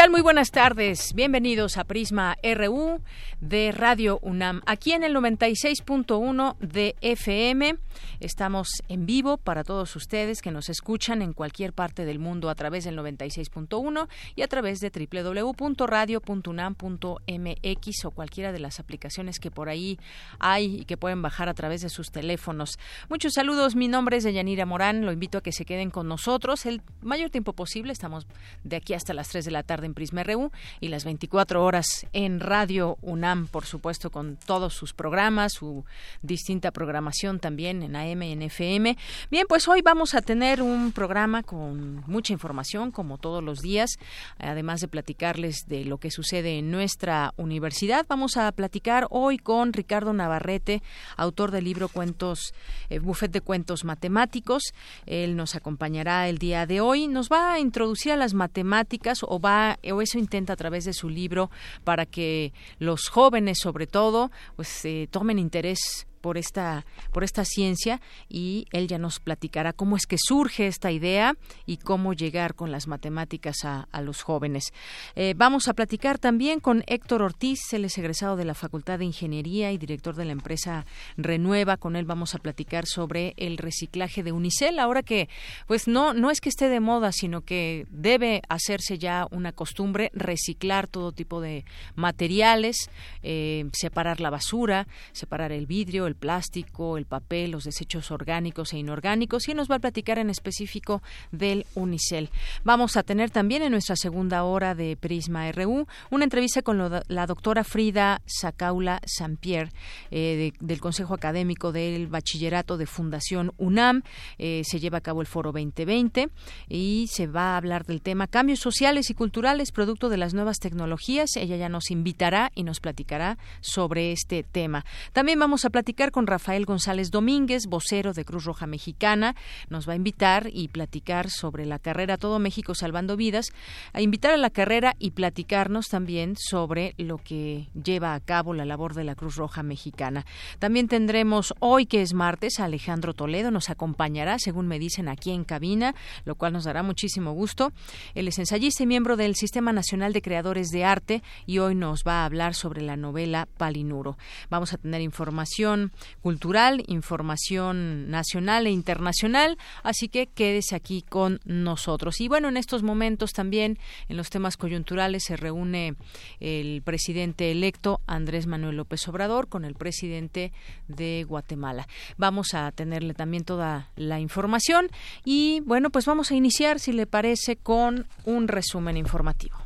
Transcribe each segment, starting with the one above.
Tal? Muy buenas tardes. Bienvenidos a Prisma RU de Radio UNAM. Aquí en el 96.1 de FM estamos en vivo para todos ustedes que nos escuchan en cualquier parte del mundo a través del 96.1 y a través de www.radio.unam.mx o cualquiera de las aplicaciones que por ahí hay y que pueden bajar a través de sus teléfonos. Muchos saludos. Mi nombre es Deyanira Morán. Lo invito a que se queden con nosotros el mayor tiempo posible. Estamos de aquí hasta las 3 de la tarde en Prisma RU y las 24 horas en Radio UNAM, por supuesto, con todos sus programas, su distinta programación también en AM en FM. Bien, pues hoy vamos a tener un programa con mucha información, como todos los días, además de platicarles de lo que sucede en nuestra universidad. Vamos a platicar hoy con Ricardo Navarrete, autor del libro Cuentos, eh, Buffet de Cuentos Matemáticos. Él nos acompañará el día de hoy. Nos va a introducir a las matemáticas o va o eso intenta a través de su libro para que los jóvenes sobre todo pues eh, tomen interés por esta, por esta ciencia y él ya nos platicará cómo es que surge esta idea y cómo llegar con las matemáticas a, los jóvenes. Eh, vamos a platicar también con Héctor Ortiz, él es egresado de la Facultad de Ingeniería y director de la empresa Renueva. Con él vamos a platicar sobre el reciclaje de Unicel, ahora que pues no, no es que esté de moda, sino que debe hacerse ya una costumbre reciclar todo tipo de materiales, eh, separar la basura, separar el vidrio, el plástico, el papel, los desechos orgánicos e inorgánicos y nos va a platicar en específico del Unicel. Vamos a tener también en nuestra segunda hora de Prisma RU una entrevista con la doctora Frida Sacaula Sampier eh, del Consejo Académico del Bachillerato de Fundación UNAM. Eh, se lleva a cabo el Foro 2020 y se va a hablar del tema cambios sociales y culturales producto de las nuevas tecnologías. Ella ya nos invitará y nos platicará sobre este tema. También vamos a platicar con Rafael González Domínguez, vocero de Cruz Roja Mexicana. Nos va a invitar y platicar sobre la carrera Todo México Salvando Vidas, a invitar a la carrera y platicarnos también sobre lo que lleva a cabo la labor de la Cruz Roja Mexicana. También tendremos hoy, que es martes, a Alejandro Toledo, nos acompañará, según me dicen, aquí en cabina, lo cual nos dará muchísimo gusto. Él es ensayista y miembro del Sistema Nacional de Creadores de Arte y hoy nos va a hablar sobre la novela Palinuro. Vamos a tener información cultural, información nacional e internacional, así que quédese aquí con nosotros. Y bueno, en estos momentos también en los temas coyunturales se reúne el presidente electo Andrés Manuel López Obrador con el presidente de Guatemala. Vamos a tenerle también toda la información y bueno, pues vamos a iniciar, si le parece, con un resumen informativo.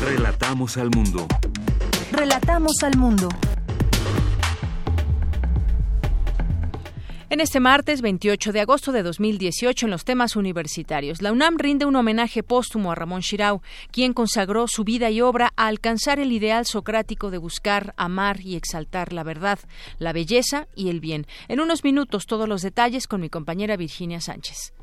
Relatamos al mundo. Relatamos al mundo. En este martes 28 de agosto de 2018, en los temas universitarios, la UNAM rinde un homenaje póstumo a Ramón Shirau, quien consagró su vida y obra a alcanzar el ideal socrático de buscar, amar y exaltar la verdad, la belleza y el bien. En unos minutos, todos los detalles con mi compañera Virginia Sánchez.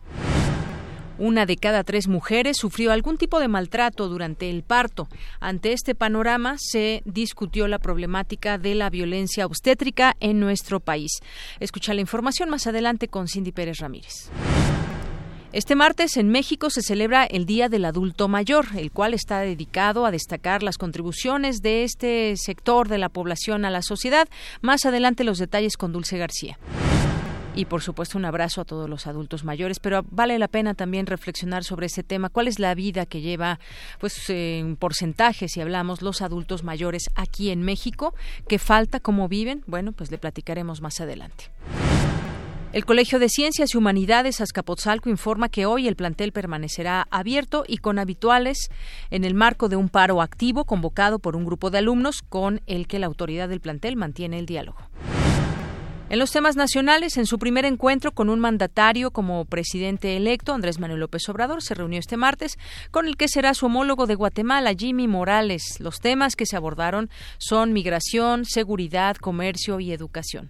Una de cada tres mujeres sufrió algún tipo de maltrato durante el parto. Ante este panorama se discutió la problemática de la violencia obstétrica en nuestro país. Escucha la información más adelante con Cindy Pérez Ramírez. Este martes en México se celebra el Día del Adulto Mayor, el cual está dedicado a destacar las contribuciones de este sector de la población a la sociedad. Más adelante los detalles con Dulce García y por supuesto un abrazo a todos los adultos mayores, pero vale la pena también reflexionar sobre ese tema, cuál es la vida que lleva pues en porcentaje si hablamos los adultos mayores aquí en México, qué falta, cómo viven, bueno, pues le platicaremos más adelante. El Colegio de Ciencias y Humanidades Azcapotzalco informa que hoy el plantel permanecerá abierto y con habituales en el marco de un paro activo convocado por un grupo de alumnos con el que la autoridad del plantel mantiene el diálogo. En los temas nacionales, en su primer encuentro con un mandatario como presidente electo, Andrés Manuel López Obrador se reunió este martes con el que será su homólogo de Guatemala, Jimmy Morales. Los temas que se abordaron son migración, seguridad, comercio y educación.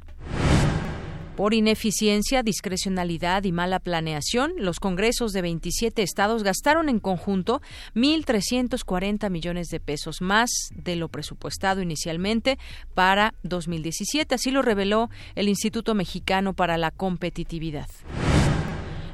Por ineficiencia, discrecionalidad y mala planeación, los congresos de 27 estados gastaron en conjunto 1.340 millones de pesos más de lo presupuestado inicialmente para 2017. Así lo reveló el Instituto Mexicano para la Competitividad.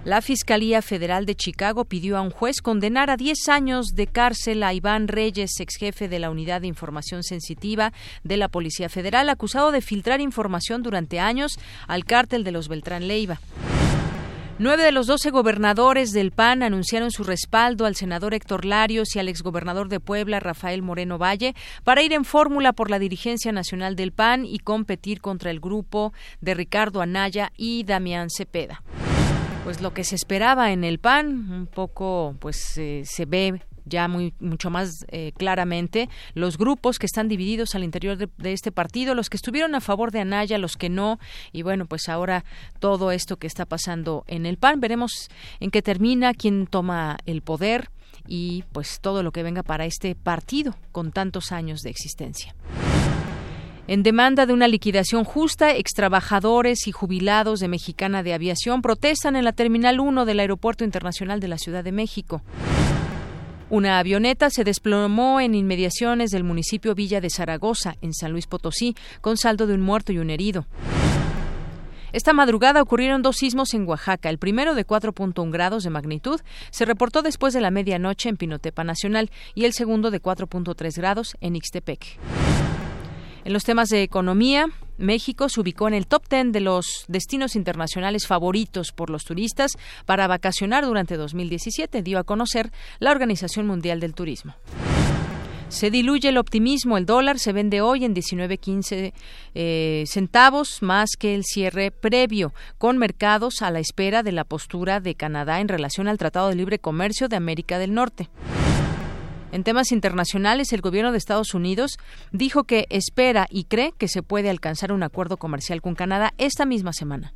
La Fiscalía Federal de Chicago pidió a un juez condenar a 10 años de cárcel a Iván Reyes, ex jefe de la Unidad de Información Sensitiva de la Policía Federal, acusado de filtrar información durante años al cártel de los Beltrán Leiva. Nueve de los doce gobernadores del PAN anunciaron su respaldo al senador Héctor Larios y al exgobernador de Puebla, Rafael Moreno Valle, para ir en fórmula por la dirigencia nacional del PAN y competir contra el grupo de Ricardo Anaya y Damián Cepeda pues lo que se esperaba en el PAN, un poco pues eh, se ve ya muy mucho más eh, claramente los grupos que están divididos al interior de, de, este partido, los que estuvieron a favor de Anaya, los que no, y bueno, pues ahora todo esto que está pasando en el PAN, veremos en qué termina, quién toma el poder y pues todo lo que venga para este partido con tantos años de existencia. En demanda de una liquidación justa, extrabajadores y jubilados de Mexicana de Aviación protestan en la Terminal 1 del Aeropuerto Internacional de la Ciudad de México. Una avioneta se desplomó en inmediaciones del municipio Villa de Zaragoza, en San Luis Potosí, con saldo de un muerto y un herido. Esta madrugada ocurrieron dos sismos en Oaxaca. El primero de 4.1 grados de magnitud se reportó después de la medianoche en Pinotepa Nacional y el segundo de 4.3 grados en Ixtepec. En los temas de economía, México se ubicó en el top 10 de los destinos internacionales favoritos por los turistas para vacacionar durante 2017, dio a conocer la Organización Mundial del Turismo. Se diluye el optimismo. El dólar se vende hoy en 19.15 eh, centavos más que el cierre previo, con mercados a la espera de la postura de Canadá en relación al Tratado de Libre Comercio de América del Norte. En temas internacionales, el gobierno de Estados Unidos dijo que espera y cree que se puede alcanzar un acuerdo comercial con Canadá esta misma semana.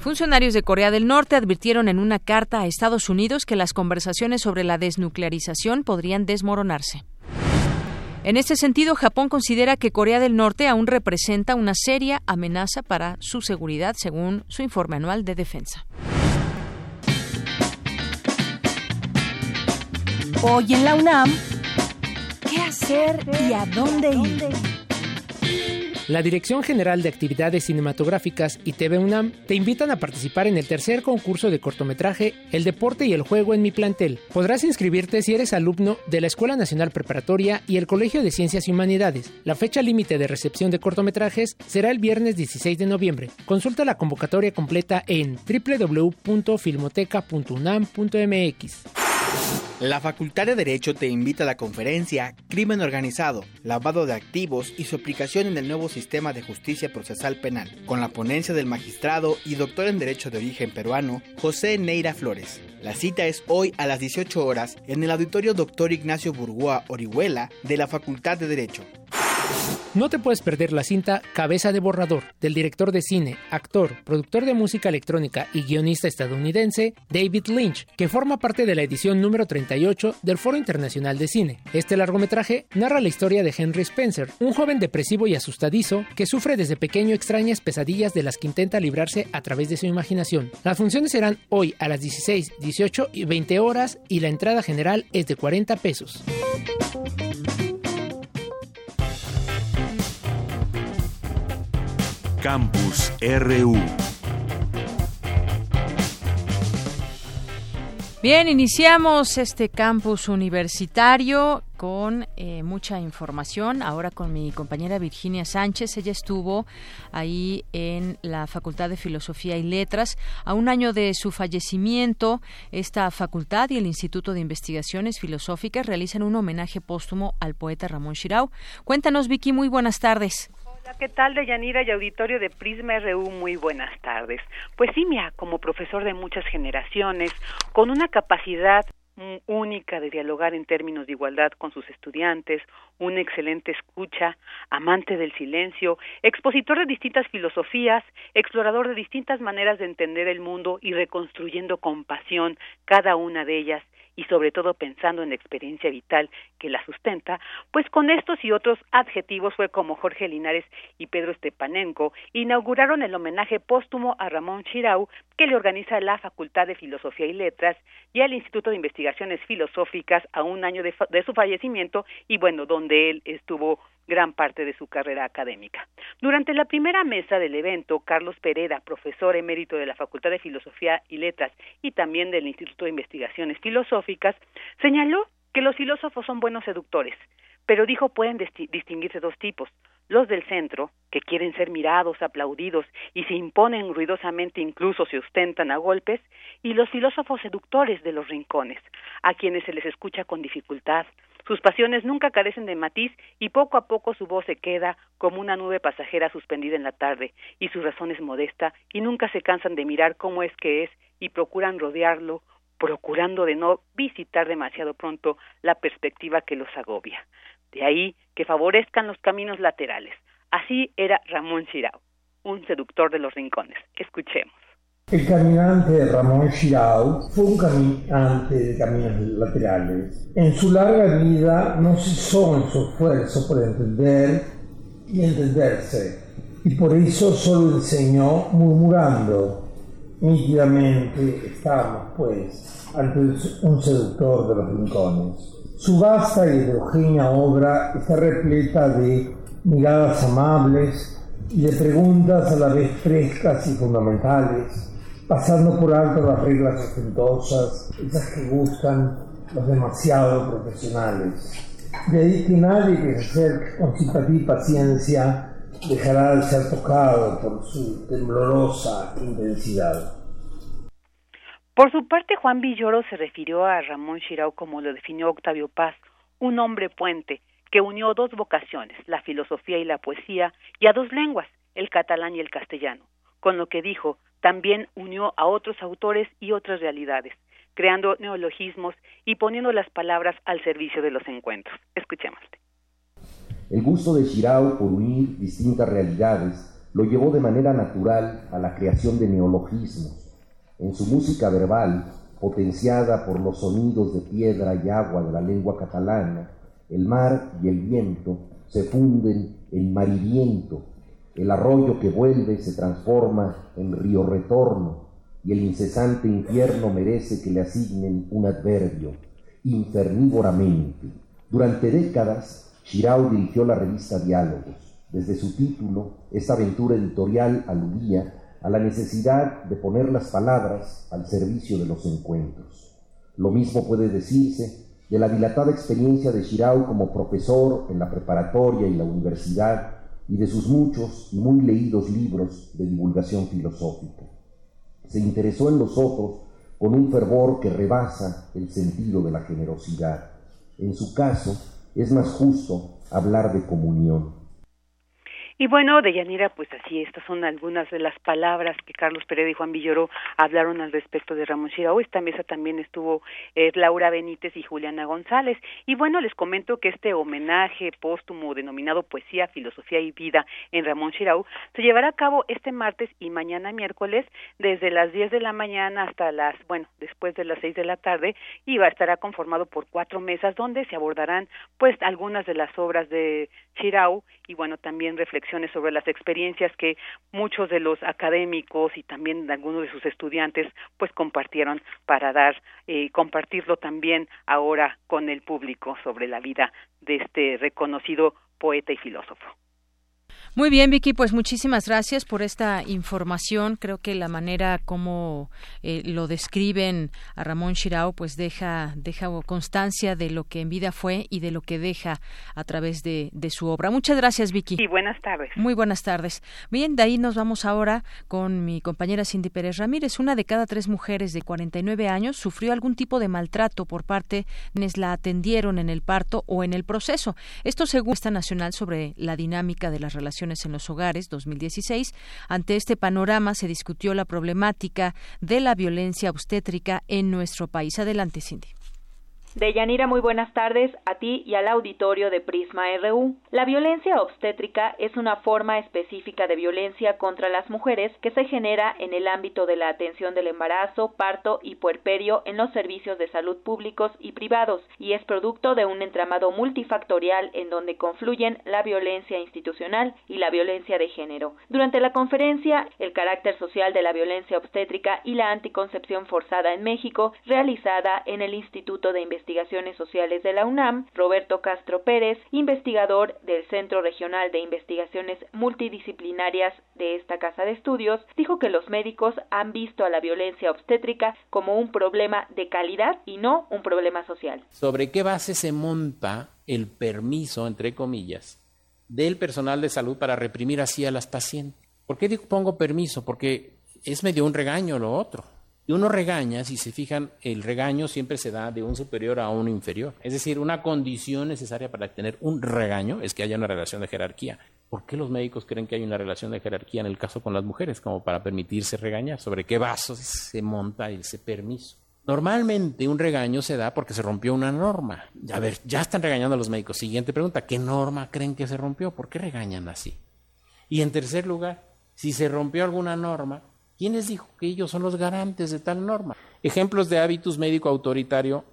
Funcionarios de Corea del Norte advirtieron en una carta a Estados Unidos que las conversaciones sobre la desnuclearización podrían desmoronarse. En este sentido, Japón considera que Corea del Norte aún representa una seria amenaza para su seguridad, según su informe anual de defensa. Hoy en la UNAM, ¿qué hacer y a dónde ir? La Dirección General de Actividades Cinematográficas y TV UNAM te invitan a participar en el tercer concurso de cortometraje El deporte y el juego en mi plantel. Podrás inscribirte si eres alumno de la Escuela Nacional Preparatoria y el Colegio de Ciencias y Humanidades. La fecha límite de recepción de cortometrajes será el viernes 16 de noviembre. Consulta la convocatoria completa en www.filmoteca.unam.mx. La Facultad de Derecho te invita a la conferencia Crimen Organizado, Lavado de Activos y su aplicación en el nuevo sistema de justicia procesal penal, con la ponencia del magistrado y doctor en Derecho de origen peruano, José Neira Flores. La cita es hoy a las 18 horas en el auditorio Dr. Ignacio Burgoa Orihuela de la Facultad de Derecho. No te puedes perder la cinta Cabeza de Borrador del director de cine, actor, productor de música electrónica y guionista estadounidense David Lynch, que forma parte de la edición número 38 del Foro Internacional de Cine. Este largometraje narra la historia de Henry Spencer, un joven depresivo y asustadizo que sufre desde pequeño extrañas pesadillas de las que intenta librarse a través de su imaginación. Las funciones serán hoy a las 16, 18 y 20 horas y la entrada general es de 40 pesos. Campus RU. Bien, iniciamos este campus universitario con eh, mucha información. Ahora con mi compañera Virginia Sánchez. Ella estuvo ahí en la Facultad de Filosofía y Letras. A un año de su fallecimiento, esta facultad y el Instituto de Investigaciones Filosóficas realizan un homenaje póstumo al poeta Ramón Shirau. Cuéntanos, Vicky, muy buenas tardes. ¿Qué tal, Deyanira y auditorio de Prisma RU? Muy buenas tardes. Pues sí, como profesor de muchas generaciones, con una capacidad única de dialogar en términos de igualdad con sus estudiantes, una excelente escucha, amante del silencio, expositor de distintas filosofías, explorador de distintas maneras de entender el mundo y reconstruyendo con pasión cada una de ellas y sobre todo pensando en la experiencia vital que la sustenta, pues con estos y otros adjetivos fue como Jorge Linares y Pedro Stepanenko inauguraron el homenaje póstumo a Ramón Chirau que le organiza la Facultad de Filosofía y Letras y el Instituto de Investigaciones Filosóficas a un año de, de su fallecimiento y bueno, donde él estuvo gran parte de su carrera académica. Durante la primera mesa del evento, Carlos Pereda, profesor emérito de la Facultad de Filosofía y Letras y también del Instituto de Investigaciones Filosóficas, señaló que los filósofos son buenos seductores, pero dijo pueden distinguirse dos tipos, los del centro, que quieren ser mirados, aplaudidos y se imponen ruidosamente, incluso se ostentan a golpes, y los filósofos seductores de los rincones, a quienes se les escucha con dificultad, sus pasiones nunca carecen de matiz y poco a poco su voz se queda como una nube pasajera suspendida en la tarde y su razón es modesta y nunca se cansan de mirar cómo es que es y procuran rodearlo, procurando de no visitar demasiado pronto la perspectiva que los agobia. De ahí que favorezcan los caminos laterales. Así era Ramón Chirao, un seductor de los rincones. Escuchemos. El caminante Ramón Chirau fue un caminante de caminos laterales. En su larga vida no cesó en su esfuerzo por entender y entenderse, y por eso solo enseñó murmurando. Nítidamente estamos, pues, ante un seductor de los rincones. Su vasta y heterogénea obra está repleta de miradas amables y de preguntas a la vez frescas y fundamentales pasando por alto las reglas ostentosas, esas que gustan los demasiado profesionales. De ahí que nadie que se acerque con simpatía y paciencia dejará de ser tocado por su temblorosa intensidad. Por su parte, Juan Villoro se refirió a Ramón Chirau como lo definió Octavio Paz, un hombre puente que unió dos vocaciones, la filosofía y la poesía, y a dos lenguas, el catalán y el castellano, con lo que dijo también unió a otros autores y otras realidades, creando neologismos y poniendo las palabras al servicio de los encuentros. Escuchémosle. El gusto de Shirao por unir distintas realidades lo llevó de manera natural a la creación de neologismos. En su música verbal, potenciada por los sonidos de piedra y agua de la lengua catalana, el mar y el viento se funden en mariviento, el arroyo que vuelve se transforma en río retorno y el incesante infierno merece que le asignen un adverbio, infernívoramente. Durante décadas, Shirao dirigió la revista Diálogos. Desde su título, esta aventura editorial aludía a la necesidad de poner las palabras al servicio de los encuentros. Lo mismo puede decirse de la dilatada experiencia de Shirao como profesor en la preparatoria y la universidad y de sus muchos y muy leídos libros de divulgación filosófica. Se interesó en los otros con un fervor que rebasa el sentido de la generosidad. En su caso, es más justo hablar de comunión. Y bueno, Deyanira, pues así, estas son algunas de las palabras que Carlos Pérez y Juan Villoro hablaron al respecto de Ramón Chirao. Esta mesa también estuvo eh, Laura Benítez y Juliana González. Y bueno, les comento que este homenaje póstumo denominado Poesía, Filosofía y Vida en Ramón Chirao se llevará a cabo este martes y mañana miércoles desde las 10 de la mañana hasta las, bueno, después de las 6 de la tarde y va a estar conformado por cuatro mesas donde se abordarán pues algunas de las obras de Chirau y bueno, también reflexiones sobre las experiencias que muchos de los académicos y también algunos de sus estudiantes pues compartieron para dar eh, compartirlo también ahora con el público sobre la vida de este reconocido poeta y filósofo. Muy bien, Vicky, pues muchísimas gracias por esta información. Creo que la manera como eh, lo describen a Ramón Chirao, pues deja, deja constancia de lo que en vida fue y de lo que deja a través de, de su obra. Muchas gracias, Vicky. Y buenas tardes. Muy buenas tardes. Bien, de ahí nos vamos ahora con mi compañera Cindy Pérez Ramírez. Una de cada tres mujeres de 49 años sufrió algún tipo de maltrato por parte de quienes la atendieron en el parto o en el proceso. Esto según esta nacional sobre la dinámica de las relaciones en los hogares 2016. Ante este panorama se discutió la problemática de la violencia obstétrica en nuestro país. Adelante, Cindy. Deyanira, muy buenas tardes a ti y al auditorio de Prisma RU. La violencia obstétrica es una forma específica de violencia contra las mujeres que se genera en el ámbito de la atención del embarazo, parto y puerperio en los servicios de salud públicos y privados y es producto de un entramado multifactorial en donde confluyen la violencia institucional y la violencia de género. Durante la conferencia El carácter social de la violencia obstétrica y la anticoncepción forzada en México, realizada en el Instituto de Investigación Investigaciones Sociales de la UNAM, Roberto Castro Pérez, investigador del Centro Regional de Investigaciones Multidisciplinarias de esta casa de estudios, dijo que los médicos han visto a la violencia obstétrica como un problema de calidad y no un problema social. ¿Sobre qué base se monta el permiso, entre comillas, del personal de salud para reprimir así a las pacientes? ¿Por qué digo pongo permiso? Porque es medio un regaño lo otro. Uno regaña, si se fijan, el regaño siempre se da de un superior a un inferior. Es decir, una condición necesaria para tener un regaño es que haya una relación de jerarquía. ¿Por qué los médicos creen que hay una relación de jerarquía en el caso con las mujeres como para permitirse regañar? ¿Sobre qué vasos se monta ese permiso? Normalmente un regaño se da porque se rompió una norma. A ver, ya están regañando a los médicos. Siguiente pregunta, ¿qué norma creen que se rompió? ¿Por qué regañan así? Y en tercer lugar, si se rompió alguna norma, ¿Quién les dijo que ellos son los garantes de tal norma? Ejemplos de hábitos médico autoritario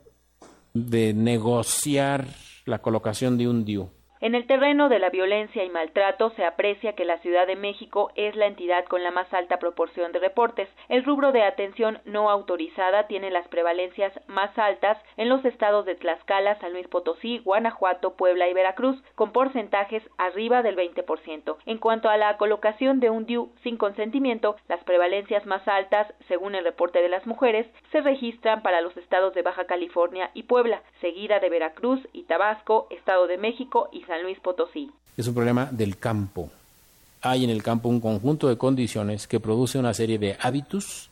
de negociar la colocación de un DIU. En el terreno de la violencia y maltrato se aprecia que la Ciudad de México es la entidad con la más alta proporción de reportes. El rubro de atención no autorizada tiene las prevalencias más altas en los estados de Tlaxcala, San Luis Potosí, Guanajuato, Puebla y Veracruz, con porcentajes arriba del 20%. En cuanto a la colocación de un DIU sin consentimiento, las prevalencias más altas, según el reporte de las mujeres, se registran para los estados de Baja California y Puebla, seguida de Veracruz y Tabasco, Estado de México y Luis Potosí. Es un problema del campo. Hay en el campo un conjunto de condiciones que produce una serie de hábitos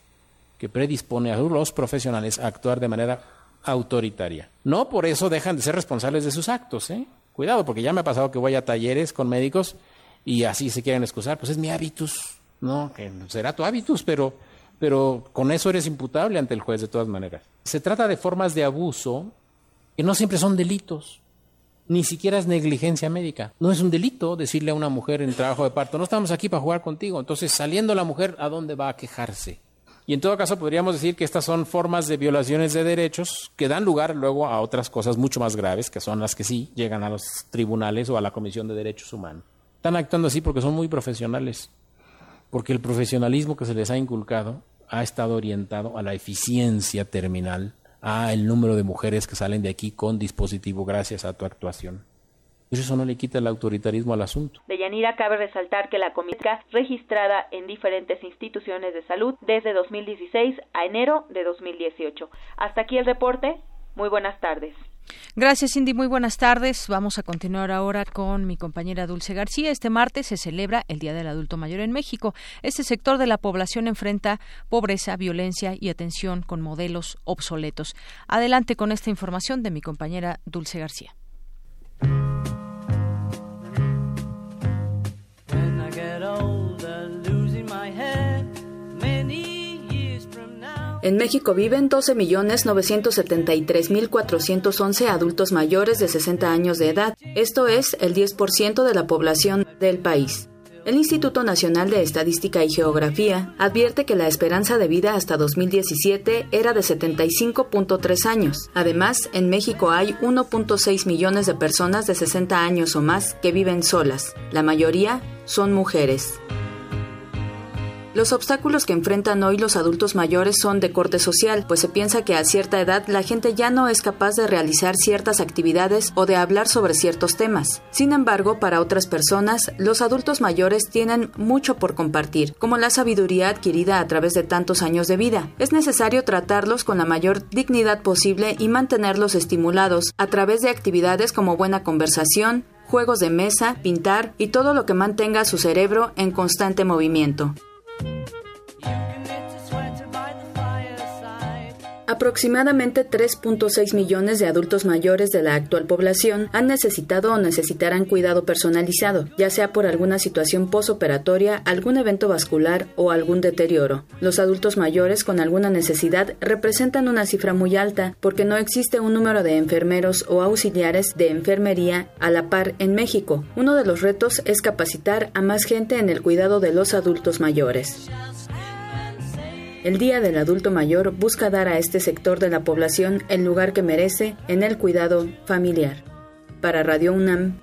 que predispone a los profesionales a actuar de manera autoritaria. No por eso dejan de ser responsables de sus actos, ¿eh? Cuidado, porque ya me ha pasado que voy a talleres con médicos y así se quieren excusar, pues es mi hábitus, no, será tu hábitus, pero, pero con eso eres imputable ante el juez de todas maneras. Se trata de formas de abuso que no siempre son delitos ni siquiera es negligencia médica. No es un delito decirle a una mujer en trabajo de parto, no estamos aquí para jugar contigo. Entonces, saliendo la mujer, ¿a dónde va a quejarse? Y en todo caso, podríamos decir que estas son formas de violaciones de derechos que dan lugar luego a otras cosas mucho más graves, que son las que sí llegan a los tribunales o a la Comisión de Derechos Humanos. Están actuando así porque son muy profesionales, porque el profesionalismo que se les ha inculcado ha estado orientado a la eficiencia terminal a el número de mujeres que salen de aquí con dispositivo gracias a tu actuación. Pero eso no le quita el autoritarismo al asunto. De Yanira cabe resaltar que la comida registrada en diferentes instituciones de salud desde 2016 a enero de 2018. Hasta aquí el reporte. Muy buenas tardes. Gracias, Cindy. Muy buenas tardes. Vamos a continuar ahora con mi compañera Dulce García. Este martes se celebra el Día del Adulto Mayor en México. Este sector de la población enfrenta pobreza, violencia y atención con modelos obsoletos. Adelante con esta información de mi compañera Dulce García. En México viven 12.973.411 adultos mayores de 60 años de edad. Esto es el 10% de la población del país. El Instituto Nacional de Estadística y Geografía advierte que la esperanza de vida hasta 2017 era de 75.3 años. Además, en México hay 1.6 millones de personas de 60 años o más que viven solas. La mayoría son mujeres. Los obstáculos que enfrentan hoy los adultos mayores son de corte social, pues se piensa que a cierta edad la gente ya no es capaz de realizar ciertas actividades o de hablar sobre ciertos temas. Sin embargo, para otras personas, los adultos mayores tienen mucho por compartir, como la sabiduría adquirida a través de tantos años de vida. Es necesario tratarlos con la mayor dignidad posible y mantenerlos estimulados a través de actividades como buena conversación, juegos de mesa, pintar y todo lo que mantenga su cerebro en constante movimiento. Aproximadamente 3.6 millones de adultos mayores de la actual población han necesitado o necesitarán cuidado personalizado, ya sea por alguna situación posoperatoria, algún evento vascular o algún deterioro. Los adultos mayores con alguna necesidad representan una cifra muy alta porque no existe un número de enfermeros o auxiliares de enfermería a la par en México. Uno de los retos es capacitar a más gente en el cuidado de los adultos mayores. El Día del Adulto Mayor busca dar a este sector de la población el lugar que merece en el cuidado familiar. Para Radio UNAM,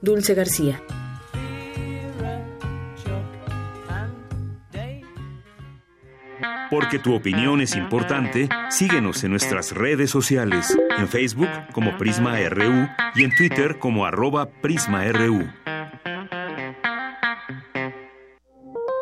Dulce García. Porque tu opinión es importante, síguenos en nuestras redes sociales, en Facebook como Prisma RU y en Twitter como arroba PrismaRU.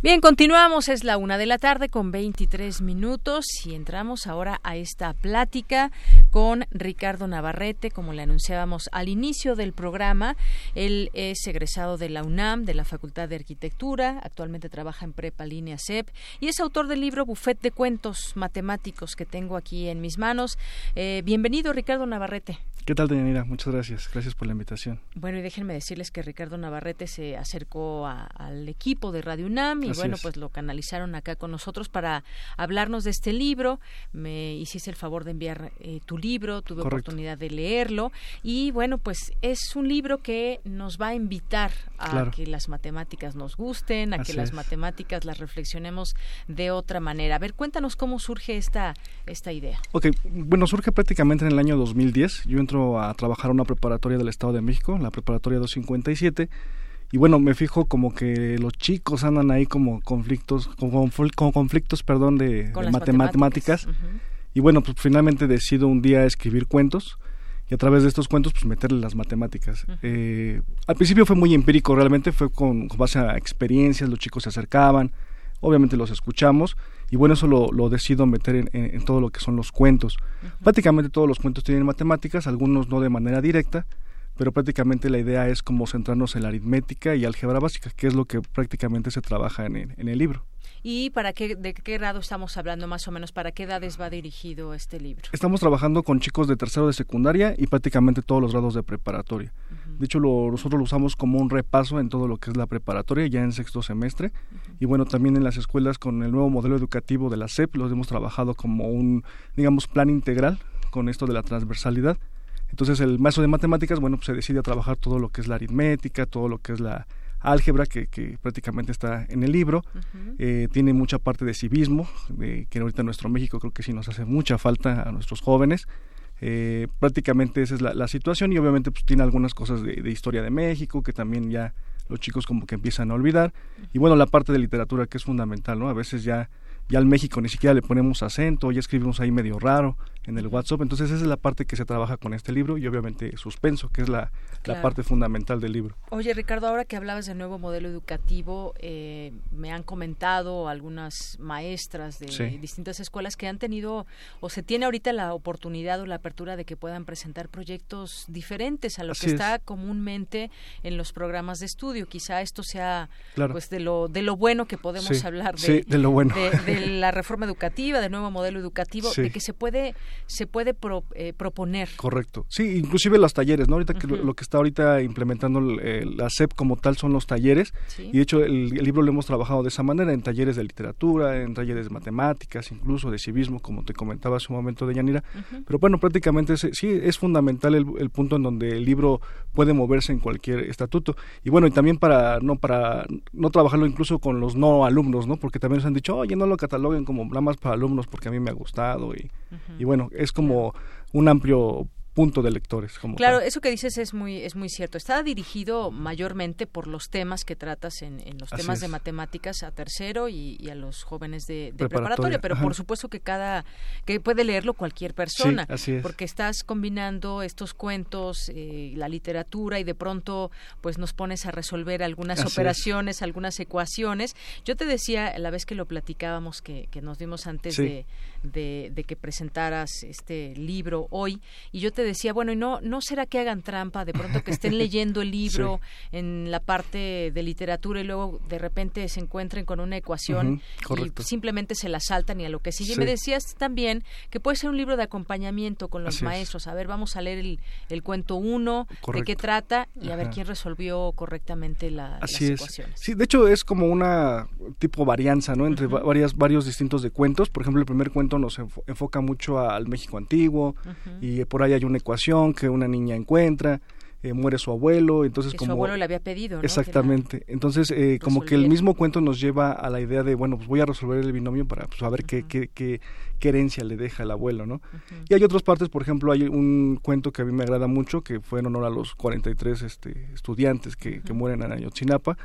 Bien, continuamos, es la una de la tarde con 23 minutos y entramos ahora a esta plática con Ricardo Navarrete, como le anunciábamos al inicio del programa. Él es egresado de la UNAM, de la Facultad de Arquitectura, actualmente trabaja en Prepa Línea CEP y es autor del libro Buffet de Cuentos Matemáticos que tengo aquí en mis manos. Eh, bienvenido, Ricardo Navarrete. ¿Qué tal, Deyanira? Muchas gracias. Gracias por la invitación. Bueno, y déjenme decirles que Ricardo Navarrete se acercó al equipo de Radio UNAM y bueno, pues lo canalizaron acá con nosotros para hablarnos de este libro. Me hiciste el favor de enviar eh, tu libro, tuve oportunidad de leerlo y bueno, pues es un libro que nos va a invitar a que las matemáticas nos gusten, a que las matemáticas las reflexionemos de otra manera. A ver, cuéntanos cómo surge esta, esta idea. Ok, bueno, surge prácticamente en el año 2010. Yo entro a trabajar a una preparatoria del Estado de México, la preparatoria 257, y bueno, me fijo como que los chicos andan ahí como conflictos, como, conflictos, perdón, de, matemáticas. Y bueno, pues finalmente decido un día escribir cuentos y a través de estos cuentos pues meterle las matemáticas. Eh, al principio fue muy empírico, realmente fue con, base a experiencias, los chicos se acercaban, obviamente los escuchamos y bueno, eso lo, lo decido meter en, todo lo que son los cuentos. Prácticamente todos los cuentos tienen matemáticas, algunos no de manera directa, pero prácticamente la idea es como centrarnos en la aritmética y álgebra básica, que es lo que prácticamente se trabaja en el, en el libro. ¿Y para qué, de qué grado estamos hablando más o menos? ¿Para qué edades va dirigido este libro? Estamos trabajando con chicos de tercero de secundaria y prácticamente todos los grados de preparatoria. De hecho, nosotros lo usamos como un repaso en todo lo que es la preparatoria, ya en sexto semestre. Y bueno, también en las escuelas con el nuevo modelo educativo de la SEP, los hemos trabajado como un, digamos, plan integral con esto de la transversalidad. Entonces, el maestro de matemáticas, bueno, pues se decide a trabajar todo lo que es la aritmética, todo lo que es la álgebra, que, que prácticamente está en el libro. Eh, tiene mucha parte de civismo, de, que ahorita en nuestro México creo que sí nos hace mucha falta a nuestros jóvenes. Eh, prácticamente esa es la, situación y obviamente pues tiene algunas cosas de, historia de México que también ya los chicos como que empiezan a olvidar y bueno la parte de literatura que es fundamental no a veces ya ya al México ni siquiera le ponemos acento, ya escribimos ahí medio raro en el WhatsApp. Entonces esa es la parte que se trabaja con este libro y obviamente suspenso, que es la, parte fundamental del libro. Oye Ricardo, ahora que hablabas del nuevo modelo educativo, eh, me han comentado algunas maestras de distintas escuelas que han tenido o se tiene ahorita la oportunidad o la apertura de que puedan presentar proyectos diferentes a lo que está comúnmente en los programas de estudio. Quizá esto sea pues de lo de lo bueno que podemos hablar de, de, lo bueno. la reforma educativa, del nuevo modelo educativo, de que se puede se puede eh, proponer. Correcto. Sí, inclusive los talleres, ¿no? Ahorita que lo, que está ahorita implementando la SEP como tal son los talleres y de hecho el, libro lo hemos trabajado de esa manera en talleres de literatura, en talleres de matemáticas, incluso de civismo, como te comentaba hace un momento de Yanira. Pero bueno, prácticamente sí es fundamental el, punto en donde el libro puede moverse en cualquier estatuto y bueno y también para no para no trabajarlo incluso con los no alumnos, ¿no? Porque también nos han dicho, oye, no lo cataloguen como nada más para alumnos porque a mí me ha gustado y, y bueno, es como un amplio punto de lectores. Como claro, eso que dices es muy es muy cierto. Está dirigido mayormente por los temas que tratas en, los temas de matemáticas a tercero y, a los jóvenes de, preparatoria, pero por supuesto que cada que puede leerlo cualquier persona, porque estás combinando estos cuentos, eh, la literatura y de pronto pues nos pones a resolver algunas operaciones, algunas ecuaciones. Yo te decía la vez que lo platicábamos que, nos dimos antes de, de que presentaras este libro hoy y yo te decía, bueno, y no, no será que hagan trampa, de pronto que estén leyendo el libro en la parte de literatura y luego de repente se encuentren con una ecuación y simplemente se la saltan y a lo que sigue. Y me decías también que puede ser un libro de acompañamiento con los maestros. A ver, vamos a leer el, el cuento uno, de qué trata y a ver quién resolvió correctamente la, las ecuaciones. Sí, de hecho es como una tipo varianza, ¿no? Entre varias, varios distintos de cuentos. Por ejemplo, el primer cuento nos enfoca mucho al México antiguo y por ahí hay una ecuación que una niña encuentra. Eh, muere su abuelo, entonces como... su abuelo le había pedido, Exactamente, entonces eh, como que el mismo cuento nos lleva a la idea de, bueno, pues voy a resolver el binomio para pues, saber qué, qué, qué, herencia le deja el abuelo, ¿no? Y hay otras partes, por ejemplo, hay un cuento que a mí me agrada mucho, que fue en honor a los 43 este, estudiantes que, que mueren en Ayotzinapa,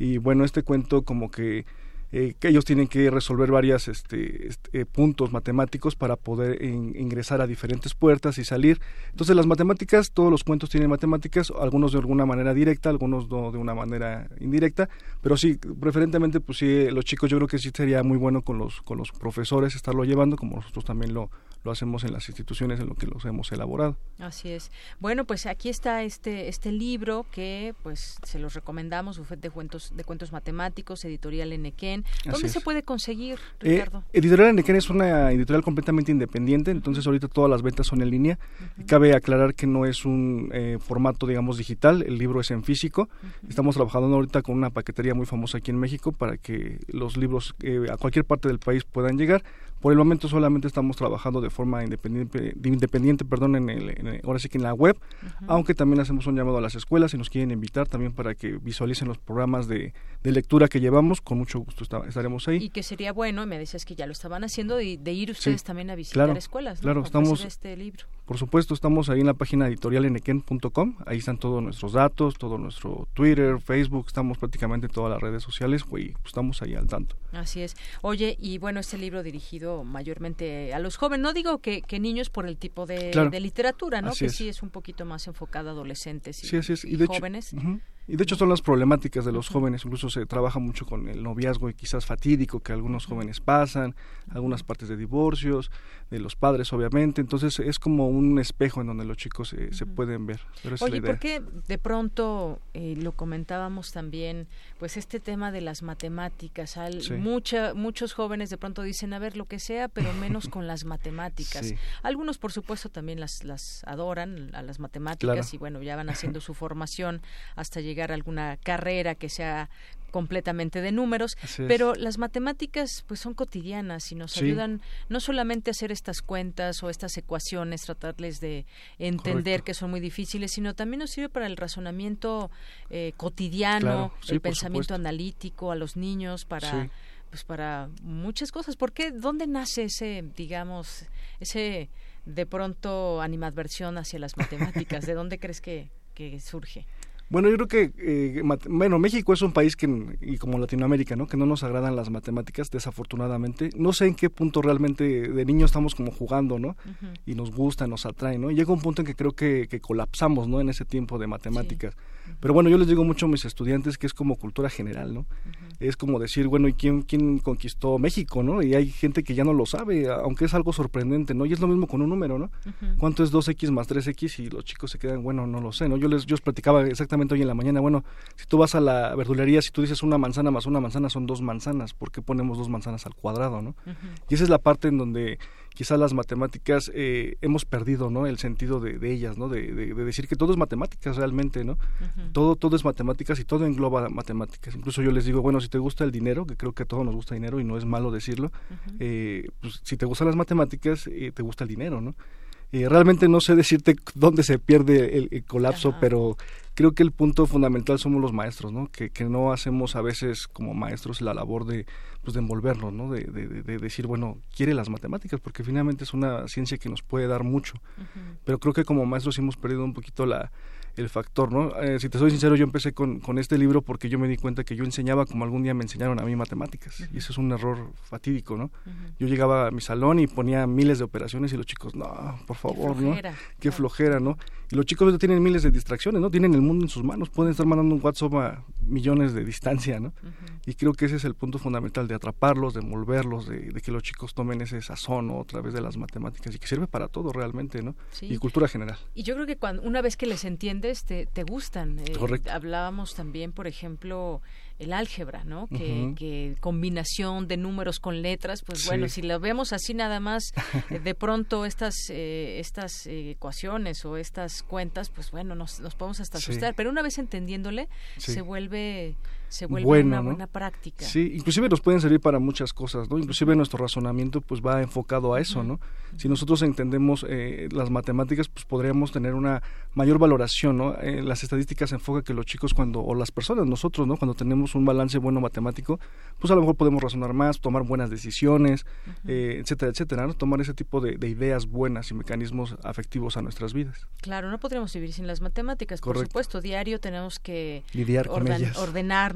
y bueno, este cuento como que eh, que ellos tienen que resolver varios este, este eh, puntos matemáticos para poder ingresar a diferentes puertas y salir. Entonces las matemáticas, todos los cuentos tienen matemáticas, algunos de alguna manera directa, algunos de una manera indirecta, pero sí, preferentemente, pues sí, los chicos yo creo que sí sería muy bueno con los, con los profesores estarlo llevando, como nosotros también lo, lo hacemos en las instituciones en lo que los hemos elaborado. Así es. Bueno, pues aquí está este este libro que pues se los recomendamos, Bufet de cuentos de cuentos matemáticos, editorial Enequén. ¿Dónde se puede conseguir, eh, Ricardo? editorial Enequén es una editorial completamente independiente, entonces ahorita todas las ventas son en línea. Cabe aclarar que no es un eh, formato, digamos, digital, el libro es en físico. Estamos trabajando ahorita con una paquetería muy famosa aquí en México para que los libros eh, a cualquier parte del país puedan llegar. Por el momento solamente estamos trabajando de forma independiente, independiente perdón, en el, ahora sí que en la web, aunque también hacemos un llamado a las escuelas y nos quieren invitar también para que visualicen los programas de, lectura que llevamos, con mucho gusto estaremos ahí. Y que sería bueno, me decías que ya lo estaban haciendo, de, ir ustedes también a visitar escuelas, ¿no? Claro, estamos... Este libro. Por supuesto, estamos ahí en la página editorial enequen.com, ahí están todos nuestros datos, todo nuestro Twitter, Facebook, estamos prácticamente en todas las redes sociales, y estamos ahí al tanto. Así es. Oye, y bueno, este libro dirigido mayormente a los jóvenes, no digo que, niños por el tipo de, literatura, ¿no? que sí es un poquito más enfocado a adolescentes y, jóvenes. Y de hecho son las problemáticas de los jóvenes, incluso se trabaja mucho con el noviazgo y quizás fatídico que algunos jóvenes pasan, algunas partes de divorcios, de los padres obviamente, entonces es como un espejo en donde los chicos eh, se pueden ver. Oye, ¿por qué de pronto eh, lo comentábamos también, pues este tema de las matemáticas, al, muchos jóvenes de pronto dicen, a ver, lo que sea, pero menos con las matemáticas. Algunos por supuesto también las, las adoran a las matemáticas y bueno, ya van haciendo su formación hasta llegar llegar a alguna carrera que sea completamente de números, pero las matemáticas pues son cotidianas y nos ayudan no solamente a hacer estas cuentas o estas ecuaciones, tratarles de entender que son muy difíciles, sino también nos sirve para el razonamiento eh, cotidiano, el pensamiento analítico a los niños para pues para muchas cosas. ¿Por qué? ¿Dónde nace ese, digamos, ese de pronto animadversión hacia las matemáticas? ¿De dónde crees que, que surge? Bueno, yo creo que, eh, bueno, México es un país que, y como Latinoamérica, ¿no? Que no nos agradan las matemáticas, desafortunadamente. No sé en qué punto realmente de niño estamos como jugando, ¿no? Y nos gusta, nos atrae, ¿no? Y llega un punto en que creo que, que colapsamos, ¿no? En ese tiempo de matemáticas. Pero bueno, yo les digo mucho a mis estudiantes que es como cultura general, ¿no? Es como decir, bueno, ¿y quién, quién conquistó México, no? Y hay gente que ya no lo sabe, aunque es algo sorprendente, ¿no? Y es lo mismo con un número, ¿no? ¿Cuánto es 2x más 3x? Y los chicos se quedan, bueno, no lo sé, ¿no? Yo les, yo les platicaba exactamente hoy en la mañana, bueno, si tú vas a la verdulería, si tú dices una manzana más una manzana son dos manzanas, ¿por qué ponemos dos manzanas al cuadrado, no? Y esa es la parte en donde quizás las matemáticas eh, hemos perdido no el sentido de, ellas no de, decir que todo es matemáticas realmente no todo todo es matemáticas y todo engloba matemáticas. Incluso yo les digo bueno si te gusta el dinero que creo que a todos nos gusta el dinero y no es malo decirlo eh, pues si te gustan las matemáticas eh, te gusta el dinero no realmente no sé decirte dónde se pierde el, colapso, pero creo que el punto fundamental somos los maestros, ¿no? Que, que no hacemos a veces como maestros la labor de, pues, de envolvernos, ¿no? De, de, decir, bueno, quiere las matemáticas, porque finalmente es una ciencia que nos puede dar mucho. Pero creo que como maestros hemos perdido un poquito la, el factor, ¿no? Eh, si te soy sincero, yo empecé con, con, este libro porque yo me di cuenta que yo enseñaba como algún día me enseñaron a mí matemáticas, y eso es un error fatídico, ¿no? Yo llegaba a mi salón y ponía miles de operaciones y los chicos, no, por favor, ¿no? Qué flojera, ¿no? Y los chicos tienen miles de distracciones, ¿no? Tienen el mundo en sus manos, pueden estar mandando un WhatsApp a millones de distancia, ¿no? Y creo que ese es el punto fundamental de atraparlos, de envolverlos, de, que los chicos tomen ese sazón a través de las matemáticas y que sirve para todo realmente, ¿no? Y cultura general. Y yo creo que cuando una vez que les te, te gustan. Eh, Correcto. Hablábamos también, por ejemplo, el álgebra, ¿no? Que, combinación de números con letras, pues bueno, si lo vemos así nada más, eh, de pronto estas eh, estas ecuaciones o estas cuentas, pues bueno, nos, nos podemos hasta asustar, pero una vez entendiéndole, se vuelve se vuelve una buena práctica. Sí, inclusive nos pueden servir para muchas cosas, ¿no? Inclusive nuestro razonamiento pues va enfocado a eso, ¿no? Si nosotros entendemos eh, las matemáticas, pues podríamos tener una mayor valoración, ¿no? Eh, las estadísticas enfocan que los chicos cuando, o las personas, nosotros, ¿no? Cuando tenemos un balance bueno matemático, pues a lo mejor podemos razonar más, tomar buenas decisiones, eh, etcétera, etcétera, ¿no? Tomar ese tipo de, ideas buenas y mecanismos afectivos a nuestras vidas. Claro, no podríamos vivir sin las matemáticas, por supuesto. Diario tenemos que Lidiar con ordenarnos,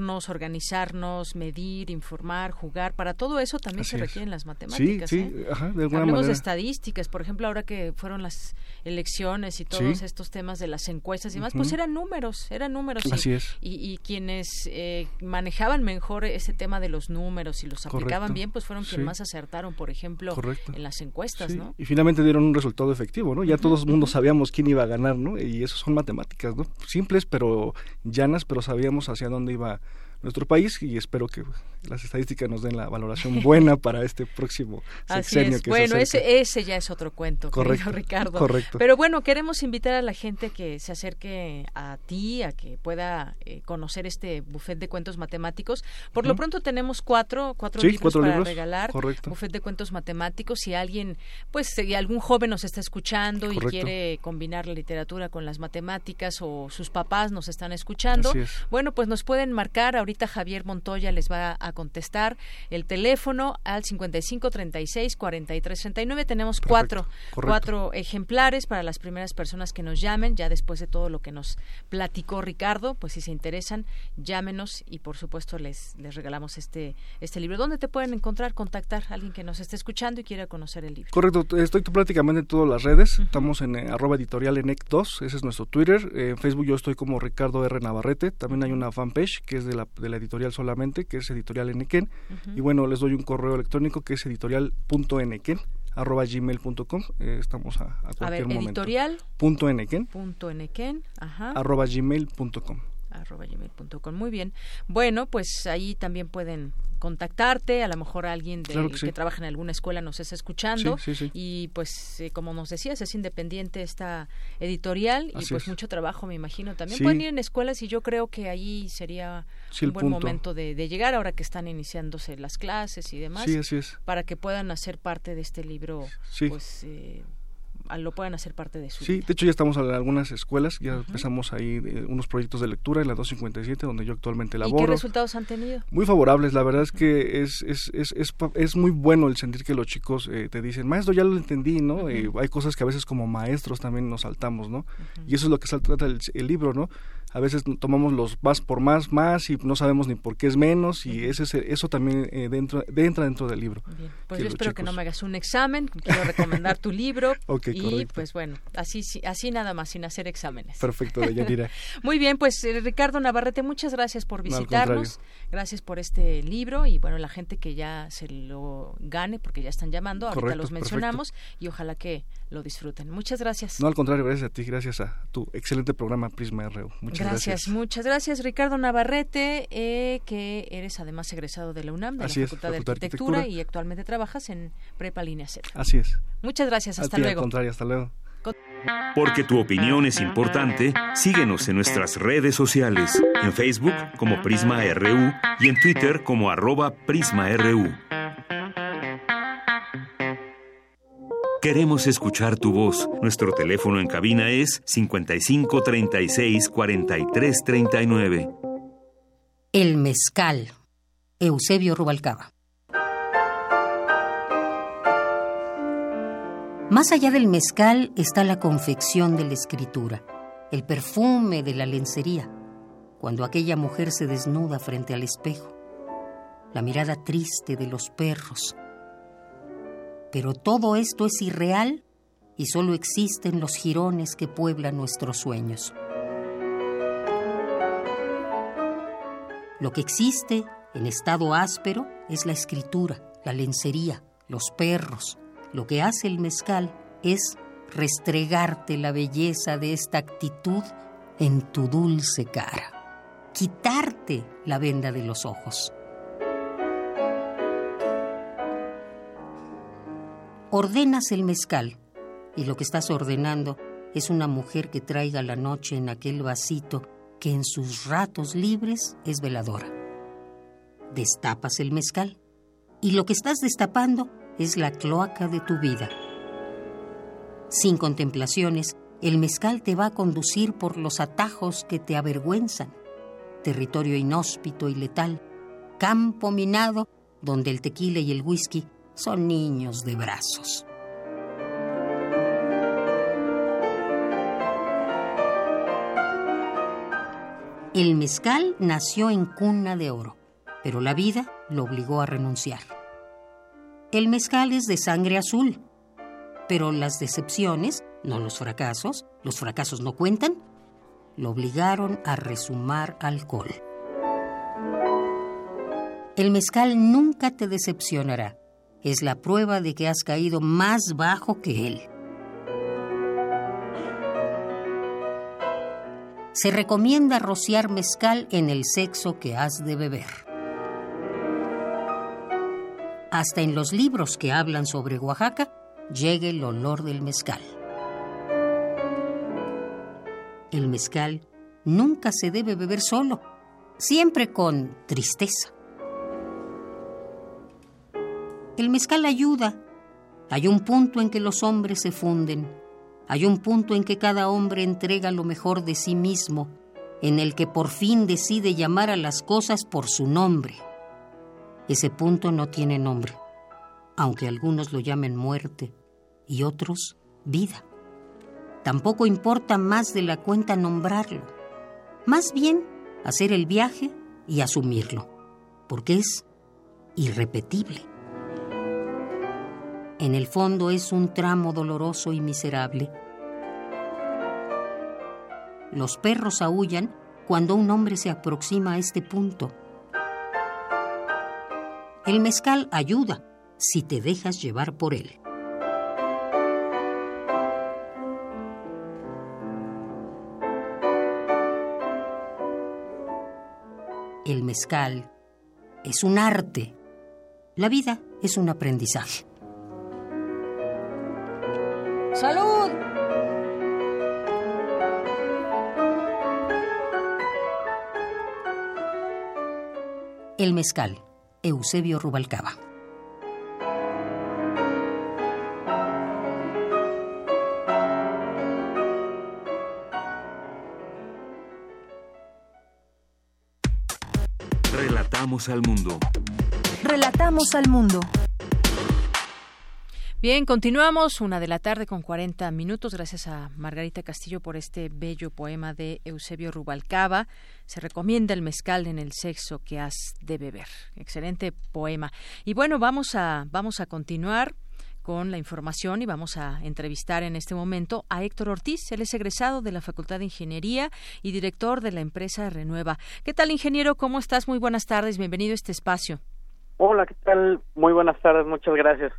organizarnos, medir, informar, jugar. Para todo eso también se requieren las matemáticas. Sí, sí, ajá, de alguna Hablemos de estadísticas, por ejemplo, ahora que fueron las elecciones y todos estos temas de las encuestas y demás, pues eran números, eran números. Así y, es. Y, quienes eh, manejaban mejor ese tema de los números y los aplicaban bien, pues fueron quienes más acertaron, por ejemplo, en las encuestas, ¿no? Y finalmente dieron un resultado efectivo, ¿no? Ya todo el mundo sabíamos quién iba a ganar, ¿no? Y eso son matemáticas, ¿no? Simples, pero llanas, pero sabíamos hacia dónde iba nuestro país y espero que las estadísticas nos den la valoración buena para este próximo sexenio que bueno, ese, ese ya es otro cuento, correcto, Ricardo. Correcto. Pero bueno, queremos invitar a la gente que se acerque a ti, a que pueda eh, conocer este buffet de cuentos matemáticos. Por lo pronto tenemos cuatro, cuatro libros para regalar. Correcto. Buffet de cuentos matemáticos. Si alguien, pues, si algún joven nos está escuchando y quiere combinar la literatura con las matemáticas o sus papás nos están escuchando, bueno, pues nos pueden marcar ahorita Javier Montoya les va a contestar el teléfono al 55 36 43 39. Tenemos cuatro, cuatro ejemplares para las primeras personas que nos llamen, ya después de todo lo que nos platicó Ricardo, pues si se interesan, llámenos y por supuesto les, les regalamos este, este libro. ¿Dónde te pueden encontrar, contactar a alguien que nos esté escuchando y quiera conocer el libro? Correcto, estoy prácticamente en todas las redes, estamos en eh, arroba editorial en 2 ese es nuestro Twitter, en Facebook yo estoy como Ricardo R. Navarrete, también hay una fanpage que es de la de la editorial solamente, que es editorial Enequén. Y bueno, les doy un correo electrónico que es editorial.enequén arroba gmail.com eh, estamos a, a cualquier a ver, momento. editorial. Punto enequén punto ajá. Arroba gmail.com arroba gmail.com muy bien. Bueno pues ahí también pueden contactarte, a lo mejor alguien que, trabaja en alguna escuela nos está escuchando. Y pues eh, como nos decías es independiente esta editorial y pues mucho trabajo me imagino también. Pueden ir en escuelas y yo creo que ahí sería un buen momento de, llegar ahora que están iniciándose las clases y demás para que puedan hacer parte de este libro pues eh, lo puedan hacer parte de su Sí, de hecho ya estamos en algunas escuelas, ya empezamos ahí eh, unos proyectos de lectura en la 257 donde yo actualmente laboro. ¿Y qué resultados han tenido? Muy favorables, la verdad es que es, es, es, es, es muy bueno el sentir que los chicos eh, te dicen, maestro, ya lo entendí, ¿no? Eh, hay cosas que a veces como maestros también nos saltamos, ¿no? Y eso es lo que trata el, el libro, ¿no? A veces tomamos los más por más, más y no sabemos ni por qué es menos y ese, eso también eh, dentro, entra dentro del libro. Pues yo espero que no me hagas un examen, quiero recomendar tu libro y pues bueno, así, así nada más, sin hacer exámenes. Perfecto, Yanira. Muy bien, pues eh, Ricardo Navarrete, muchas gracias por visitarnos, gracias por este libro y bueno, la gente que ya se lo gane, porque ya están llamando, ahorita los mencionamos y ojalá que lo disfruten. Muchas gracias. No, al contrario, gracias a ti, gracias a tu excelente programa Prisma RU. Muchas gracias. Muchas gracias, Ricardo Navarrete, eh, que eres además egresado de la UNAM, de la Facultad, de, Arquitectura, y actualmente trabajas en Prepa Línea Z. Así es. Muchas gracias, hasta luego. Al contrario, hasta luego. Porque tu opinión es importante, síguenos en nuestras redes sociales, en Facebook como Prisma RU y en Twitter como arroba PrismaRU. Queremos escuchar tu voz. Nuestro teléfono en cabina es 55 36 43 39. El mezcal. Eusebio Rubalcaba. Más allá del mezcal está la confección de la escritura, el perfume de la lencería, cuando aquella mujer se desnuda frente al espejo, la mirada triste de los perros, pero todo esto es irreal y solo existen los jirones que pueblan nuestros sueños. Lo que existe en estado áspero, es la escritura, la lencería, los perros. Lo que hace el mezcal es restregarte la belleza de esta actitud en tu dulce cara, quitarte la venda de los ojos. Ordenas el mezcal y lo que estás ordenando es una mujer que traiga la noche en aquel vasito que en sus ratos libres es veladora. Destapas el mezcal y lo que estás destapando es la cloaca de tu vida. Sin contemplaciones, el mezcal te va a conducir por los atajos que te avergüenzan. Territorio inhóspito y letal, campo minado donde el tequila y el whisky son niños de brazos. El mezcal nació en cuna de oro, pero la vida lo obligó a renunciar. El mezcal es de sangre azul, pero las decepciones, no los fracasos, los fracasos no cuentan, lo obligaron a resumar alcohol. El mezcal nunca te decepcionará. Es la prueba de que has caído más bajo que él. Se recomienda rociar mezcal en el sexo que has de beber. Hasta en los libros que hablan sobre Oaxaca llega el olor del mezcal. El mezcal nunca se debe beber solo, siempre con tristeza. El mezcal ayuda. Hay un punto en que los hombres se funden hay un punto en que cada hombre entrega lo mejor de sí mismo, en el que por fin decide llamar a las cosas por su nombre. Ese punto no tiene nombre, aunque algunos lo llamen muerte y otros vida. Tampoco importa más de la cuenta nombrarlo, más bien hacer el viaje y asumirlo, porque es irrepetible. En el fondo es un tramo doloroso y miserable. Los perros aullan cuando un hombre se aproxima a este punto. El mezcal ayuda si te dejas llevar por él. El mezcal es un arte. La vida es un aprendizaje. ¡Salud! El mezcal, Eusebio Rubalcaba. Relatamos al mundo. Relatamos al mundo. Bien, continuamos, una de la tarde con 40 minutos. Gracias a Margarita Castillo por este bello poema de Eusebio Rubalcaba. Se recomienda el mezcal en el sexo que has de beber. Excelente poema. Y bueno, vamos a, vamos a continuar con la información y vamos a entrevistar en este momento a Héctor Ortiz. Él es egresado de la Facultad de Ingeniería y director de la empresa Renueva. ¿Qué tal, ingeniero? ¿Cómo estás? Muy buenas tardes. Bienvenido a este espacio. Hola, ¿qué tal? Muy buenas tardes. Muchas gracias.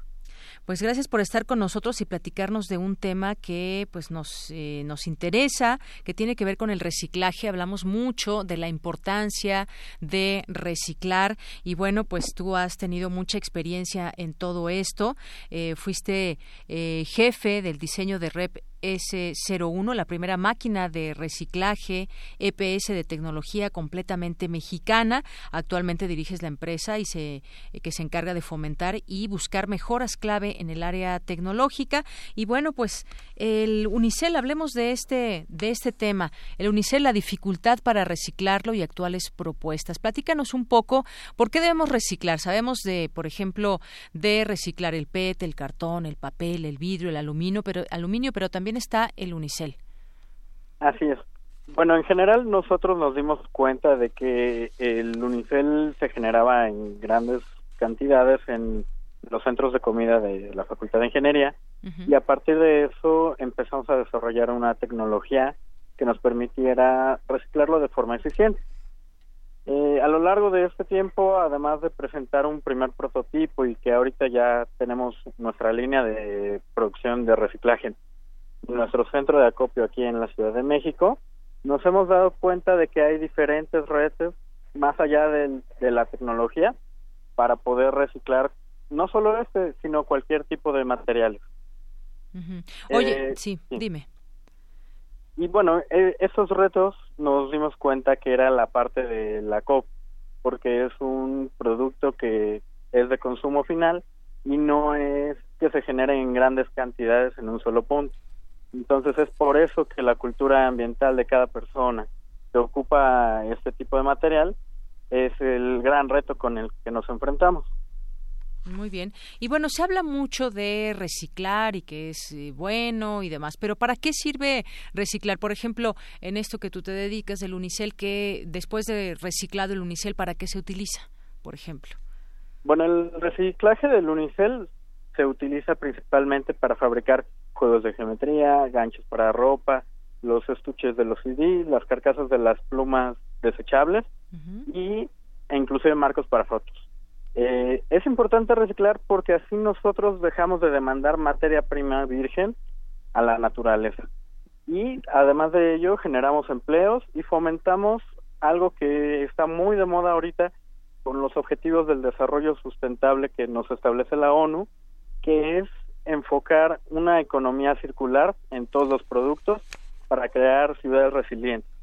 Pues gracias por estar con nosotros y platicarnos de un tema que pues nos eh, nos interesa, que tiene que ver con el reciclaje. Hablamos mucho de la importancia de reciclar y bueno, pues tú has tenido mucha experiencia en todo esto. Eh, fuiste eh, jefe del diseño de Rep S01, la primera máquina de reciclaje EPS de tecnología completamente mexicana. Actualmente diriges la empresa y se, eh, que se encarga de fomentar y buscar mejoras clave en el área tecnológica. Y bueno, pues el Unicel, hablemos de este, de este tema. El Unicel, la dificultad para reciclarlo y actuales propuestas. Platícanos un poco por qué debemos reciclar. Sabemos de, por ejemplo, de reciclar el PET, el cartón, el papel, el vidrio, el aluminio, pero, aluminio, pero también está el Unicel. Así es. Bueno, en general nosotros nos dimos cuenta de que el Unicel se generaba en grandes cantidades en los centros de comida de la Facultad de Ingeniería y a partir de eso empezamos a desarrollar una tecnología que nos permitiera reciclarlo de forma eficiente. Eh, a lo largo de este tiempo, además de presentar un primer prototipo y que ahorita ya tenemos nuestra línea de producción de reciclaje nuestro centro de acopio aquí en la Ciudad de México, nos hemos dado cuenta de que hay diferentes redes más allá de, la tecnología para poder reciclar no solo este, sino cualquier tipo de materiales. Oye, eh, sí, dime. Y bueno, eh, esos retos nos dimos cuenta que era la parte de la COP, porque es un producto que es de consumo final y no es que se genere en grandes cantidades en un solo punto. Entonces es por eso que la cultura ambiental de cada persona que ocupa este tipo de material es el gran reto con el que nos enfrentamos. Muy bien. Y bueno, se habla mucho de reciclar y que es eh, bueno y demás, pero ¿para qué sirve reciclar? Por ejemplo, en esto que tú te dedicas del unicel, que después de reciclado el unicel, ¿para qué se utiliza, por ejemplo? Bueno, el reciclaje del unicel se utiliza principalmente para fabricar juegos de geometría, ganchos para ropa, los estuches de los CD, las carcasas de las plumas desechables y e inclusive marcos para fotos. Eh, es importante reciclar porque así nosotros dejamos de demandar materia prima virgen a la naturaleza. Y además de ello generamos empleos y fomentamos algo que está muy de moda ahorita con los objetivos del desarrollo sustentable que nos establece la ONU, que es enfocar una economía circular en todos los productos para crear ciudades resilientes.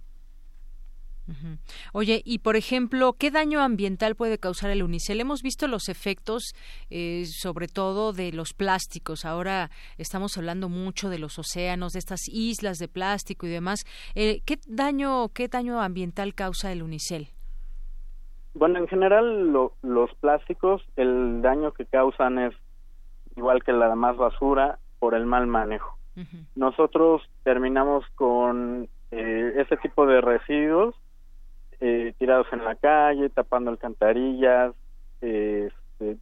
Oye, y por ejemplo, ¿qué daño ambiental puede causar el unicel? Hemos visto los efectos, eh, sobre todo de los plásticos. Ahora estamos hablando mucho de los océanos, de estas islas de plástico y demás. Eh, ¿Qué daño, qué daño ambiental causa el unicel? Bueno, en general los plásticos, el daño que causan es igual que la demás basura por el mal manejo. Nosotros terminamos con eh, ese tipo de residuos eh, tirados en la calle, tapando alcantarillas, este,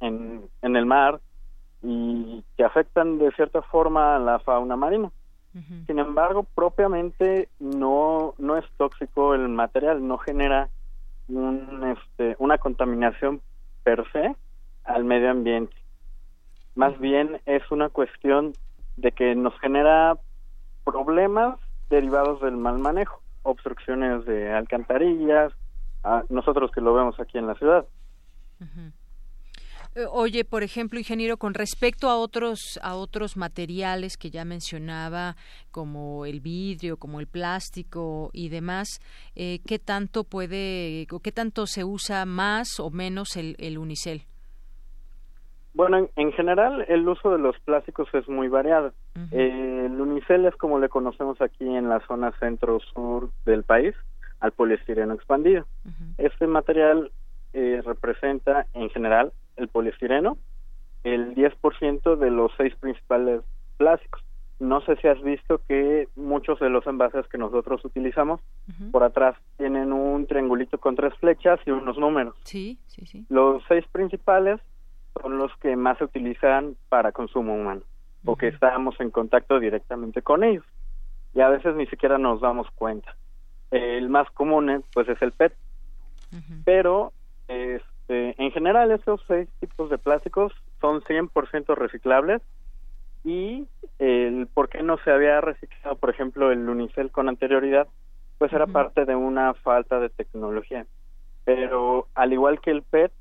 en, en el mar y que afectan de cierta forma a la fauna marina. Sin embargo, propiamente no, no es tóxico el material, no genera un, este, una contaminación per se al medio ambiente. Más bien es una cuestión de que nos genera problemas derivados del mal manejo obstrucciones de alcantarillas, nosotros que lo vemos aquí en la ciudad. Eh, oye, por ejemplo, ingeniero, con respecto a otros a otros materiales que ya mencionaba, como el vidrio, como el plástico y demás, eh, ¿qué tanto puede o qué tanto se usa más o menos el unicel? Bueno, en, general el uso de los plásticos es muy variado. Eh, el unicel es como le conocemos aquí en la zona centro-sur del país, al poliestireno expandido. Este material eh, representa en general el poliestireno, el 10% de los seis principales plásticos. No sé si has visto que muchos de los envases que nosotros utilizamos por atrás tienen un triangulito con tres flechas y unos números. Sí, sí, sí. Los seis principales son los que más se utilizan para consumo humano, porque estamos en contacto directamente con ellos. Y a veces ni siquiera nos damos cuenta. El más común pues es el PET, pero este, en general esos seis tipos de plásticos son 100% reciclables y el por qué no se había reciclado, por ejemplo, el unicel con anterioridad, pues era parte de una falta de tecnología. Pero al igual que el PET,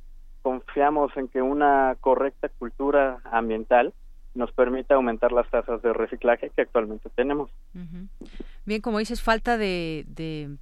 confiamos en que una correcta cultura ambiental nos permite aumentar las tasas de reciclaje que actualmente tenemos. Bien, como dices, falta de,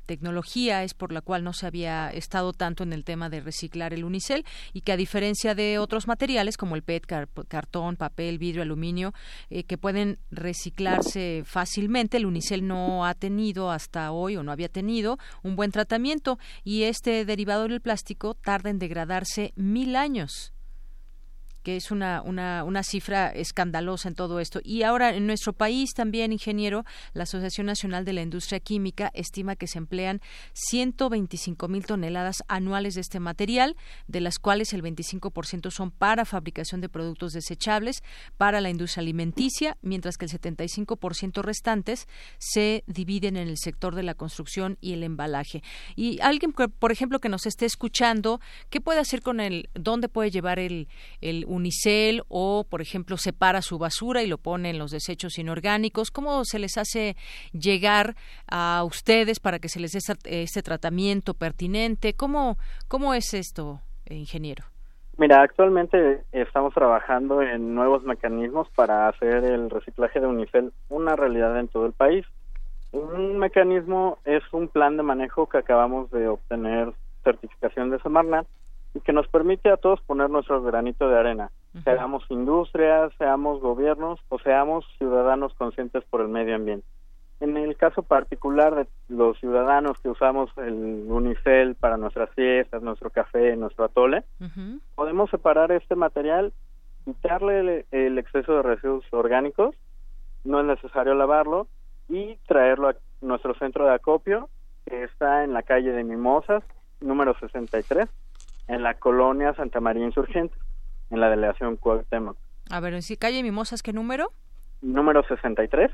tecnología es por la cual no se había estado tanto en el tema de reciclar el unicel y que a diferencia de otros materiales como el PET, cartón, papel, vidrio, aluminio, eh, que pueden reciclarse fácilmente, el unicel no ha tenido hasta hoy o no había tenido un buen tratamiento y este derivado del plástico tarda en degradarse mil años. Que es una, una, una cifra escandalosa en todo esto. Y ahora en nuestro país también, ingeniero, la Asociación Nacional de la Industria Química estima que se emplean 125 mil toneladas anuales de este material, de las cuales el 25% son para fabricación de productos desechables, para la industria alimenticia, mientras que el 75% restantes se dividen en el sector de la construcción y el embalaje. Y alguien, por ejemplo, que nos esté escuchando, ¿qué puede hacer con el, dónde puede llevar el, el unicel o, por ejemplo, separa su basura y lo pone en los desechos inorgánicos? ¿Cómo se les hace llegar a ustedes para que se les dé este tratamiento pertinente? ¿Cómo, cómo es esto, ingeniero? Mira, actualmente estamos trabajando en nuevos mecanismos para hacer el reciclaje de unicel una realidad en todo el país. Un mecanismo es un plan de manejo que acabamos de obtener certificación de Semarnat y que nos permite a todos poner nuestro granito de arena, seamos industrias, seamos gobiernos o seamos ciudadanos conscientes por el medio ambiente. En el caso particular de los ciudadanos que usamos el unicel para nuestras fiestas, nuestro café, nuestro atole, podemos separar este material, quitarle el, el exceso de residuos orgánicos, no es necesario lavarlo, y traerlo a nuestro centro de acopio, que está en la calle de Mimosas, número 63, en la colonia Santa María Insurgente, en la delegación Cuauhtémoc. A ver, si calle Mimosas, ¿qué número? Número 63.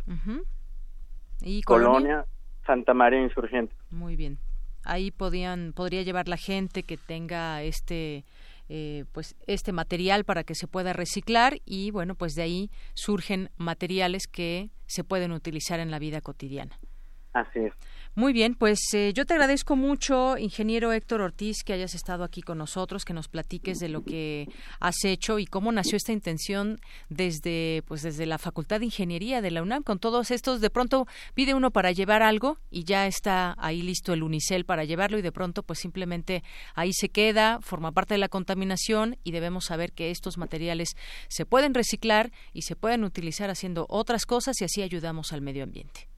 ¿Y colonia? Santa María Insurgente. Muy bien. Ahí podían, podría llevar la gente que tenga este eh, pues este material para que se pueda reciclar y bueno pues de ahí surgen materiales que se pueden utilizar en la vida cotidiana. Así es. Muy bien, pues eh, yo te agradezco mucho, ingeniero Héctor Ortiz, que hayas estado aquí con nosotros, que nos platiques de lo que has hecho y cómo nació esta intención desde, pues desde la Facultad de Ingeniería de la UNAM, con todos estos, de pronto pide uno para llevar algo y ya está ahí listo el unicel para llevarlo y de pronto pues simplemente ahí se queda, forma parte de la contaminación y debemos saber que estos materiales se pueden reciclar y se pueden utilizar haciendo otras cosas y así ayudamos al medio ambiente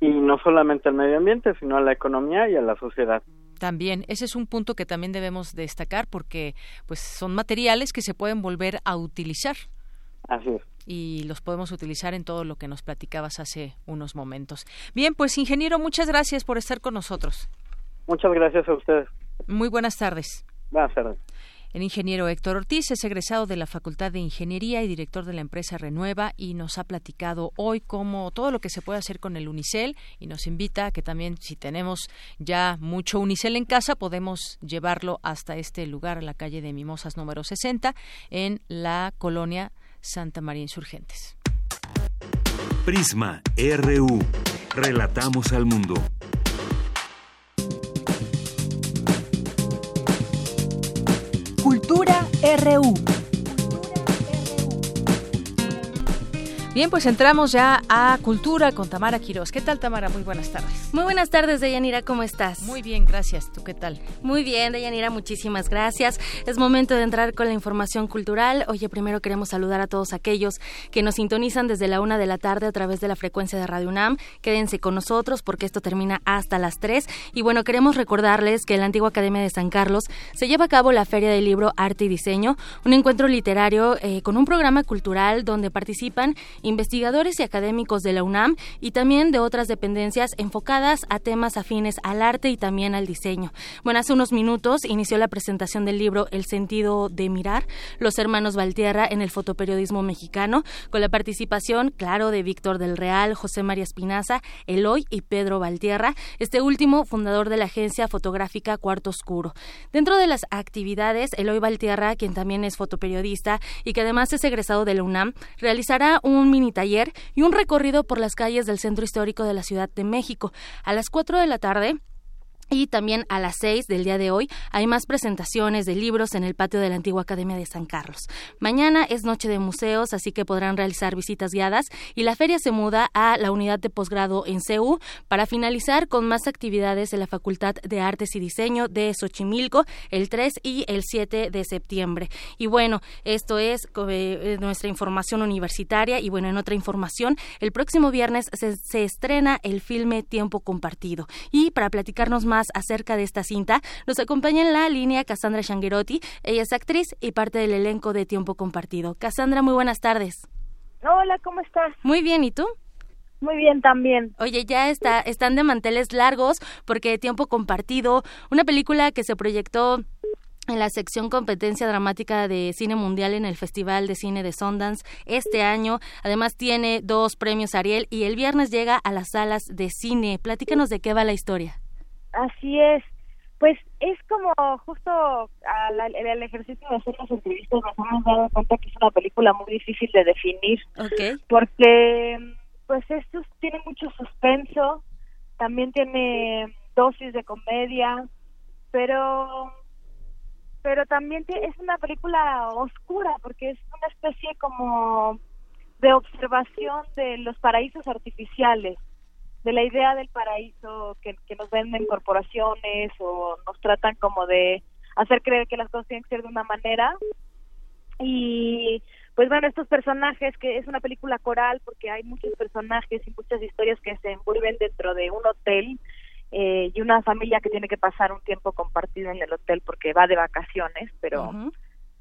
y no solamente al medio ambiente, sino a la economía y a la sociedad. También, ese es un punto que también debemos destacar porque pues son materiales que se pueden volver a utilizar. Así es. Y los podemos utilizar en todo lo que nos platicabas hace unos momentos. Bien, pues ingeniero, muchas gracias por estar con nosotros. Muchas gracias a ustedes. Muy buenas tardes. Buenas tardes. El ingeniero Héctor Ortiz es egresado de la Facultad de Ingeniería y director de la empresa Renueva y nos ha platicado hoy cómo todo lo que se puede hacer con el Unicel y nos invita a que también si tenemos ya mucho Unicel en casa podemos llevarlo hasta este lugar, la calle de Mimosas número 60 en la colonia Santa María Insurgentes. Prisma RU. Relatamos al mundo. RU. Bien, pues entramos ya a Cultura con Tamara Quiroz. ¿Qué tal, Tamara? Muy buenas tardes. Muy buenas tardes, Deyanira. ¿Cómo estás? Muy bien, gracias. ¿Tú qué tal? Muy bien, Deyanira. Muchísimas gracias. Es momento de entrar con la información cultural. Oye, primero queremos saludar a todos aquellos que nos sintonizan desde la una de la tarde a través de la frecuencia de Radio UNAM. Quédense con nosotros porque esto termina hasta las tres. Y bueno, queremos recordarles que en la antigua Academia de San Carlos se lleva a cabo la Feria del Libro Arte y Diseño, un encuentro literario eh, con un programa cultural donde participan investigadores y académicos de la UNAM y también de otras dependencias enfocadas a temas afines al arte y también al diseño. Bueno, hace unos minutos inició la presentación del libro El sentido de mirar, los hermanos Valtierra en el fotoperiodismo mexicano, con la participación, claro, de Víctor del Real, José María Espinaza, Eloy y Pedro Valtierra, este último fundador de la agencia fotográfica Cuarto Oscuro. Dentro de las actividades, Eloy Valtierra, quien también es fotoperiodista y que además es egresado de la UNAM, realizará un mini taller y un recorrido por las calles del centro histórico de la Ciudad de México. A las 4 de la tarde y también a las seis del día de hoy hay más presentaciones de libros en el patio de la antigua Academia de San Carlos. Mañana es noche de museos, así que podrán realizar visitas guiadas y la feria se muda a la unidad de posgrado en CEU para finalizar con más actividades de la Facultad de Artes y Diseño de Xochimilco el 3 y el 7 de septiembre. Y bueno, esto es eh, nuestra información universitaria y bueno, en otra información, el próximo viernes se, se estrena el filme Tiempo Compartido. Y para platicarnos más más acerca de esta cinta. Nos acompaña en la línea Cassandra Shanguerotti. Ella es actriz y parte del elenco de Tiempo Compartido. Cassandra, muy buenas tardes. Hola, ¿cómo estás? Muy bien, ¿y tú? Muy bien también. Oye, ya está, están de manteles largos porque Tiempo Compartido, una película que se proyectó en la sección competencia dramática de cine mundial en el Festival de Cine de Sundance este año. Además tiene dos premios Ariel y el viernes llega a las salas de cine. Platícanos de qué va la historia. Así es. Pues es como justo al, el ejercicio de hacer las entrevistas nos hemos dado cuenta que es una película muy difícil de definir. Porque pues esto tiene mucho suspenso, también tiene dosis de comedia, pero pero también es una película oscura porque es una especie como de observación de los paraísos artificiales, de la idea del paraíso que, que nos venden corporaciones o nos tratan como de hacer creer que las cosas tienen que ser de una manera. Y pues bueno, estos personajes, que es una película coral porque hay muchos personajes y muchas historias que se envuelven dentro de un hotel eh, y una familia que tiene que pasar un tiempo compartido en el hotel porque va de vacaciones, pero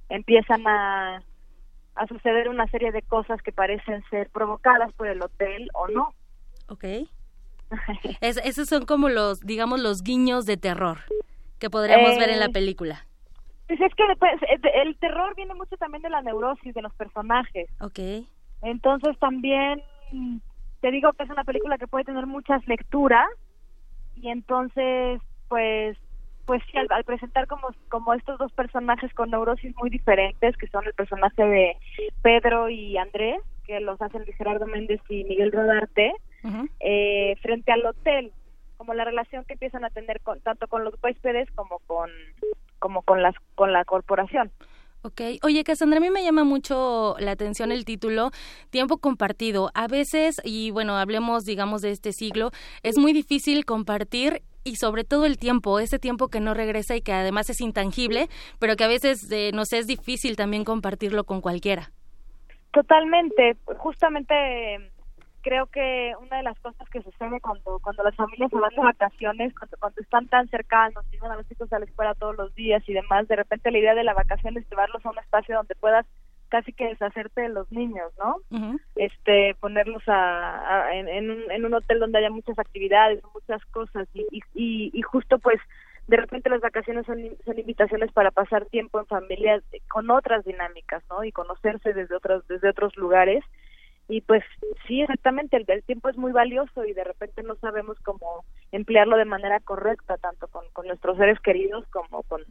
empiezan a, a suceder una serie de cosas que parecen ser provocadas por el hotel o no. Ok. esos son como los, digamos, los guiños de terror que podríamos ver en la eh, película. Pues es que el terror viene mucho también de la neurosis de los personajes. Ok. Entonces también te digo que es una película que puede tener muchas lecturas y entonces pues pues sí, al, presentar como, como estos dos personajes con neurosis muy diferentes, que son el personaje de Pedro y Andrés, que los hacen Gerardo Méndez y Miguel Rodarte, eh, frente al hotel, como la relación que empiezan a tener con, tanto con los huéspedes como con, como con, las, con la corporación. Ok. Oye, Cassandra, a mí me llama mucho la atención el título Tiempo compartido. A veces, y bueno, hablemos, digamos, de este siglo, es muy difícil compartir y sobre todo el tiempo, ese tiempo que no regresa y que además es intangible, pero que a veces eh, nos es difícil también compartirlo con cualquiera. Totalmente. Justamente creo que una de las cosas que sucede cuando cuando las familias se van de vacaciones, cuando, cuando están tan cercanos, llevan a los hijos a la escuela todos los días y demás, de repente la idea de la vacación es llevarlos a un espacio donde puedas casi que deshacerte de los niños, ¿no? Este, ponerlos a, en, un, en un hotel donde haya muchas actividades, muchas cosas y, y, y justo pues de repente las vacaciones son, son invitaciones para pasar tiempo en familia con otras dinámicas, ¿no? Y conocerse desde otros desde otros lugares y pues sí, exactamente, el, tiempo es muy valioso y de repente no sabemos cómo emplearlo de manera correcta, tanto con, nuestros seres queridos como con,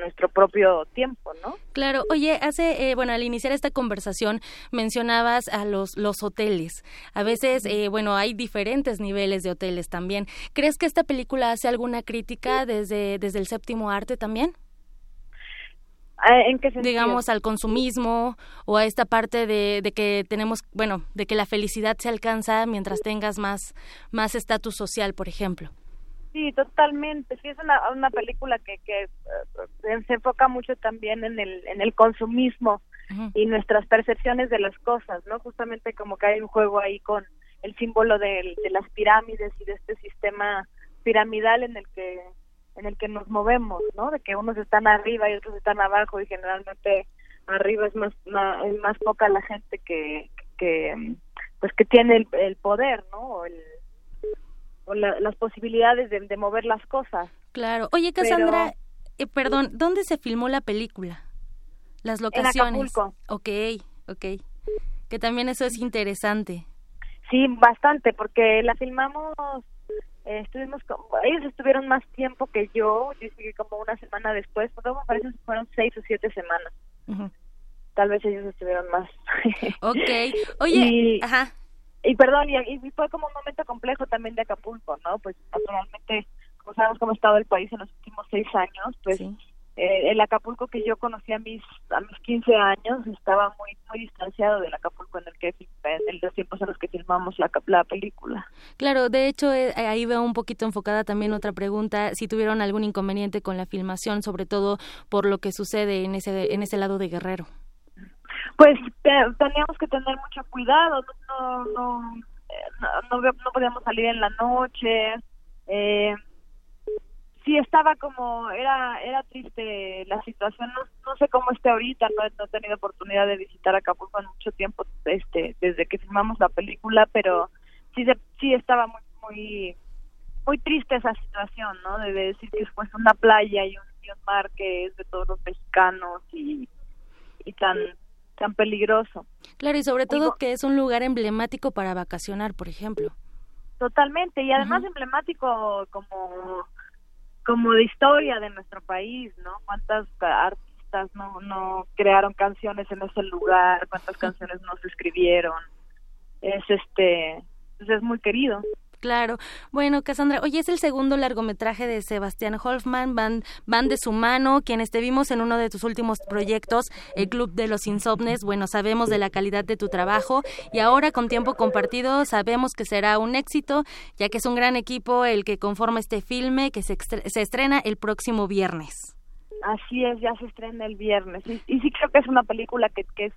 nuestro propio tiempo, ¿no? Claro, oye, hace, eh, bueno, al iniciar esta conversación mencionabas a los, los hoteles. A veces, eh, bueno, hay diferentes niveles de hoteles también. ¿Crees que esta película hace alguna crítica desde, desde el séptimo arte también? Eh, ¿En qué Digamos al consumismo o a esta parte de, de, que tenemos, bueno, de que la felicidad se alcanza mientras tengas más más estatus social, por ejemplo. Sí, totalmente. Sí, es una, una película que, que eh, se enfoca mucho también en el, en el consumismo y nuestras percepciones de las cosas, ¿no? Justamente como que hay un juego ahí con el símbolo de, de las pirámides y de este sistema piramidal en el que en el que nos movemos, ¿no? De que unos están arriba y otros están abajo y generalmente arriba es más es más poca la gente que que pues que tiene el, poder, ¿no? O, el, o las posibilidades de, mover las cosas. Claro. Oye, Cassandra, eh, perdón, ¿dónde se filmó la película? Las locaciones. En Acapulco. Ok, ok. Que también eso es interesante. Sí, bastante, porque la filmamos eh, estuvimos ellos estuvieron más tiempo que yo yo llegué como una semana después pero me parece que fueron seis o siete semanas. Tal vez ellos estuvieron más. Ok. oye y, ajá. y perdón y, fue como un momento complejo también de Acapulco no pues naturalmente como sabemos cómo ha estado el país en los últimos seis años pues eh, el Acapulco que yo conocí a mis a mis 15 años estaba muy muy distanciado del Acapulco en el que en los tiempos en los que filmamos la, la película. Claro, de hecho eh, ahí veo un poquito enfocada también otra pregunta, si tuvieron algún inconveniente con la filmación, sobre todo por lo que sucede en ese en ese lado de Guerrero. Pues teníamos que tener mucho cuidado, no no, no, no, no podíamos salir en la noche. Eh, sí estaba como era era triste la situación no, no sé cómo esté ahorita no, he tenido oportunidad de visitar Acapulco en mucho tiempo este desde que filmamos la película pero sí sí estaba muy muy muy triste esa situación no de, decir que es pues una playa y un, mar que es de todos los mexicanos y, y tan tan peligroso. Claro y sobre todo que es un lugar emblemático para vacacionar por ejemplo. Totalmente y además emblemático como como de historia de nuestro país, ¿no? ¿Cuántas artistas no, no crearon canciones en ese lugar? ¿Cuántas canciones no se escribieron? Es este, pues es muy querido. Claro. Bueno, Cassandra, hoy es el segundo largometraje de Sebastián Hoffman, van, van de su mano, quienes te vimos en uno de tus últimos proyectos, el Club de los Insomnes. Bueno, sabemos de la calidad de tu trabajo y ahora con tiempo compartido sabemos que será un éxito, ya que es un gran equipo el que conforma este filme que se, se estrena el próximo viernes. Así es, ya se estrena el viernes. Y, y sí creo que es una película que, que es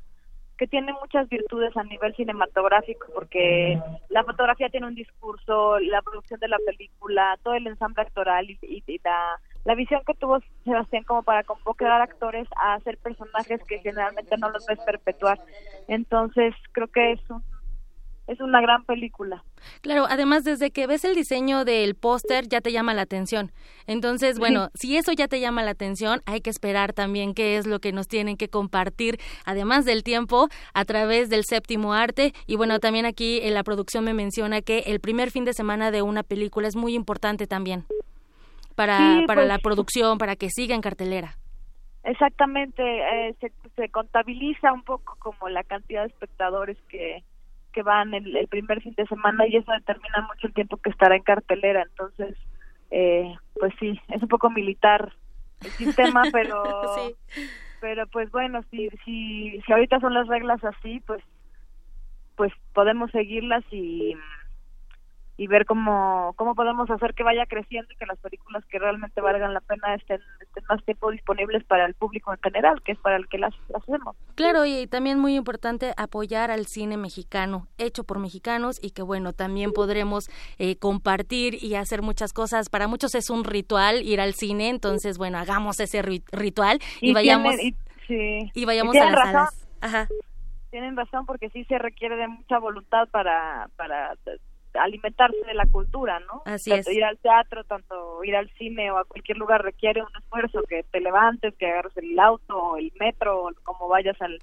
que tiene muchas virtudes a nivel cinematográfico porque la fotografía tiene un discurso, la producción de la película, todo el ensamble actoral y, la, la, visión que tuvo Sebastián como para convocar actores a hacer personajes que generalmente no los ves perpetuar. Entonces creo que es un es una gran película. Claro, además desde que ves el diseño del póster ya te llama la atención. Entonces, bueno, si eso ya te llama la atención, hay que esperar también qué es lo que nos tienen que compartir, además del tiempo, a través del séptimo arte. Y bueno, también aquí en la producción me menciona que el primer fin de semana de una película es muy importante también para, para la pues, producción, para que siga en cartelera. Exactamente, eh, se, se contabiliza un poco como la cantidad de espectadores que que van el, primer fin de semana y eso determina mucho el tiempo que estará en cartelera. Entonces, eh, pues sí, es un poco militar el sistema, pero pero pues bueno, si, si si ahorita son las reglas así, pues pues podemos seguirlas y y ver cómo, cómo podemos hacer que vaya creciendo y que las películas que realmente valgan la pena estén, estén más tiempo disponibles para el público en general, que es para el que las, hacemos. Claro, y también muy importante apoyar al cine mexicano, hecho por mexicanos y que bueno, también podremos eh, compartir y hacer muchas cosas. Para muchos es un ritual ir al cine, entonces bueno, hagamos ese ritual y, vayamos, y, vayamos a las salas. Ajá. Tienen razón porque sí se requiere de mucha voluntad para, para alimentarse de la cultura, ¿no? Así tanto ir al teatro, tanto ir al cine o a cualquier lugar requiere un esfuerzo, que te levantes, que agarres el auto o el metro, como vayas al,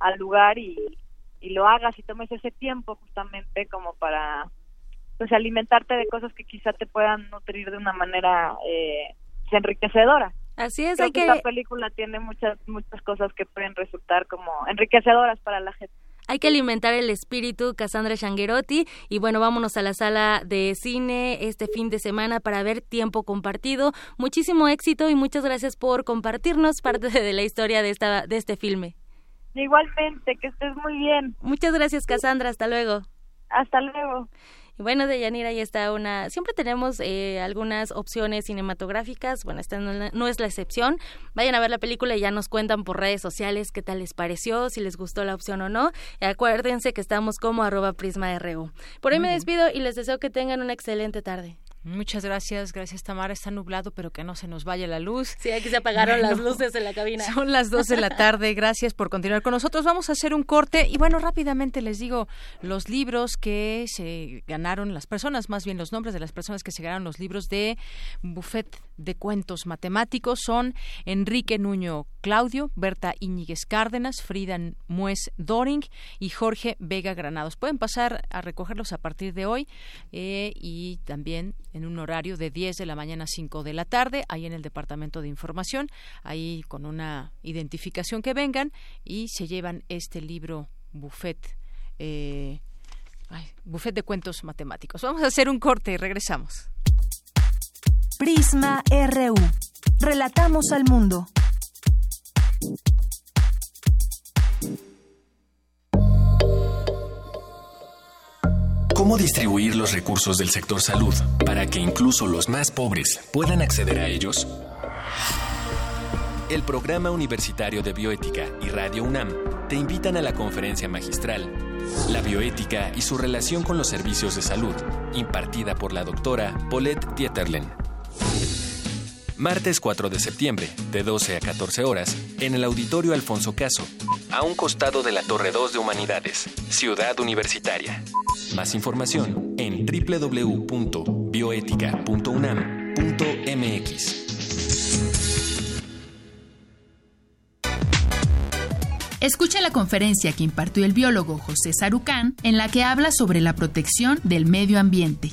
al lugar y, y lo hagas y tomes ese tiempo justamente como para pues alimentarte de cosas que quizá te puedan nutrir de una manera eh, enriquecedora. Así es, Creo que, esta película tiene muchas muchas cosas que pueden resultar como enriquecedoras para la gente. Hay que alimentar el espíritu Cassandra Shanguerotti y bueno, vámonos a la sala de cine este fin de semana para ver tiempo compartido. Muchísimo éxito y muchas gracias por compartirnos parte de la historia de esta de este filme. Igualmente, que estés muy bien. Muchas gracias, Cassandra, hasta luego. Hasta luego. Y bueno, de Yanira ya está una... Siempre tenemos eh, algunas opciones cinematográficas, bueno, esta no, es la excepción. Vayan a ver la película y ya nos cuentan por redes sociales qué tal les pareció, si les gustó la opción o no. Y acuérdense que estamos como arroba prisma.ru. Por hoy me despido y les deseo que tengan una excelente tarde. Muchas gracias, gracias Tamara. Está nublado, pero que no se nos vaya la luz. Sí, aquí se apagaron las luces en la cabina. Son las dos de la tarde. Gracias por continuar con nosotros. Vamos a hacer un corte y bueno, rápidamente les digo los libros que se ganaron, las personas, más bien los nombres de las personas que se ganaron los libros de Buffet de Cuentos Matemáticos son Enrique Nuño Claudio, Berta Íñiguez Cárdenas, Frida Muez Doring y Jorge Vega Granados. Pueden pasar a recogerlos a partir de hoy eh, y también en un horario de 10 de la mañana a 5 de la tarde, ahí en el Departamento de Información, ahí con una identificación que vengan y se llevan este libro Buffet. Eh, buffet de cuentos matemáticos. Vamos a hacer un corte y regresamos. Prisma RU. Relatamos al mundo. ¿Cómo distribuir los recursos del sector salud para que incluso los más pobres puedan acceder a ellos? El Programa Universitario de Bioética y Radio UNAM te invitan a la conferencia magistral La bioética y su relación con los servicios de salud, impartida por la doctora Paulette Dieterlen. Martes 4 de septiembre, de 12 a 14 horas, en el Auditorio Alfonso Caso, a un costado de la Torre 2 de Humanidades, Ciudad Universitaria. Más información en www.bioética.unam.mx. Escucha la conferencia que impartió el biólogo José Sarucán, en la que habla sobre la protección del medio ambiente.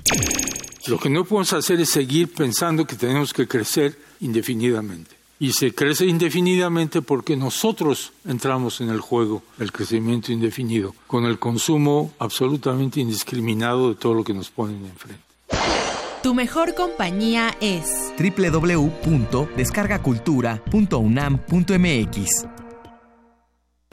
Lo que no podemos hacer es seguir pensando que tenemos que crecer indefinidamente. Y se crece indefinidamente porque nosotros entramos en el juego del crecimiento indefinido, con el consumo absolutamente indiscriminado de todo lo que nos ponen enfrente. Tu mejor compañía es www.descargacultura.unam.mx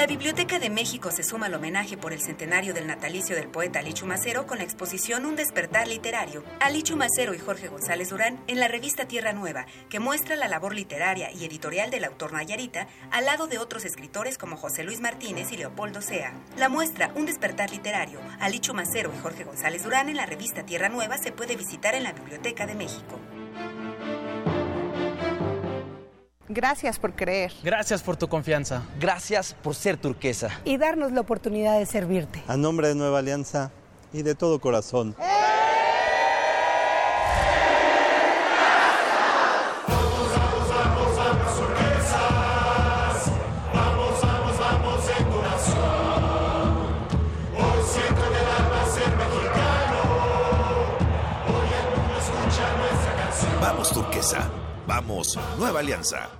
La Biblioteca de México se suma al homenaje por el centenario del natalicio del poeta Alichu Macero con la exposición Un despertar literario. Alichu Macero y Jorge González Durán en la revista Tierra Nueva, que muestra la labor literaria y editorial del autor Nayarita al lado de otros escritores como José Luis Martínez y Leopoldo Sea. La muestra Un despertar literario, Alichu Macero y Jorge González Durán en la revista Tierra Nueva se puede visitar en la Biblioteca de México. Gracias por creer. Gracias por tu confianza. Gracias por ser turquesa. Y darnos la oportunidad de servirte. A nombre de Nueva Alianza y de todo corazón. Vamos turquesa. Vamos, Nueva Alianza.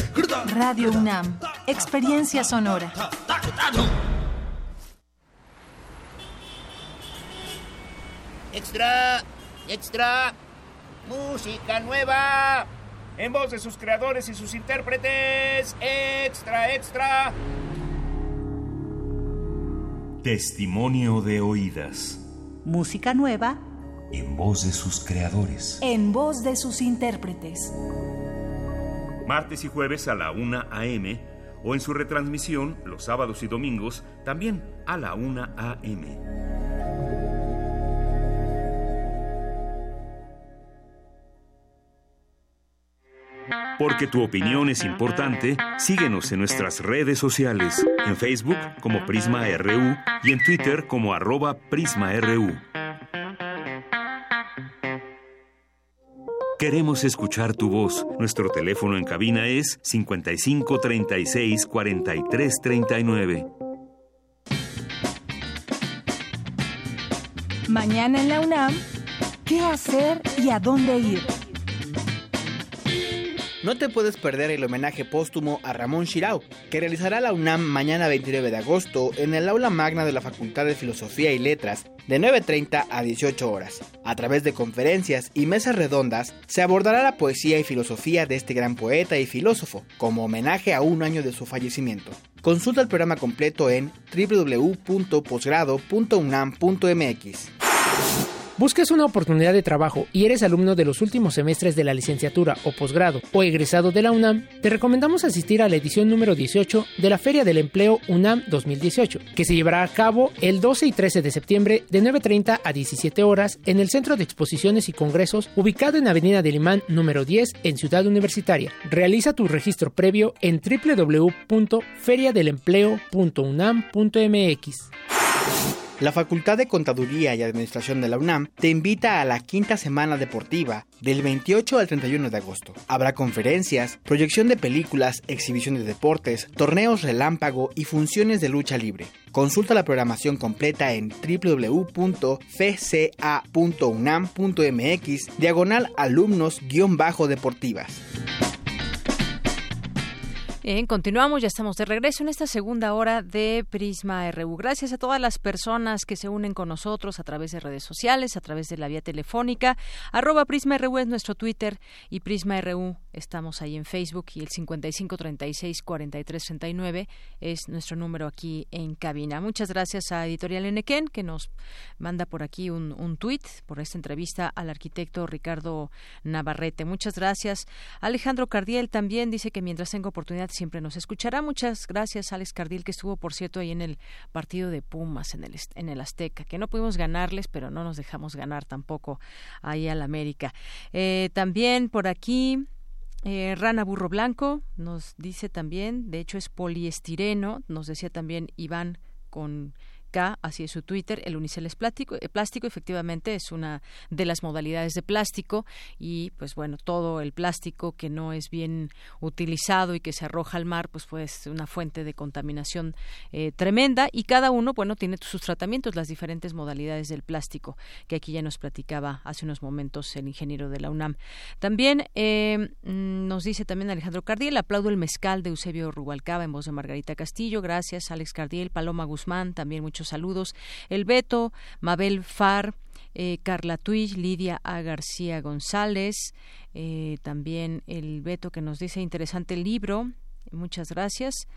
Radio UNAM. Experiencia sonora. Extra, extra, música nueva. En voz de sus creadores y sus intérpretes. Extra, extra. Testimonio de oídas. Música nueva. En voz de sus creadores. En voz de sus intérpretes. Martes y jueves a la 1 a.m. o en su retransmisión los sábados y domingos también a la 1 a.m. Porque tu opinión es importante, síguenos en nuestras redes sociales, en Facebook como Prisma RU y en Twitter como arroba PrismaRU. Queremos escuchar tu voz. Nuestro teléfono en cabina es 55 36 43 39. Mañana en la UNAM, ¿qué hacer y a dónde ir? No te puedes perder el homenaje póstumo a Ramón Shirao, que realizará la UNAM mañana 29 de agosto en el aula magna de la Facultad de Filosofía y Letras de 9.30 a 18 horas. A través de conferencias y mesas redondas se abordará la poesía y filosofía de este gran poeta y filósofo, como homenaje a un año de su fallecimiento. Consulta el programa completo en www.posgrado.unam.mx. ¿Buscas una oportunidad de trabajo y eres alumno de los últimos semestres de la licenciatura o posgrado o egresado de la UNAM? Te recomendamos asistir a la edición número 18 de la Feria del Empleo UNAM 2018, que se llevará a cabo el 12 y 13 de septiembre de 9.30 a 17 horas en el Centro de Exposiciones y Congresos ubicado en Avenida del Imán número 10 en Ciudad Universitaria. Realiza tu registro previo en www.feriadelempleo.unam.mx. La Facultad de Contaduría y Administración de la UNAM te invita a la quinta semana deportiva del 28 al 31 de agosto. Habrá conferencias, proyección de películas, exhibición de deportes, torneos relámpago y funciones de lucha libre. Consulta la programación completa en www.fca.unam.mx diagonal alumnos-deportivas. Bien, continuamos, ya estamos de regreso en esta segunda hora de Prisma RU. Gracias a todas las personas que se unen con nosotros a través de redes sociales, a través de la vía telefónica. Arroba Prisma RU es nuestro Twitter y Prisma RU estamos ahí en Facebook y el 5536-4339 es nuestro número aquí en cabina. Muchas gracias a Editorial Enequén que nos manda por aquí un, un tuit por esta entrevista al arquitecto Ricardo Navarrete. Muchas gracias. Alejandro Cardiel también dice que mientras tenga oportunidad siempre nos escuchará. Muchas gracias, Alex Cardil, que estuvo, por cierto, ahí en el partido de Pumas, en el, en el Azteca, que no pudimos ganarles, pero no nos dejamos ganar tampoco ahí al América. Eh, también por aquí. Eh, Rana Burro Blanco nos dice también, de hecho es poliestireno, nos decía también Iván con así es su Twitter, el unicel es plástico, eh, plástico efectivamente es una de las modalidades de plástico y pues bueno, todo el plástico que no es bien utilizado y que se arroja al mar, pues puede ser una fuente de contaminación eh, tremenda y cada uno, bueno, tiene sus tratamientos, las diferentes modalidades del plástico, que aquí ya nos platicaba hace unos momentos el ingeniero de la UNAM. También eh, mm, nos dice también Alejandro Cardiel, aplaudo el mezcal de Eusebio Rubalcaba en voz de Margarita Castillo, gracias Alex Cardiel, Paloma Guzmán, también muchos saludos. El Beto, Mabel Far, eh, Carla Twitch, Lidia A. García González, eh, también el Beto que nos dice interesante el libro, muchas gracias.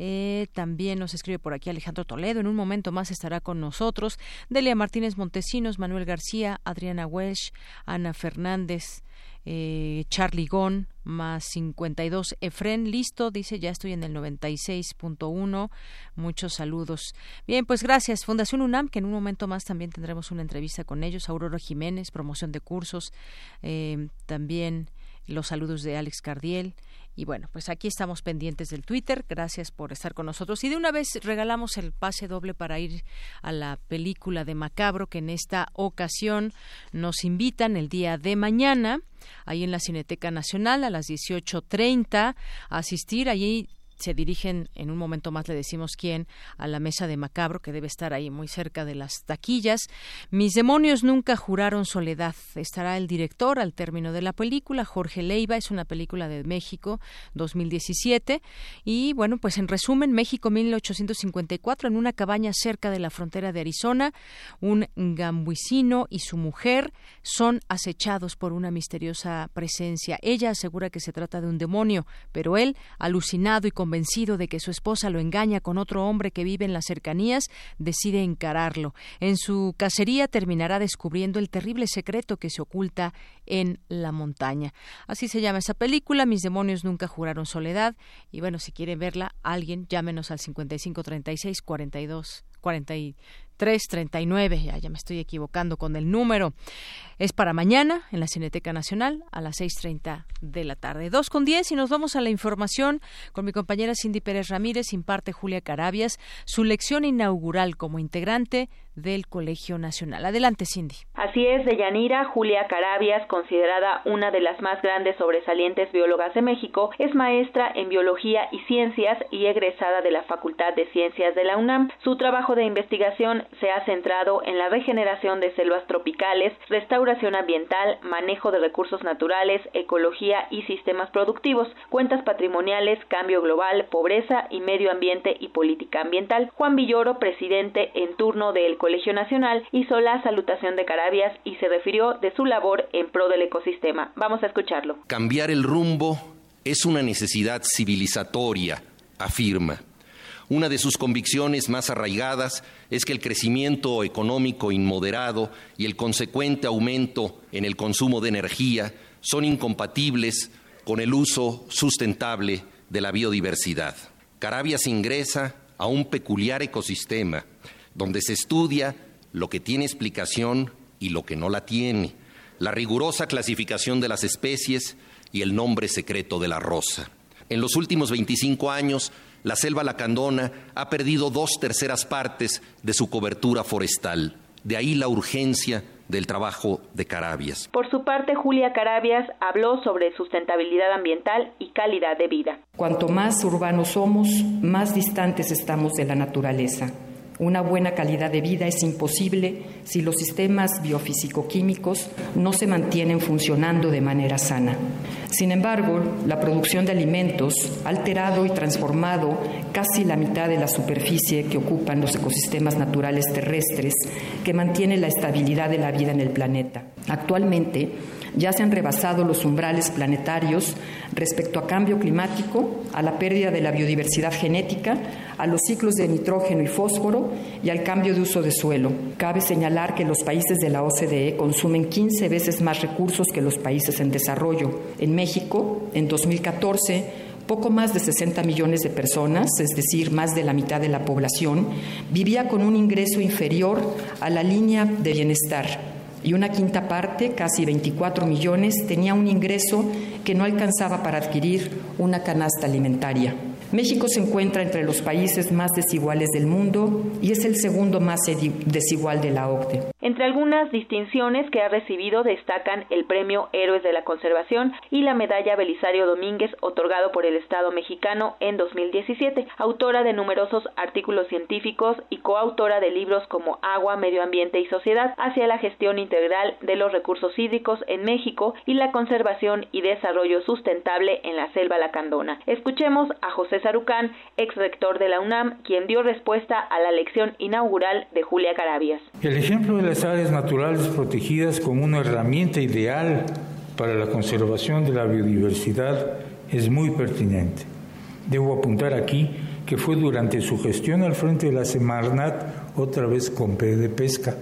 Eh, también nos escribe por aquí Alejandro Toledo. En un momento más estará con nosotros. Delia Martínez Montesinos, Manuel García, Adriana Welsh, Ana Fernández, eh, Charlie Gon más 52 Efren listo dice ya estoy en el 96.1 muchos saludos. Bien pues gracias. Fundación UNAM que en un momento más también tendremos una entrevista con ellos. Aurora Jiménez promoción de cursos. Eh, también los saludos de Alex Cardiel y bueno, pues aquí estamos pendientes del Twitter. Gracias por estar con nosotros. Y de una vez regalamos el pase doble para ir a la película de Macabro, que en esta ocasión nos invitan el día de mañana, ahí en la Cineteca Nacional, a las 18.30, a asistir. Allí se dirigen, en un momento más le decimos quién, a la mesa de Macabro, que debe estar ahí muy cerca de las taquillas. Mis demonios nunca juraron soledad. Estará el director al término de la película, Jorge Leiva, es una película de México 2017. Y bueno, pues en resumen, México 1854, en una cabaña cerca de la frontera de Arizona, un gambuicino y su mujer son acechados por una misteriosa presencia. Ella asegura que se trata de un demonio, pero él, alucinado y convencido de que su esposa lo engaña con otro hombre que vive en las cercanías, decide encararlo. En su cacería terminará descubriendo el terrible secreto que se oculta en la montaña. Así se llama esa película, Mis demonios nunca juraron soledad. Y bueno, si quieren verla, alguien llámenos al 5536 42 4339. Ya, ya me estoy equivocando con el número. Es para mañana en la Cineteca Nacional a las 6.30 de la tarde. Dos con diez y nos vamos a la información con mi compañera Cindy Pérez Ramírez, imparte Julia Carabias, su lección inaugural como integrante del Colegio Nacional. Adelante, Cindy. Así es, Deyanira, Julia Carabias, considerada una de las más grandes sobresalientes biólogas de México, es maestra en biología y ciencias y egresada de la Facultad de Ciencias de la UNAM. Su trabajo de investigación se ha centrado en la regeneración de selvas tropicales, restauración ambiental, manejo de recursos naturales, ecología y sistemas productivos, cuentas patrimoniales, cambio global, pobreza y medio ambiente y política ambiental. Juan Villoro, presidente en turno del Colegio Nacional, hizo la salutación de Carabias y se refirió de su labor en pro del ecosistema. Vamos a escucharlo. Cambiar el rumbo es una necesidad civilizatoria, afirma. Una de sus convicciones más arraigadas es que el crecimiento económico inmoderado y el consecuente aumento en el consumo de energía son incompatibles con el uso sustentable de la biodiversidad. Carabias ingresa a un peculiar ecosistema donde se estudia lo que tiene explicación y lo que no la tiene, la rigurosa clasificación de las especies y el nombre secreto de la rosa. En los últimos 25 años, La selva lacandona ha perdido dos terceras partes de su cobertura forestal. De ahí la urgencia del trabajo de Carabias. Por su parte, Julia Carabias habló sobre sustentabilidad ambiental y calidad de vida. Cuanto más urbanos somos, más distantes estamos de la naturaleza. Una buena calidad de vida es imposible si los sistemas biofísico-químicos no se mantienen funcionando de manera sana. Sin embargo, la producción de alimentos ha alterado y transformado casi la mitad de la superficie que ocupan los ecosistemas naturales terrestres que mantienen la estabilidad de la vida en el planeta. Actualmente, ya se han rebasado los umbrales planetarios respecto a cambio climático, a la pérdida de la biodiversidad genética, a los ciclos de nitrógeno y fósforo y al cambio de uso de suelo. Cabe señalar que los países de la OCDE consumen 15 veces más recursos que los países en desarrollo. En México, en 2014, poco más de 60 millones de personas, es decir, más de la mitad de la población, vivía con un ingreso inferior a la línea de bienestar y una quinta parte, casi 24 millones, tenía un ingreso que no alcanzaba para adquirir una canasta alimentaria. México se encuentra entre los países más desiguales del mundo y es el segundo más desigual de la OCDE. Entre algunas distinciones que ha recibido destacan el Premio Héroes de la Conservación y la Medalla Belisario Domínguez otorgado por el Estado mexicano en 2017, autora de numerosos artículos científicos y coautora de libros como Agua, Medio Ambiente y Sociedad hacia la gestión integral de los recursos hídricos en México y la conservación y desarrollo sustentable en la selva lacandona. Escuchemos a José Sarucán, ex rector de la UNAM, quien dio respuesta a la lección inaugural de Julia Carabias. El ejemplo las áreas naturales protegidas como una herramienta ideal para la conservación de la biodiversidad es muy pertinente. Debo apuntar aquí que fue durante su gestión al frente de la Semarnat, otra vez con P de pesca,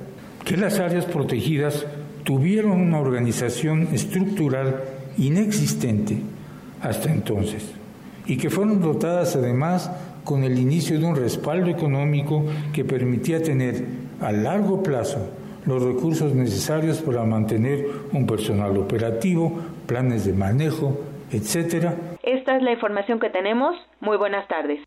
que las áreas protegidas tuvieron una organización estructural inexistente hasta entonces y que fueron dotadas además con el inicio de un respaldo económico que permitía tener a largo plazo los recursos necesarios para mantener un personal operativo, planes de manejo, etcétera. Esta es la información que tenemos. Muy buenas tardes.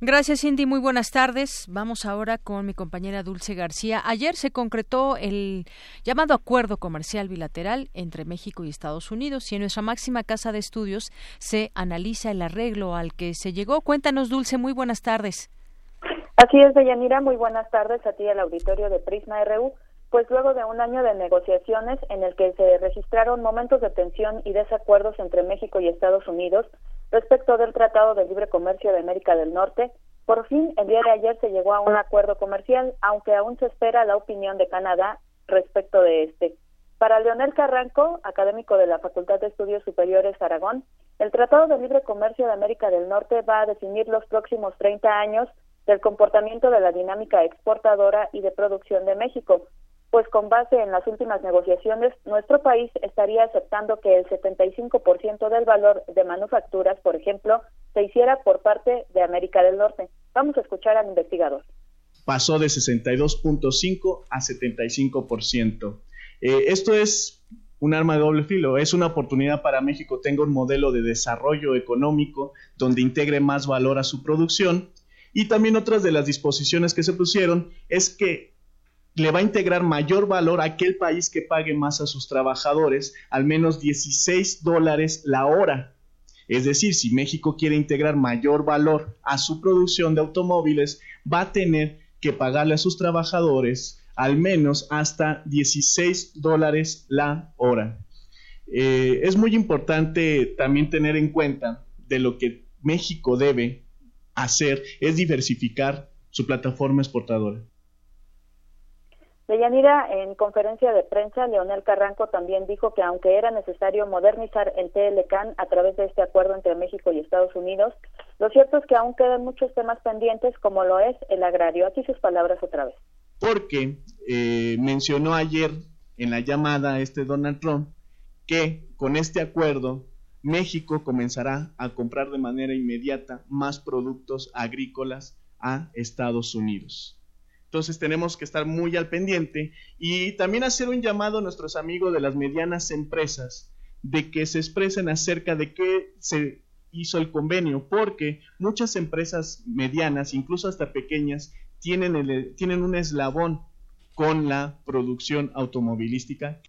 Gracias, Cindy. Muy buenas tardes. Vamos ahora con mi compañera Dulce García. Ayer se concretó el llamado acuerdo comercial bilateral entre México y Estados Unidos y en nuestra máxima casa de estudios se analiza el arreglo al que se llegó. Cuéntanos, Dulce. Muy buenas tardes. Así es, Deyanira. Muy buenas tardes a ti al auditorio de Prisma RU. Pues luego de un año de negociaciones en el que se registraron momentos de tensión y desacuerdos entre México y Estados Unidos, Respecto del Tratado de Libre Comercio de América del Norte, por fin el día de ayer se llegó a un acuerdo comercial, aunque aún se espera la opinión de Canadá respecto de este. Para Leonel Carranco, académico de la Facultad de Estudios Superiores Aragón, el Tratado de Libre Comercio de América del Norte va a definir los próximos 30 años del comportamiento de la dinámica exportadora y de producción de México, pues con base en las últimas negociaciones, nuestro país estaría aceptando que el 75% del valor de manufacturas, por ejemplo, se hiciera por parte de América del Norte. Vamos a escuchar al investigador. Pasó de 62.5 a 75%. Eh, esto es un arma de doble filo, es una oportunidad para México tenga un modelo de desarrollo económico donde integre más valor a su producción y también otras de las disposiciones que se pusieron es que le va a integrar mayor valor a aquel país que pague más a sus trabajadores, al menos 16 dólares la hora. Es decir, si México quiere integrar mayor valor a su producción de automóviles, va a tener que pagarle a sus trabajadores al menos hasta 16 dólares la hora. Eh, es muy importante también tener en cuenta de lo que México debe hacer es diversificar su plataforma exportadora. Deyanira, en conferencia de prensa, Leonel Carranco también dijo que aunque era necesario modernizar el TLCAN a través de este acuerdo entre México y Estados Unidos, lo cierto es que aún quedan muchos temas pendientes, como lo es el agrario. Aquí sus palabras otra vez. Porque eh, mencionó ayer en la llamada este Donald Trump que con este acuerdo México comenzará a comprar de manera inmediata más productos agrícolas a Estados Unidos. Entonces tenemos que estar muy al pendiente y también hacer un llamado a nuestros amigos de las medianas empresas de que se expresen acerca de qué se hizo el convenio, porque muchas empresas medianas, incluso hasta pequeñas, tienen, tienen un eslabón con la producción automovilística.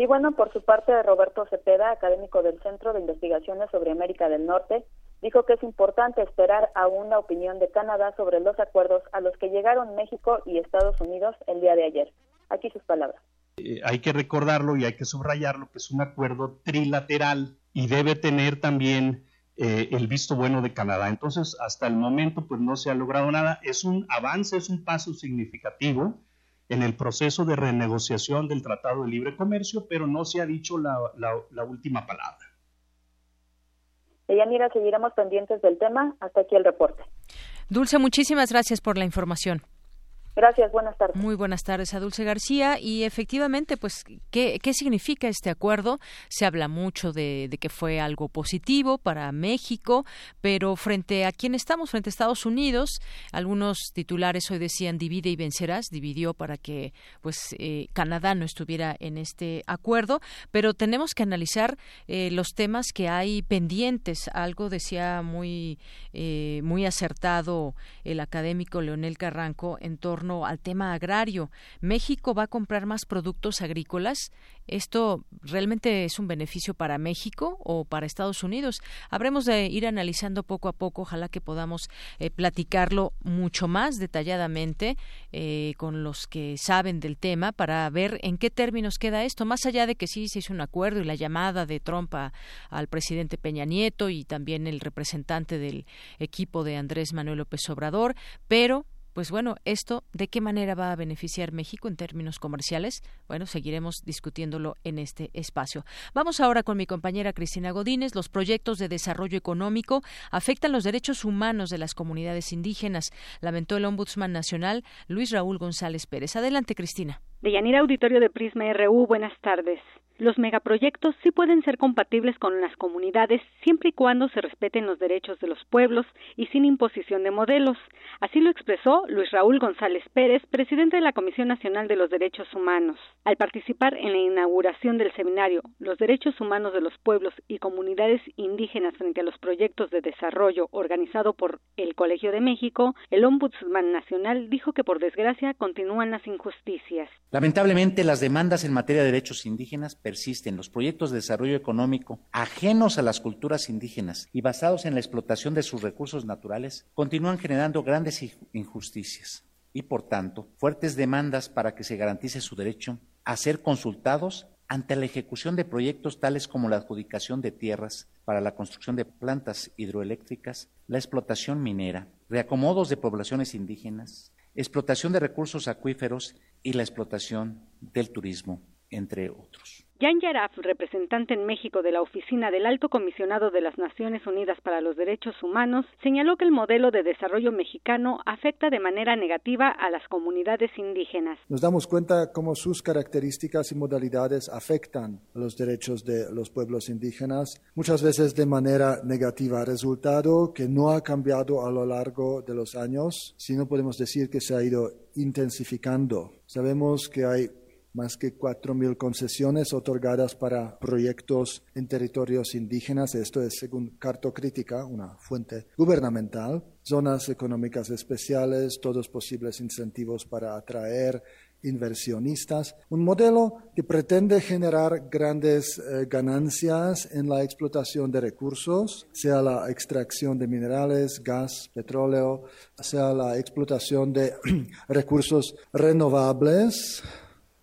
Y bueno, por su parte, Roberto Cepeda, académico del Centro de Investigaciones sobre América del Norte, dijo que es importante esperar aún la opinión de Canadá sobre los acuerdos a los que llegaron México y Estados Unidos el día de ayer. Aquí sus palabras. Eh, hay que recordarlo y hay que subrayarlo que es un acuerdo trilateral y debe tener también eh, el visto bueno de Canadá. Entonces, hasta el momento, pues no se ha logrado nada. Es un avance, es un paso significativo en el proceso de renegociación del Tratado de Libre Comercio, pero no se ha dicho la, la última palabra. Deyanira, seguiremos pendientes del tema. Hasta aquí el reporte. Dulce, muchísimas gracias por la información. Gracias, buenas tardes. Muy buenas tardes a Dulce García. Y efectivamente, pues, ¿qué, qué significa este acuerdo? Se habla mucho de, que fue algo positivo para México, pero frente a quién estamos, frente a Estados Unidos, algunos titulares hoy decían divide y vencerás, dividió para que, pues, eh, Canadá no estuviera en este acuerdo, pero tenemos que analizar eh, los temas que hay pendientes. Algo decía muy, eh, muy acertado el académico Leonel Carranco en torno al tema agrario. México va a comprar más productos agrícolas. ¿Esto realmente es un beneficio para México o para Estados Unidos? Habremos de ir analizando poco a poco. Ojalá que podamos eh, platicarlo mucho más detalladamente eh, con los que saben del tema para ver en qué términos queda esto. Más allá de que sí se hizo un acuerdo y la llamada de Trump al presidente Peña Nieto y también el representante del equipo de Andrés Manuel López Obrador, pero pues bueno, esto de qué manera va a beneficiar México en términos comerciales, bueno, seguiremos discutiéndolo en este espacio. Vamos ahora con mi compañera Cristina Godínez. Los proyectos de desarrollo económico afectan los derechos humanos de las comunidades indígenas, lamentó el Ombudsman Nacional Luis Raúl González Pérez. Adelante, Cristina. De Auditorio de Prisma RU, buenas tardes. Los megaproyectos sí pueden ser compatibles con las comunidades siempre y cuando se respeten los derechos de los pueblos y sin imposición de modelos. Así lo expresó Luis Raúl González Pérez, presidente de la Comisión Nacional de los Derechos Humanos, al participar en la inauguración del seminario Los Derechos Humanos de los Pueblos y Comunidades Indígenas frente a los proyectos de desarrollo organizado por el Colegio de México, el Ombudsman Nacional dijo que por desgracia continúan las injusticias. Lamentablemente, las demandas en materia de derechos indígenas persisten. Los proyectos de desarrollo económico ajenos a las culturas indígenas y basados en la explotación de sus recursos naturales continúan generando grandes injusticias y, por tanto, fuertes demandas para que se garantice su derecho a ser consultados ante la ejecución de proyectos tales como la adjudicación de tierras para la construcción de plantas hidroeléctricas, la explotación minera, reacomodos de poblaciones indígenas, explotación de recursos acuíferos y la explotación del turismo, entre otros. Jan Yaraf, representante en México de la Oficina del Alto Comisionado de las Naciones Unidas para los Derechos Humanos, señaló que el modelo de desarrollo mexicano afecta de manera negativa a las comunidades indígenas. Nos damos cuenta cómo sus características y modalidades afectan los derechos de los pueblos indígenas, muchas veces de manera negativa, resultado que no ha cambiado a lo largo de los años, sino podemos decir que se ha ido intensificando. Sabemos que hay más que 4.000 concesiones otorgadas para proyectos en territorios indígenas. Esto es según Cartocrítica, una fuente gubernamental. Zonas económicas especiales, todos posibles incentivos para atraer inversionistas, un modelo que pretende generar grandes eh, ganancias en la explotación de recursos, sea la extracción de minerales, gas, petróleo, sea la explotación de recursos renovables,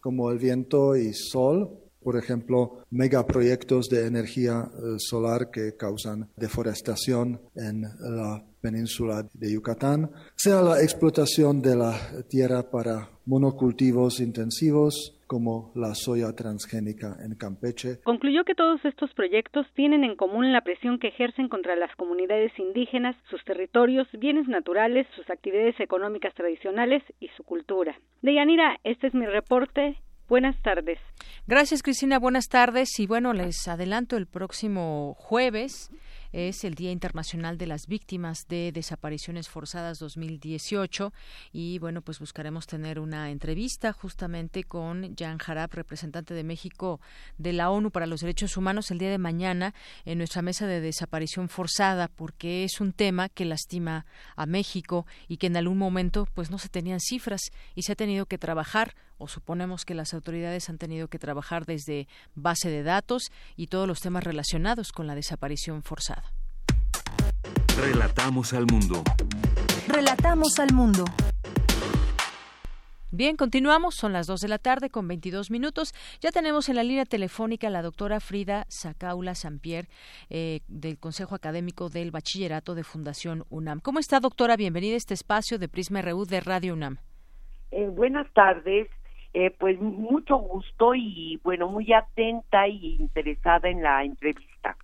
como el viento y sol, por ejemplo, megaproyectos de energía eh, solar que causan deforestación en la península de Yucatán, sea la explotación de la tierra para monocultivos intensivos como la soya transgénica en Campeche. Concluyó que todos estos proyectos tienen en común la presión que ejercen contra las comunidades indígenas, sus territorios, bienes naturales, sus actividades económicas tradicionales y su cultura. Deyanira, este es mi reporte. Buenas tardes. Gracias, Cristina. Buenas tardes. Y bueno, les adelanto el próximo jueves es el Día Internacional de las Víctimas de Desapariciones Forzadas 2018 y bueno, pues buscaremos tener una entrevista justamente con Jan Harap, representante de México de la ONU para los Derechos Humanos el día de mañana en nuestra mesa de desaparición forzada porque es un tema que lastima a México y que en algún momento pues no se tenían cifras y se ha tenido que trabajar o suponemos que las autoridades han tenido que trabajar desde base de datos y todos los temas relacionados con la desaparición forzada. Relatamos al mundo. Relatamos al mundo. Bien, continuamos. Son las 2 de la tarde con 22 minutos. Ya tenemos en la línea telefónica a la doctora Frida Sacaula Sampier eh, del Consejo Académico del Bachillerato de Fundación UNAM. ¿Cómo está, doctora? Bienvenida a este espacio de Prisma RU de Radio UNAM. Eh, buenas tardes. Eh, pues mucho gusto y bueno, muy atenta y interesada en la entrevista.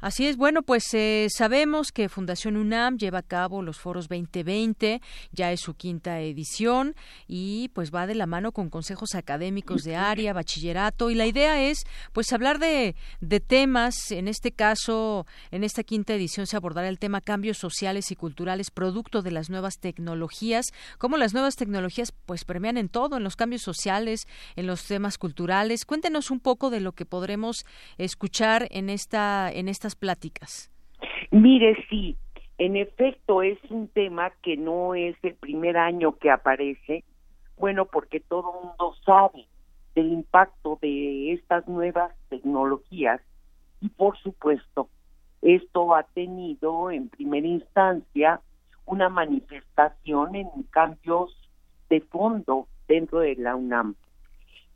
Así es, bueno, pues eh, sabemos que Fundación UNAM lleva a cabo los foros 2020, ya es su quinta edición y pues va de la mano con consejos académicos de área, bachillerato y la idea es pues hablar de, de temas, en este caso, en esta quinta edición se abordará el tema cambios sociales y culturales producto de las nuevas tecnologías, cómo las nuevas tecnologías pues permean en todo, en los cambios sociales, en los temas culturales. Cuéntenos un poco de lo que podremos escuchar en esta en estas pláticas? Mire, sí, en efecto es un tema que no es el primer año que aparece, bueno, porque todo el mundo sabe del impacto de estas nuevas tecnologías y por supuesto esto ha tenido en primera instancia una manifestación en cambios de fondo dentro de la UNAM.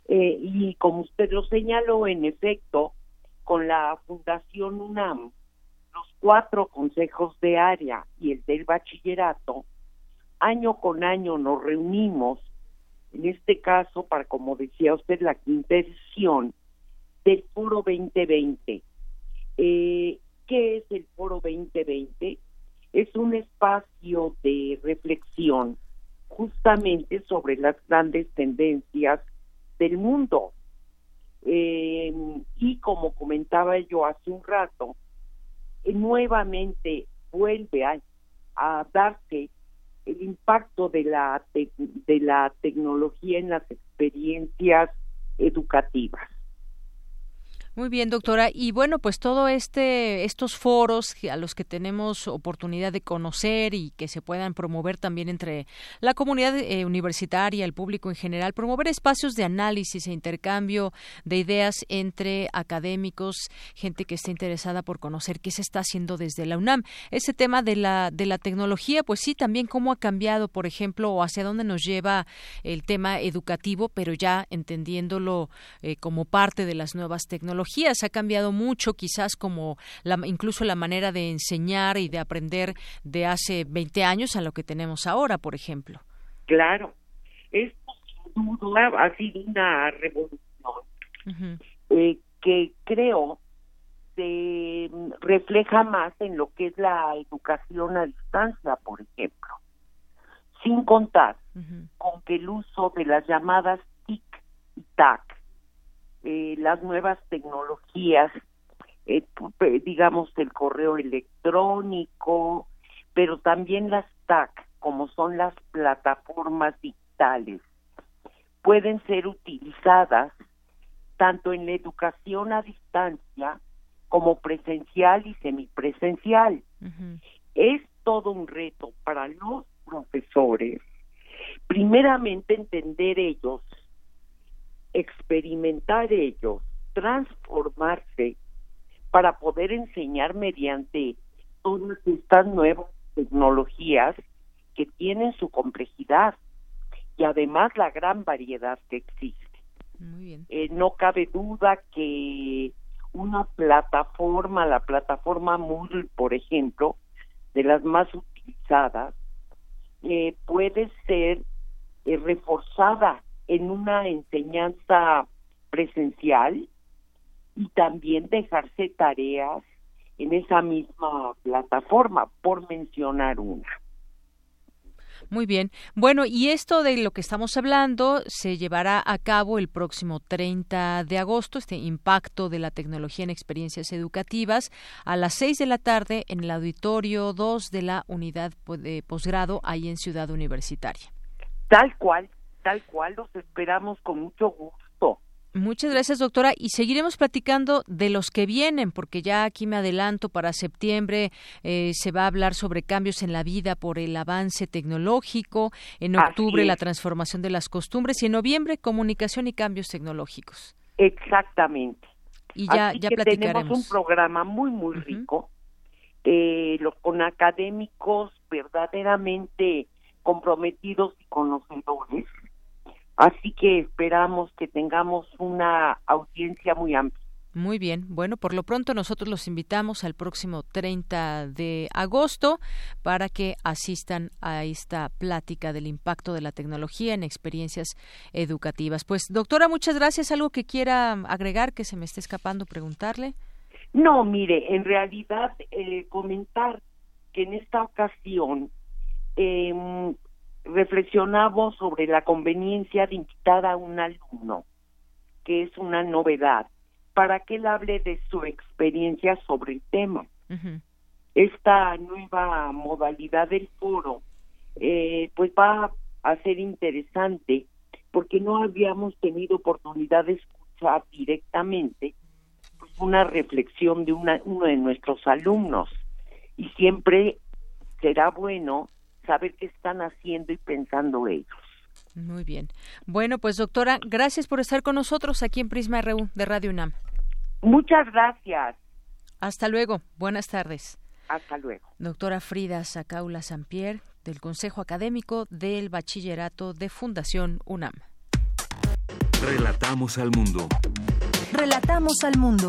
Eh, y como usted lo señaló, en efecto, con la Fundación UNAM, los cuatro consejos de área y el del bachillerato, año con año nos reunimos, en este caso, para como decía usted, la quinta edición del Foro 2020. Eh, ¿Qué es el Foro 2020? Es un espacio de reflexión justamente sobre las grandes tendencias del mundo, eh, y como comentaba yo hace un rato, eh, nuevamente vuelve a, darse el impacto de la, de la tecnología en las experiencias educativas. Muy bien, doctora. Y bueno, pues todo este estos foros a los que tenemos oportunidad de conocer y que se puedan promover también entre la comunidad eh, universitaria, el público en general, promover espacios de análisis e intercambio de ideas entre académicos, gente que esté interesada por conocer qué se está haciendo desde la UNAM. Ese tema de la de la tecnología, pues sí, también cómo ha cambiado, por ejemplo, o hacia dónde nos lleva el tema educativo, pero ya entendiéndolo eh, como parte de las nuevas tecnologías ha cambiado mucho, quizás como la, incluso la manera de enseñar y de aprender de hace 20 años a lo que tenemos ahora, por ejemplo. Claro, esto sin duda ha sido una revolución eh, que creo se refleja más en lo que es la educación a distancia, por ejemplo, sin contar con que el uso de las llamadas TIC y TAC eh, las nuevas tecnologías, eh, digamos el correo electrónico, pero también las TAC, como son las plataformas digitales, pueden ser utilizadas tanto en la educación a distancia como presencial y semipresencial. Es todo un reto para los profesores, primeramente entender ellos experimentar ellos, transformarse para poder enseñar mediante todas estas nuevas tecnologías que tienen su complejidad y además la gran variedad que existe. Eh, no cabe duda que una plataforma, la plataforma Moodle, por ejemplo, de las más utilizadas, eh, puede ser eh, reforzada en una enseñanza presencial y también dejarse tareas en esa misma plataforma, por mencionar una. Muy bien. Bueno, y esto de lo que estamos hablando se llevará a cabo el próximo 30 de agosto, este impacto de la tecnología en experiencias educativas, a las 6 de la tarde en el auditorio 2 de la unidad de posgrado ahí en Ciudad Universitaria. Tal cual, tal cual, los esperamos con mucho gusto. Muchas gracias, doctora. Y seguiremos platicando de los que vienen, porque ya aquí me adelanto, para septiembre eh, se va a hablar sobre cambios en la vida por el avance tecnológico, en octubre la transformación de las costumbres y en noviembre comunicación y cambios tecnológicos. Exactamente. Y ya, ya platicaremos. Tenemos un programa muy, muy rico, eh, con académicos verdaderamente comprometidos y conocedores Así que esperamos que tengamos una audiencia muy amplia. Muy bien. Bueno, por lo pronto nosotros los invitamos al próximo 30 de agosto para que asistan a esta plática del impacto de la tecnología en experiencias educativas. Pues, doctora, muchas gracias. ¿Algo que quiera agregar que se me esté escapando preguntarle? No, mire, en realidad eh, comentar que en esta ocasión eh, reflexionamos sobre la conveniencia de invitar a un alumno, que es una novedad, para que él hable de su experiencia sobre el tema. Esta nueva modalidad del foro, eh, pues va a ser interesante, porque no habíamos tenido oportunidad de escuchar directamente pues, una reflexión de una, uno de nuestros alumnos. Y siempre será bueno saber qué están haciendo y pensando ellos. Muy bien. Bueno, pues doctora, gracias por estar con nosotros aquí en Prisma RU de Radio UNAM. Muchas gracias. Hasta luego. Buenas tardes. Hasta luego. Doctora Frida Sacaula Sampier, del Consejo Académico del Bachillerato de Fundación UNAM. Relatamos al mundo. Relatamos al mundo.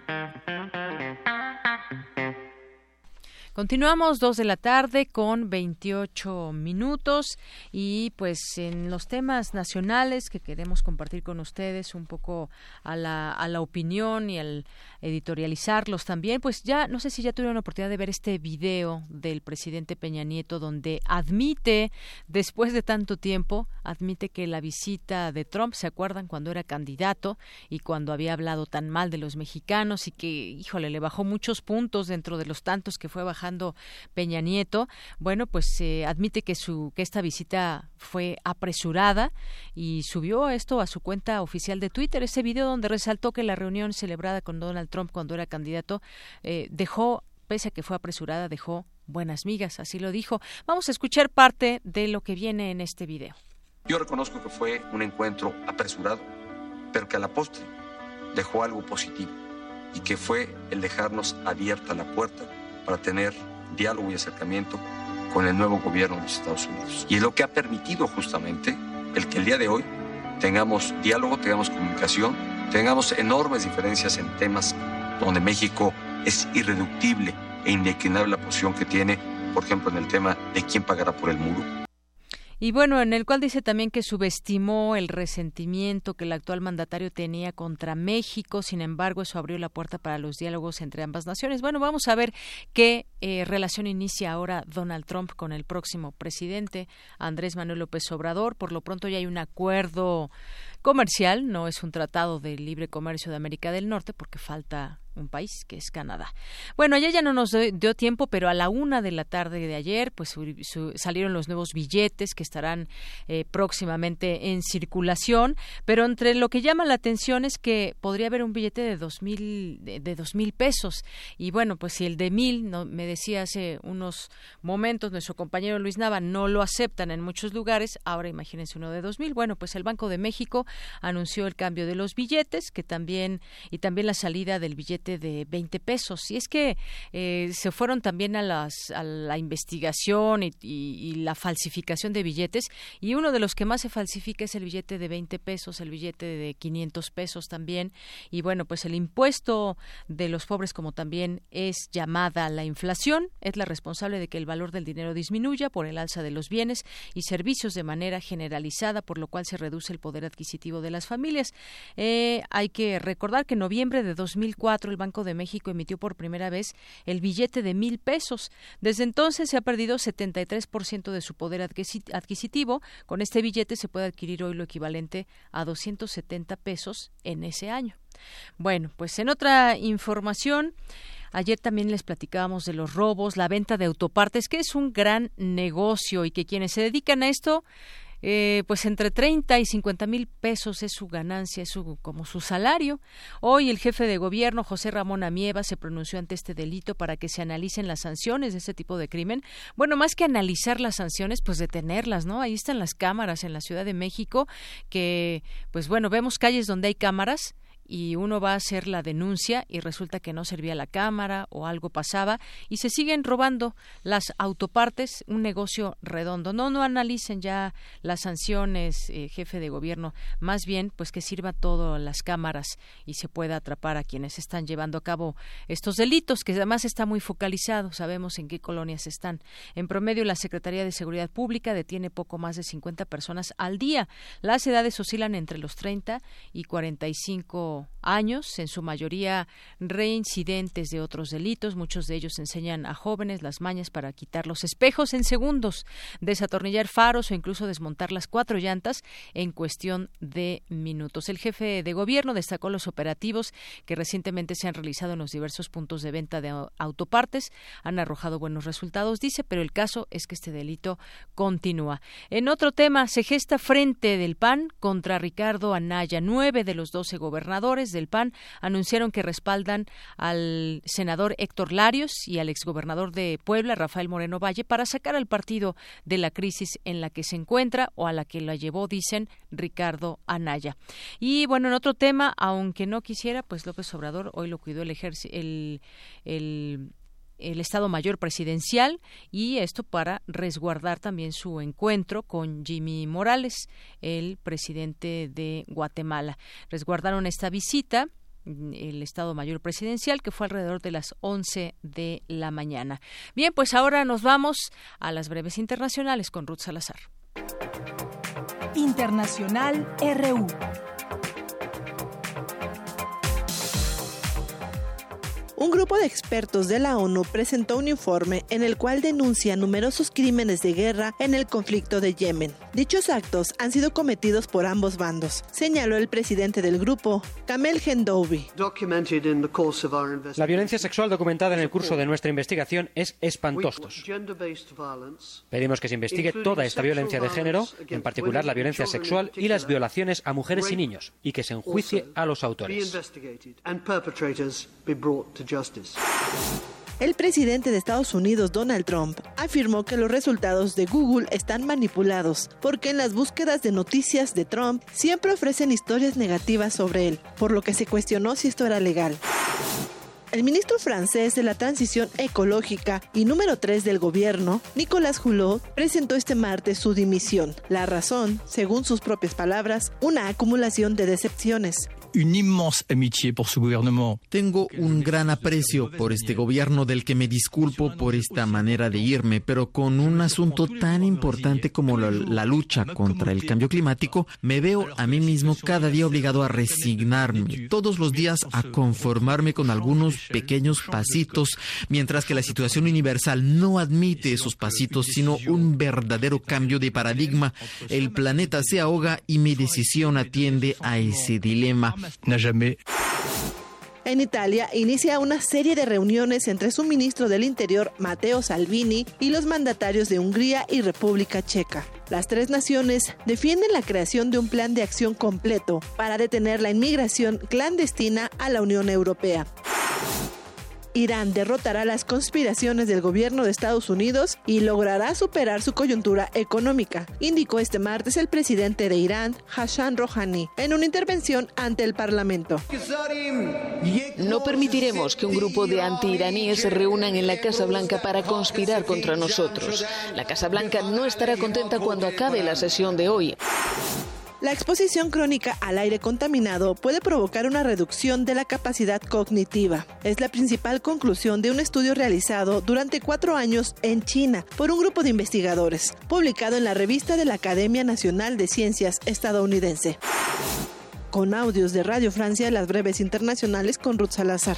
Continuamos dos de la tarde con 28 minutos y pues en los temas nacionales que queremos compartir con ustedes un poco a la, a la opinión y al editorializarlos también, pues ya no sé si ya tuvieron la oportunidad de ver este video del presidente Peña Nieto donde admite, después de tanto tiempo, admite que la visita de Trump, ¿se acuerdan cuando era candidato y cuando había hablado tan mal de los mexicanos y que, híjole, le bajó muchos puntos dentro de los tantos que fue bajando Peña Nieto? Bueno, pues admite que su que esta visita fue apresurada y subió esto a su cuenta oficial de Twitter, ese video donde resaltó que la reunión celebrada con Donald Trump cuando era candidato, eh, dejó, pese a que fue apresurada, dejó buenas migas, así lo dijo. Vamos a escuchar parte de lo que viene en este video. Yo reconozco que fue un encuentro apresurado, pero que a la postre dejó algo positivo y que fue el dejarnos abierta la puerta para tener diálogo y acercamiento con el nuevo gobierno de los Estados Unidos. Y es lo que ha permitido justamente el que el día de hoy tengamos diálogo, tengamos comunicación, tengamos enormes diferencias en temas donde México es irreductible e indeclinable la posición que tiene, por ejemplo, en el tema de quién pagará por el muro. Y bueno, en el cual dice también que subestimó el resentimiento que el actual mandatario tenía contra México, sin embargo, eso abrió la puerta para los diálogos entre ambas naciones. Bueno, vamos a ver qué eh, relación inicia ahora Donald Trump con el próximo presidente, Andrés Manuel López Obrador. Por lo pronto ya hay un acuerdo comercial, no es un tratado de libre comercio de América del Norte porque falta un país que es Canadá. Bueno, allá ya no nos dio tiempo, pero a la una de la tarde de ayer, pues salieron los nuevos billetes que estarán eh, próximamente en circulación. Pero entre lo que llama la atención es que podría haber un billete de dos mil de, dos mil pesos y bueno, pues si el de mil, no, me decía hace unos momentos nuestro compañero Luis Nava, no lo aceptan en muchos lugares. Ahora imagínense uno de dos mil. Bueno, pues el Banco de México anunció el cambio de los billetes, que también y también la salida del billete de 20 pesos. Y es que eh, se fueron también a, las, a la investigación y, la falsificación de billetes y uno de los que más se falsifica es el billete de 20 pesos, el billete de 500 pesos también. Y bueno, pues el impuesto de los pobres como también es llamada la inflación, es la responsable de que el valor del dinero disminuya por el alza de los bienes y servicios de manera generalizada, por lo cual se reduce el poder adquisitivo de las familias. Eh, hay que recordar que en noviembre de 2004 el Banco de México emitió por primera vez el billete de mil pesos. Desde entonces se ha perdido 73% de su poder adquisitivo. Con este billete se puede adquirir hoy lo equivalente a 270 pesos en ese año. Bueno, pues en otra información, Ayer también les platicábamos de los robos, la venta de autopartes, que es un gran negocio y que quienes se dedican a esto eh, pues entre 30 y 50 mil pesos es su ganancia, es su, como su salario. Hoy el jefe de gobierno, José Ramón Amieva, se pronunció ante este delito para que se analicen las sanciones de ese tipo de crimen. Bueno, más que analizar las sanciones, pues detenerlas, ¿no? Ahí están las cámaras en la Ciudad de México, que, pues bueno, vemos calles donde hay cámaras y uno va a hacer la denuncia y resulta que no servía la cámara o algo pasaba y se siguen robando las autopartes, un negocio redondo. No, no analicen ya las sanciones, eh, jefe de gobierno, más bien pues que sirva todo las cámaras y se pueda atrapar a quienes están llevando a cabo estos delitos, que además está muy focalizado, sabemos en qué colonias están. En promedio, la Secretaría de Seguridad Pública detiene poco más de 50 personas al día. Las edades oscilan entre los 30 y 45 años, en su mayoría reincidentes de otros delitos. Muchos de ellos enseñan a jóvenes las mañas para quitar los espejos en segundos, desatornillar faros o incluso desmontar las cuatro llantas en cuestión de minutos. El jefe de gobierno destacó los operativos que recientemente se han realizado en los diversos puntos de venta de autopartes. Han arrojado buenos resultados, dice, pero el caso es que este delito continúa. En otro tema, se gesta frente del PAN contra Ricardo Anaya. Nueve de los doce del PAN anunciaron que respaldan al senador Héctor Larios y al exgobernador de Puebla, Rafael Moreno Valle, para sacar al partido de la crisis en la que se encuentra o a la que la llevó, dicen, Ricardo Anaya. Y bueno, en otro tema, aunque no quisiera, pues López Obrador hoy lo cuidó el el, el el Estado Mayor Presidencial y esto para resguardar también su encuentro con Jimmy Morales, el presidente de Guatemala. Resguardaron esta visita mm, el Estado Mayor Presidencial, que fue alrededor de las 11 de la mañana. Bien, pues ahora nos vamos a las breves internacionales con Ruth Salazar. Internacional RU. Un grupo de expertos de la ONU presentó un informe en el cual denuncia numerosos crímenes de guerra en el conflicto de Yemen. Dichos actos han sido cometidos por ambos bandos, señaló el presidente del grupo, Kamel Gendoubi. La violencia sexual documentada en el curso de nuestra investigación es espantosa. Pedimos que se investigue toda esta violencia de género, en particular la violencia sexual y las violaciones a mujeres y niños, y que se enjuicie a los autores. El presidente de Estados Unidos, Donald Trump, afirmó que los resultados de Google están manipulados porque en las búsquedas de noticias de Trump siempre ofrecen historias negativas sobre él, por lo que se cuestionó si esto era legal. El ministro francés de la Transición Ecológica y número 3 del gobierno, Nicolas Hulot, presentó este martes su dimisión. La razón, según sus propias palabras, una acumulación de decepciones. Tengo un gran aprecio por este gobierno del que me disculpo por esta manera de irme, pero con un asunto tan importante como la, la, lucha contra el cambio climático, me veo a mí mismo cada día obligado a resignarme, todos los días a conformarme con algunos pequeños pasitos, mientras que la situación universal no admite esos pasitos, sino un verdadero cambio de paradigma. El planeta se ahoga y mi decisión atiende a ese dilema. En Italia inicia una serie de reuniones entre su ministro del Interior, Matteo Salvini, y los mandatarios de Hungría y República Checa. Las tres naciones defienden la creación de un plan de acción completo para detener la inmigración clandestina a la Unión Europea. Irán derrotará las conspiraciones del gobierno de Estados Unidos y logrará superar su coyuntura económica, indicó este martes el presidente de Irán, Hassan Rouhani, en una intervención ante el Parlamento. No permitiremos que un grupo de anti-iraníes se reúnan en la Casa Blanca para conspirar contra nosotros. La Casa Blanca no estará contenta cuando acabe la sesión de hoy. La exposición crónica al aire contaminado puede provocar una reducción de la capacidad cognitiva. Es la principal conclusión de un estudio realizado durante cuatro años en China por un grupo de investigadores, publicado en la revista de la Academia Nacional de Ciencias estadounidense. Con audios de Radio Francia, las breves internacionales con Ruth Salazar.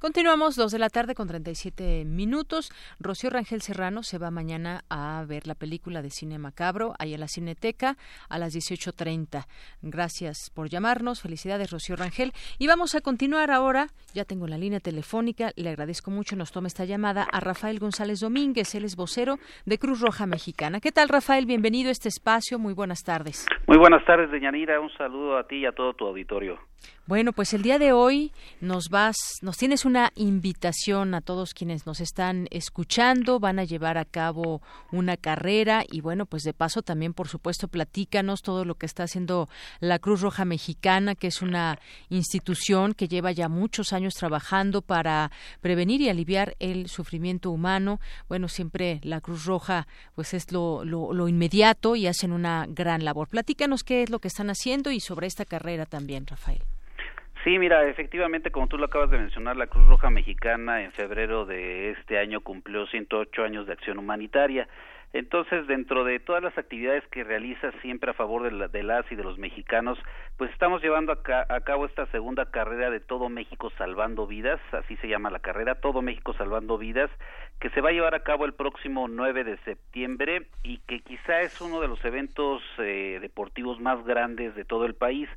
Continuamos, dos de la tarde con 37 minutos. Rocío Rangel Serrano se va mañana a ver la película de cine macabro, ahí en la Cineteca, a las 18.30. Gracias por llamarnos. Felicidades, Rocío Rangel. Y vamos a continuar ahora. Ya tengo la línea telefónica. Le agradezco mucho. Nos toma esta llamada a Rafael González Domínguez. Él es vocero de Cruz Roja Mexicana. ¿Qué tal, Rafael? Bienvenido a este espacio. Muy buenas tardes. Muy buenas tardes, Deñanira. Un saludo a ti y a todo tu auditorio. Bueno, pues el día de hoy nos vas, nos tienes una invitación a todos quienes nos están escuchando, van a llevar a cabo una carrera y bueno, pues de paso también por supuesto platícanos todo lo que está haciendo la Cruz Roja Mexicana, que es una institución que lleva ya muchos años trabajando para prevenir y aliviar el sufrimiento humano. Bueno, siempre la Cruz Roja pues es lo, lo, lo inmediato y hacen una gran labor. Platícanos qué es lo que están haciendo y sobre esta carrera también, Rafael. Sí, mira, efectivamente, como tú lo acabas de mencionar, la Cruz Roja Mexicana en febrero de este año cumplió 108 años de acción humanitaria. Entonces, dentro de todas las actividades que realiza siempre a favor de, de las y de los mexicanos, pues estamos llevando a, a, cabo esta segunda carrera de Todo México Salvando Vidas, así se llama la carrera, Todo México Salvando Vidas, que se va a llevar a cabo el próximo 9 de septiembre y que quizá es uno de los eventos eh, deportivos más grandes de todo el país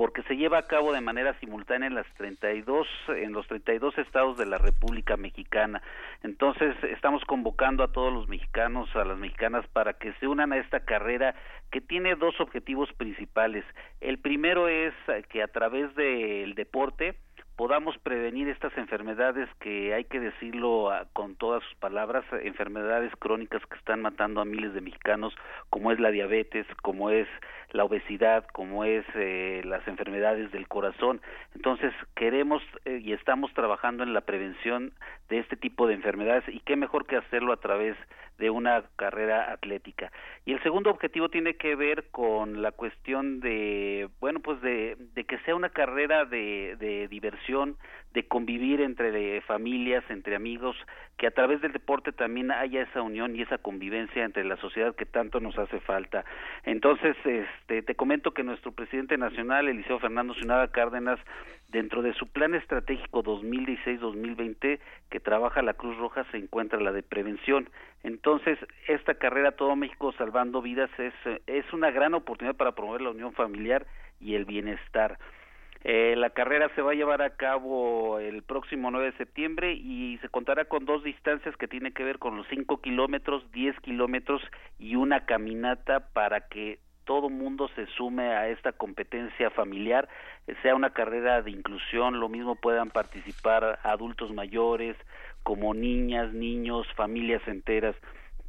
porque se lleva a cabo de manera simultánea en las 32 en los 32 estados de la República Mexicana. Entonces, estamos convocando a todos los mexicanos, a las mexicanas para que se unan a esta carrera que tiene dos objetivos principales. El primero es que a través del deporte podamos prevenir estas enfermedades que hay que decirlo ah, con todas sus palabras, enfermedades crónicas que están matando a miles de mexicanos, como es la diabetes, como es la obesidad, como es eh, las enfermedades del corazón. Entonces, queremos eh, y estamos trabajando en la prevención de este tipo de enfermedades y qué mejor que hacerlo a través de una carrera atlética. Y el segundo objetivo tiene que ver con la cuestión de, bueno, pues de, de que sea una carrera de, de diversión, de convivir entre familias, entre amigos, que a través del deporte también haya esa unión y esa convivencia entre la sociedad que tanto nos hace falta. Entonces, este, te comento que nuestro presidente nacional, Eliseo Fernando Zunada Cárdenas, dentro de su plan estratégico 2016-2020 que trabaja la Cruz Roja se encuentra la de prevención. Entonces, esta carrera Todo México Salvando Vidas es, es una gran oportunidad para promover la unión familiar y el bienestar. Eh, la carrera se va a llevar a cabo el próximo 9 de septiembre y se contará con dos distancias que tienen que ver con los 5 kilómetros, 10 kilómetros y una caminata para que todo mundo se sume a esta competencia familiar, eh, sea una carrera de inclusión, lo mismo puedan participar adultos mayores, como niñas, niños, familias enteras.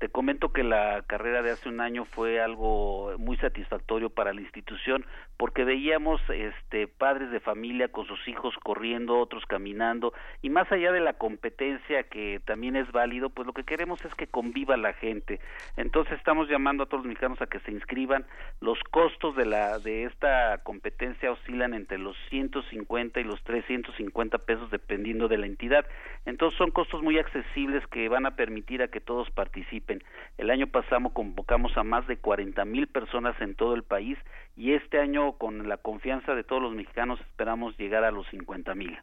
Te comento que la carrera de hace un año fue algo muy satisfactorio para la institución porque veíamos este padres de familia con sus hijos corriendo, otros caminando y más allá de la competencia que también es válido, pues lo que queremos es que conviva la gente. Entonces estamos llamando a todos los mexicanos a que se inscriban. Los costos de la de esta competencia oscilan entre los 150 y los 350 pesos dependiendo de la entidad. Entonces son costos muy accesibles que van a permitir a que todos participen el año pasado convocamos a más de 40 mil personas en todo el país y este año con la confianza de todos los mexicanos esperamos llegar a los 50 mil.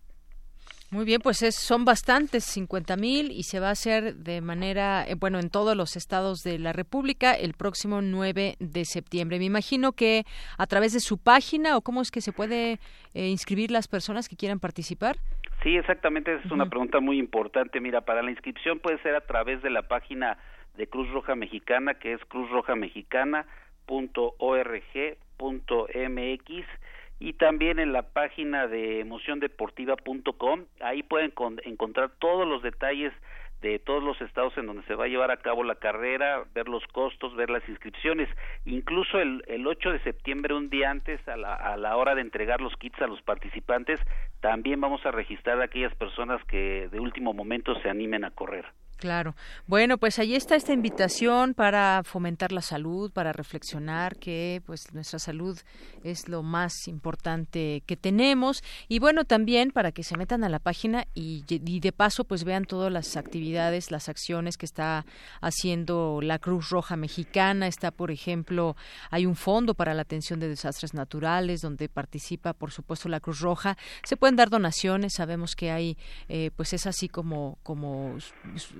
Muy bien, pues es, son bastantes, 50 mil, y se va a hacer de manera, eh, bueno, en todos los estados de la República el próximo 9 de septiembre. Me imagino que a través de su página o cómo es que se puede eh, inscribir las personas que quieran participar. Sí, exactamente, esa es una pregunta muy importante. Mira, para la inscripción puede ser a través de la página de Cruz Roja Mexicana, que es cruzrojamexicana.org.mx y también en la página de emociondeportiva.com. Ahí pueden encontrar todos los detalles de todos los estados en donde se va a llevar a cabo la carrera, ver los costos, ver las inscripciones. Incluso el, el 8 de septiembre, un día antes, a la, a la hora de entregar los kits a los participantes, también vamos a registrar a aquellas personas que de último momento se animen a correr. Claro. Bueno, pues ahí está esta invitación para fomentar la salud, para reflexionar que pues nuestra salud es lo más importante que tenemos. Y bueno, también para que se metan a la página y, de paso pues vean todas las actividades, las acciones que está haciendo la Cruz Roja Mexicana, está por ejemplo, hay un fondo para la atención de desastres naturales donde participa por supuesto la Cruz Roja, se pueden dar donaciones, sabemos que hay eh, pues es así como como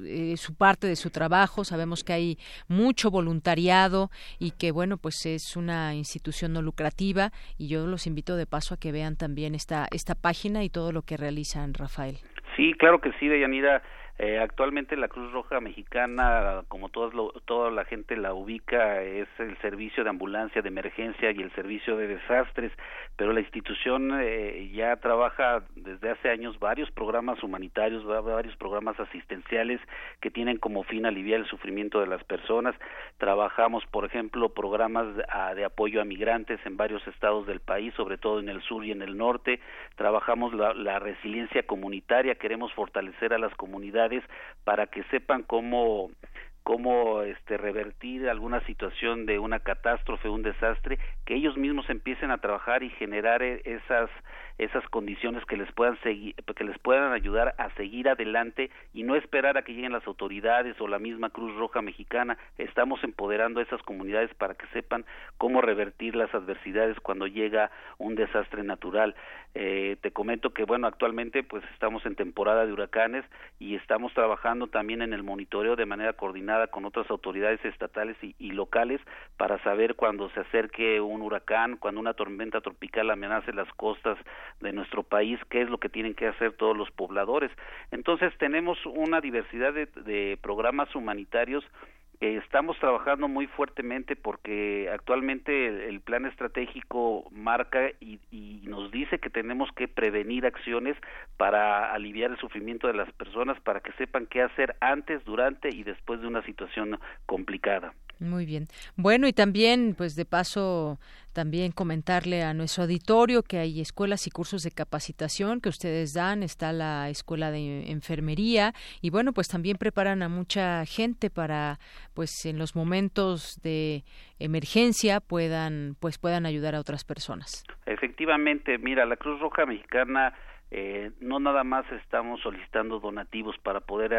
eh, su parte de su trabajo. Sabemos que hay mucho voluntariado y que, bueno, pues es una institución no lucrativa y yo los invito de paso a que vean también esta, esta página y todo lo que realizan, Rafael. Sí, claro que sí, Deyanira. Eh, actualmente la Cruz Roja Mexicana, como todas toda la gente la ubica, es el servicio de ambulancia de emergencia y el servicio de desastres, pero la institución eh, ya trabaja desde hace años varios programas humanitarios, varios programas asistenciales que tienen como fin aliviar el sufrimiento de las personas. Trabajamos, por ejemplo, programas de, de apoyo a migrantes en varios estados del país, sobre todo en el sur y en el norte. Trabajamos la, la resiliencia comunitaria, queremos fortalecer a las comunidades para que sepan cómo cómo este revertir alguna situación de una catástrofe, un desastre, que ellos mismos empiecen a trabajar y generar e, esas esas condiciones que les puedan seguir, que les puedan ayudar a seguir adelante y no esperar a que lleguen las autoridades o la misma Cruz Roja Mexicana. Estamos empoderando a esas comunidades para que sepan cómo revertir las adversidades cuando llega un desastre natural. Eh, te comento que bueno, actualmente pues estamos en temporada de huracanes y estamos trabajando también en el monitoreo de manera coordinada con otras autoridades estatales y, y locales para saber cuando se acerque un huracán, cuando una tormenta tropical amenace las costas de nuestro país, qué es lo que tienen que hacer todos los pobladores. Entonces tenemos una diversidad de, de programas humanitarios estamos trabajando muy fuertemente porque actualmente el, plan estratégico marca y, y, nos dice que tenemos que prevenir acciones para aliviar el sufrimiento de las personas, para que sepan qué hacer antes, durante y después de una situación complicada. Muy bien. Bueno, y también, pues de paso, también comentarle a nuestro auditorio que hay escuelas y cursos de capacitación que ustedes dan. Está la escuela de enfermería y bueno, pues también preparan a mucha gente para, pues en los momentos de emergencia puedan, pues puedan ayudar a otras personas. Efectivamente, mira, la Cruz Roja Mexicana eh, no nada más estamos solicitando donativos para poder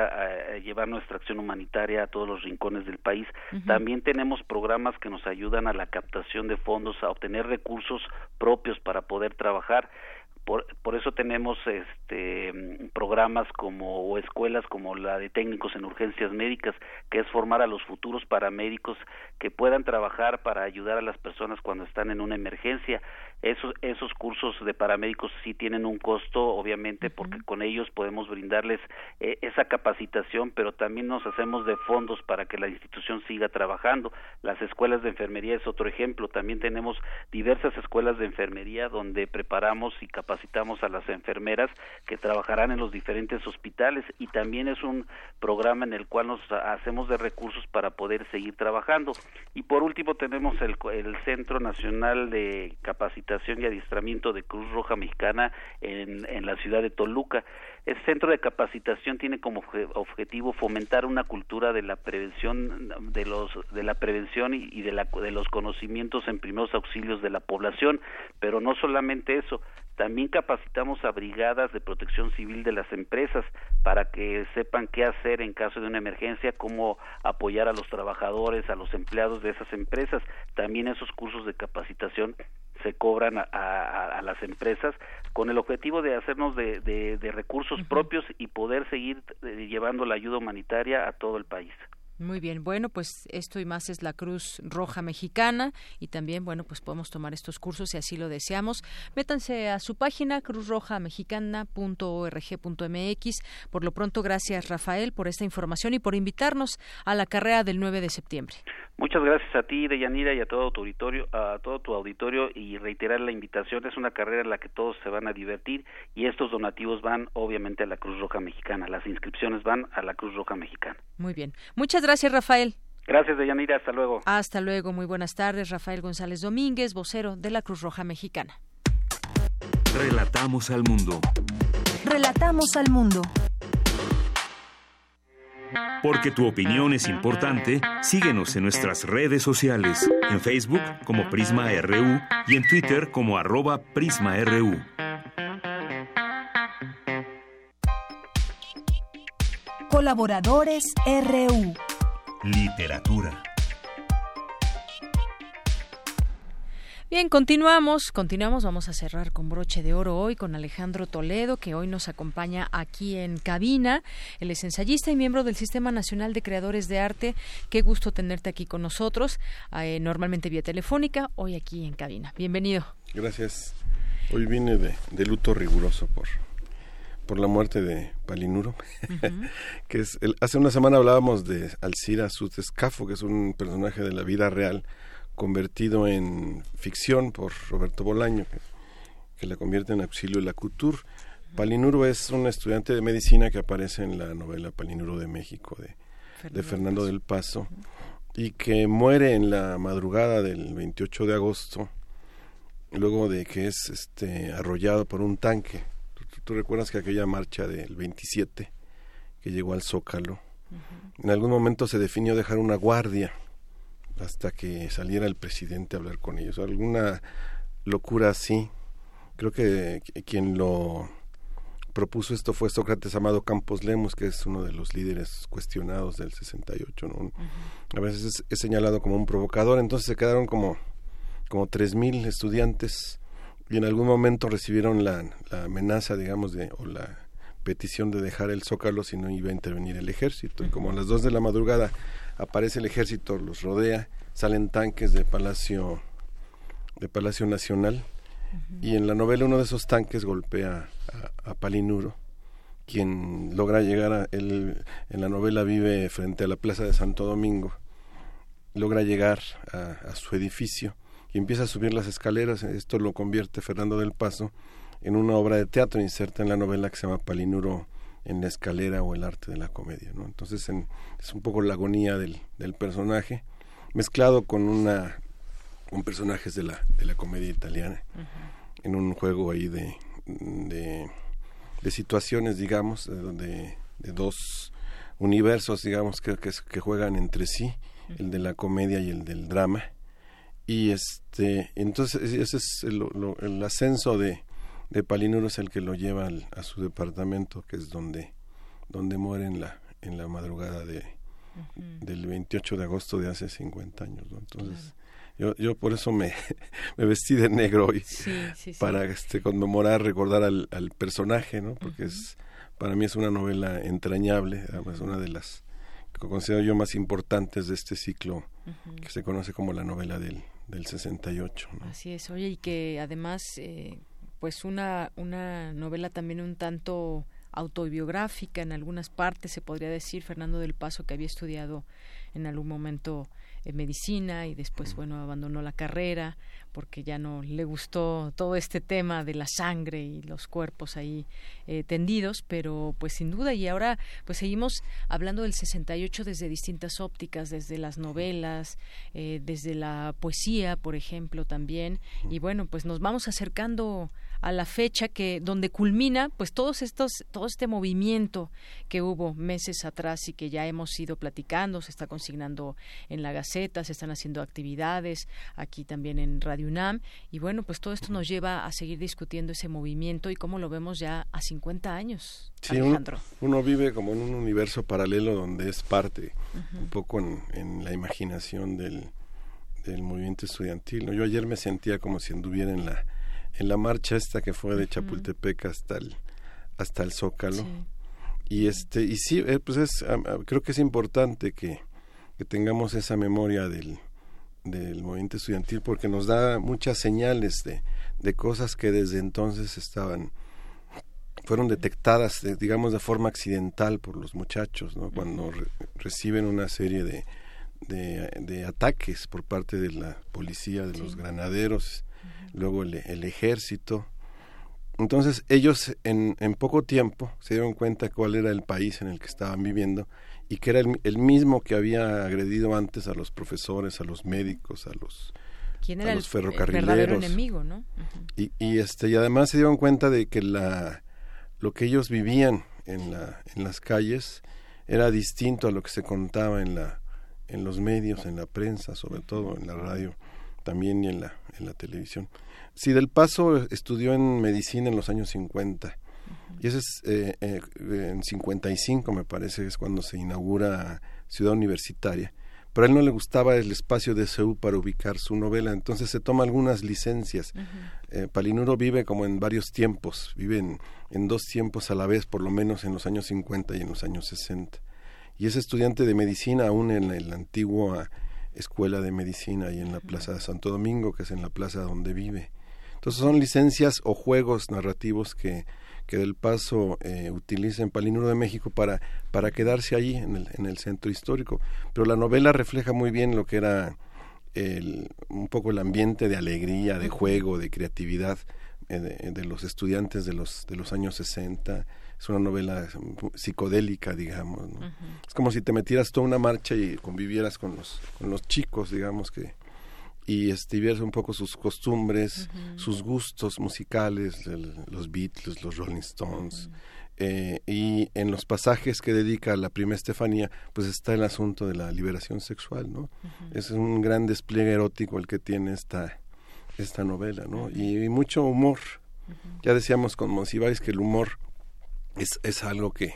llevar nuestra acción humanitaria a todos los rincones del país, también tenemos programas que nos ayudan a la captación de fondos, a obtener recursos propios para poder trabajar. Por, por, eso tenemos este programas como o escuelas como la de técnicos en urgencias médicas que es formar a los futuros paramédicos que puedan trabajar para ayudar a las personas cuando están en una emergencia esos, esos cursos de paramédicos sí tienen un costo, obviamente, porque con ellos podemos brindarles eh, esa capacitación, pero también nos hacemos de fondos para que la institución siga trabajando. Las escuelas de enfermería es otro ejemplo. También tenemos diversas escuelas de enfermería donde preparamos y capacitamos a las enfermeras que trabajarán en los diferentes hospitales y también es un programa en el cual nos hacemos de recursos para poder seguir trabajando. Y por último tenemos el, el Centro Nacional de Capacitación y Adiestramiento de Cruz Roja Mexicana en, en la ciudad de Toluca. Este centro de capacitación tiene como objetivo fomentar una cultura de la prevención de los de la prevención y, y de, la, de los conocimientos en primeros auxilios de la población, pero no solamente eso, también capacitamos a brigadas de protección civil de las empresas para que sepan qué hacer en caso de una emergencia, cómo apoyar a los trabajadores, a los empleados de esas empresas. También esos cursos de capacitación se cobran a, a, a, las empresas con el objetivo de hacernos de, de, de recursos propios y poder seguir eh, llevando la ayuda humanitaria a todo el país. Muy bien, bueno, pues esto y más es la Cruz Roja Mexicana y también, bueno, pues podemos tomar estos cursos si así lo deseamos. Métanse a su página cruzrojamexicana.org.mx. Por lo pronto, gracias Rafael por esta información y por invitarnos a la carrera del 9 de septiembre. Muchas gracias a ti, Deyanira, y a todo tu auditorio, a todo tu auditorio y reiterar la invitación. Es una carrera en la que todos se van a divertir y estos donativos van obviamente a la Cruz Roja Mexicana. Las inscripciones van a la Cruz Roja Mexicana. Muy bien. Muchas gracias, Rafael. Gracias, Deyanira. Hasta luego. Hasta luego. Muy buenas tardes. Rafael González Domínguez, vocero de la Cruz Roja Mexicana. Relatamos al mundo. Relatamos al mundo. Porque tu opinión es importante, síguenos en nuestras redes sociales, en Facebook como Prisma RU y en Twitter como arroba PrismaRU. Colaboradores RU. Literatura. Bien, continuamos, continuamos, vamos a cerrar con broche de oro hoy con Alejandro Toledo, que hoy nos acompaña aquí en cabina. Él es ensayista y miembro del Sistema Nacional de Creadores de Arte. Qué gusto tenerte aquí con nosotros, eh, normalmente vía telefónica, hoy aquí en cabina. Bienvenido. Gracias. Hoy vine de, de luto riguroso por, por la muerte de Palinuro, que es el, hace una semana hablábamos de Alcira Sutescafo, que es un personaje de la vida real convertido en ficción por Roberto Bolaño, que, la convierte en auxilio de la couture. Palinuro es un estudiante de medicina que aparece en la novela Palinuro de México de Fernando, de Fernando del Paso y que muere en la madrugada del 28 de agosto luego de que es este arrollado por un tanque. ¿Tú, recuerdas que aquella marcha del 27 que llegó al Zócalo, en algún momento se definió dejar una guardia hasta que saliera el presidente a hablar con ellos. Alguna locura así. Creo que quien lo propuso esto fue Sócrates Amado Campos Lemos, que es uno de los líderes cuestionados del 68. ¿no? A veces es, señalado como un provocador, entonces se quedaron como, como 3.000 estudiantes y en algún momento recibieron la, la amenaza, digamos, de, o la petición de dejar el Zócalo si no iba a intervenir el ejército. Y como a las 2 de la madrugada aparece el ejército, los rodea, salen tanques de Palacio, de Palacio Nacional, y en la novela uno de esos tanques golpea a, Palinuro, quien logra llegar a él, en la novela vive frente a la Plaza de Santo Domingo, logra llegar a, su edificio y empieza a subir las escaleras, esto lo convierte Fernando del Paso en una obra de teatro inserta en la novela que se llama Palinuro en la escalera o el arte de la comedia. ¿no? Entonces es un poco la agonía del, del, personaje, mezclado con una con personajes de la, de la comedia italiana, en un juego ahí de, de, de situaciones, digamos, de, de, dos universos, digamos, que, que, que, juegan entre sí, el de la comedia y el del drama. Y este, entonces ese es el, el ascenso de, de Palinuro es el que lo lleva a su departamento, que es donde, donde muere en la, en la madrugada de, del 28 de agosto de hace 50 años. Entonces, yo, yo por eso me, me vestí de negro hoy, para este, conmemorar, recordar al, al personaje, ¿no? porque es para mí es una novela entrañable, además una de las que considero yo más importantes de este ciclo que se conoce como la novela del, del 68. ¿no? Así es, oye, y que además... Eh pues una, una novela también un tanto autobiográfica en algunas partes, se podría decir, Fernando del Paso, que había estudiado en algún momento eh, medicina y después, bueno, abandonó la carrera porque ya no le gustó todo este tema de la sangre y los cuerpos ahí eh, tendidos, pero pues sin duda y ahora pues seguimos hablando del 68 desde distintas ópticas, desde las novelas, eh, desde la poesía, por ejemplo, también, y bueno, pues nos vamos acercando a la fecha que donde culmina pues todos estos todo este movimiento que hubo meses atrás y que ya hemos ido platicando se está consignando en la Gaceta se están haciendo actividades aquí también en Radio UNAM y bueno pues todo esto nos lleva a seguir discutiendo ese movimiento y cómo lo vemos ya a 50 años sí, Alejandro. Uno, vive como en un universo paralelo donde es parte un poco en, en la imaginación del, del movimiento estudiantil ¿no? yo ayer me sentía como si anduviera en la en la marcha esta que fue de Chapultepec hasta el hasta el Zócalo. Y este y sí eh, pues es creo que es importante que que tengamos esa memoria del, del movimiento estudiantil porque nos da muchas señales de, de cosas que desde entonces estaban fueron detectadas digamos de forma accidental por los muchachos ¿no? cuando reciben una serie de, de, ataques por parte de la policía de los granaderos luego el, el, ejército entonces ellos en, en poco tiempo se dieron cuenta cuál era el país en el que estaban viviendo y que era el, mismo que había agredido antes a los profesores, a los médicos, a los, ¿Quién era los el, ferrocarrileros. enemigo, ¿no? y, y, este y además se dieron cuenta de que la lo que ellos vivían en la en las calles era distinto a lo que se contaba en la en los medios, en la prensa, sobre todo en la radio, también y en la en la televisión. Si del Paso estudió en medicina en los años 50 y ese es eh, eh, en 55, me parece, es cuando se inaugura Ciudad Universitaria. Pero a él no le gustaba el espacio de CEU para ubicar su novela, entonces se toma algunas licencias. Eh, Palinuro vive como en varios tiempos, vive en, dos tiempos a la vez, por lo menos en los años 50 y en los años 60. Y es estudiante de medicina aún en la, antigua escuela de medicina y en la Plaza de Santo Domingo, que es en la plaza donde vive. Entonces son licencias o juegos narrativos que que Del Paso eh, utiliza en Palinuro de México para, para quedarse allí en el, en el centro histórico. Pero la novela refleja muy bien lo que era el, un poco el ambiente de alegría, de juego, de creatividad eh, de, los estudiantes de los, de los años 60. Es una novela psicodélica, digamos. Es como si te metieras toda una marcha y convivieras con los, con los chicos, digamos, que, y este, un poco sus costumbres, sus gustos musicales, los Beatles, los Rolling Stones. Eh, y en los pasajes que dedica la prima Estefanía, pues está el asunto de la liberación sexual, ¿no? Es un gran despliegue erótico el que tiene esta, esta novela, ¿no? y, mucho humor. Ya decíamos con Monsiváis que el humor es, es algo que,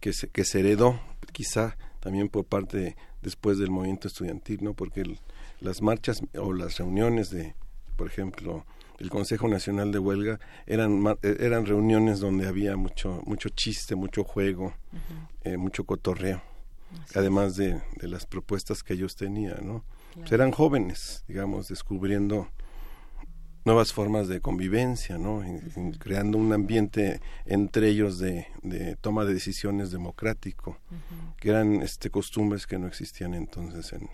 que, se, que se heredó, quizá también por parte después del movimiento estudiantil, ¿no? Porque el, las marchas o las reuniones de, por ejemplo, el Consejo Nacional de Huelga eran eh, eran reuniones donde había mucho mucho chiste, mucho juego, eh, mucho cotorreo, además de, de, las propuestas que ellos tenían, ¿no? Pues eran jóvenes, digamos, descubriendo nuevas formas de convivencia, ¿no? creando un ambiente entre ellos de, de toma de decisiones democrático, que eran este costumbres que no existían entonces en,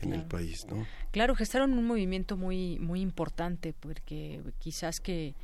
en el país, ¿no? Claro, gestaron un movimiento muy muy importante porque quizás que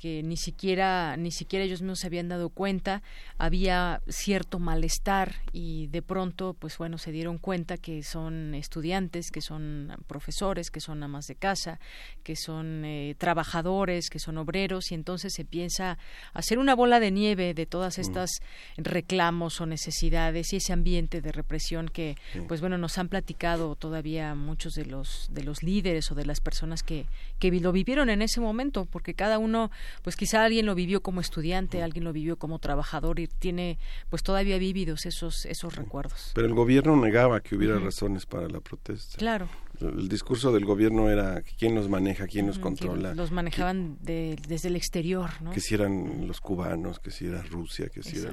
que ni siquiera ni siquiera ellos mismos se habían dado cuenta había cierto malestar y de pronto pues bueno se dieron cuenta que son estudiantes que son profesores que son amas de casa que son eh, trabajadores que son obreros y entonces se piensa hacer una bola de nieve de todas mm. estas reclamos o necesidades y ese ambiente de represión que pues bueno nos han platicado todavía muchos de los de los líderes o de las personas que que lo vivieron en ese momento porque cada uno pues quizá alguien lo vivió como estudiante, alguien lo vivió como trabajador y tiene pues todavía vividos esos esos recuerdos. Pero el gobierno negaba que hubiera razones para la protesta. Claro. El discurso del gobierno era quién los maneja, quién los controla. Los manejaban desde el exterior, ¿no? Que si eran los cubanos, que si era Rusia, que si era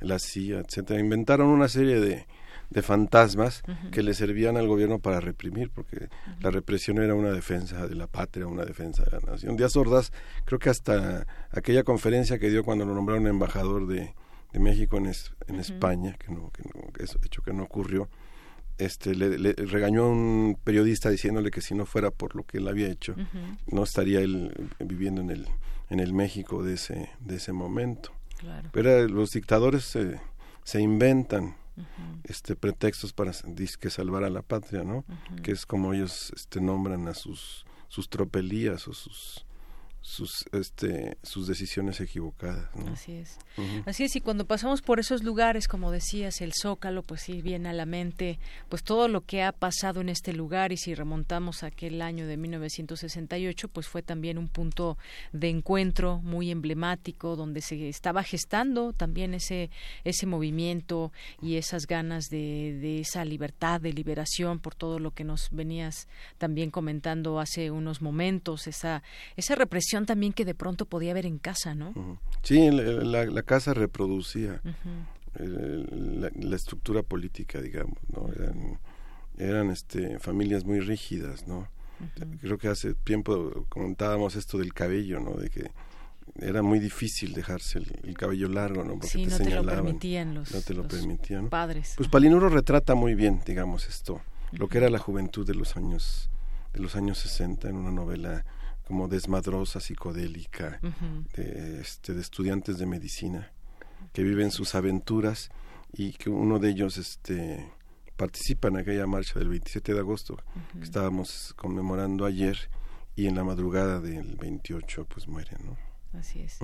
la CIA, etcétera. Inventaron una serie de, de fantasmas que le servían al gobierno para reprimir, porque la represión era una defensa de la patria, una defensa de la nación. Díaz Ordaz, creo que hasta aquella conferencia que dio cuando lo nombraron embajador de, de México en, en España, que no, que no, que hecho que no ocurrió, este, le, regañó a un periodista diciéndole que si no fuera por lo que él había hecho, no estaría él viviendo en el, en el México de ese, de ese momento. Pero los dictadores se, se inventan este pretextos para que salvar a la patria, ¿no? Que es como ellos este nombran a sus sus tropelías o sus sus este sus decisiones equivocadas así es. Así es y cuando pasamos por esos lugares como decías el zócalo pues sí viene a la mente pues todo lo que ha pasado en este lugar y si remontamos a aquel año de 1968 pues fue también un punto de encuentro muy emblemático donde se estaba gestando también ese ese movimiento y esas ganas de, de esa libertad de liberación por todo lo que nos venías también comentando hace unos momentos esa esa represión también que de pronto podía haber en casa, ¿no? Sí, la, casa reproducía la, estructura política, digamos, ¿no? eran este, familias muy rígidas, ¿no? Creo que hace tiempo comentábamos esto del cabello, ¿no? De que era muy difícil dejarse el, cabello largo, ¿no? Porque sí, no te lo permitían los, no te lo permitían. padres. Pues Palinuro retrata muy bien, digamos, esto, lo que era la juventud de los años de los años 60 en una novela como desmadrosa, psicodélica, de, este, de estudiantes de medicina que viven sus aventuras y que uno de ellos este participa en aquella marcha del 27 de agosto que estábamos conmemorando ayer y en la madrugada del 28 pues muere, ¿no? Así es.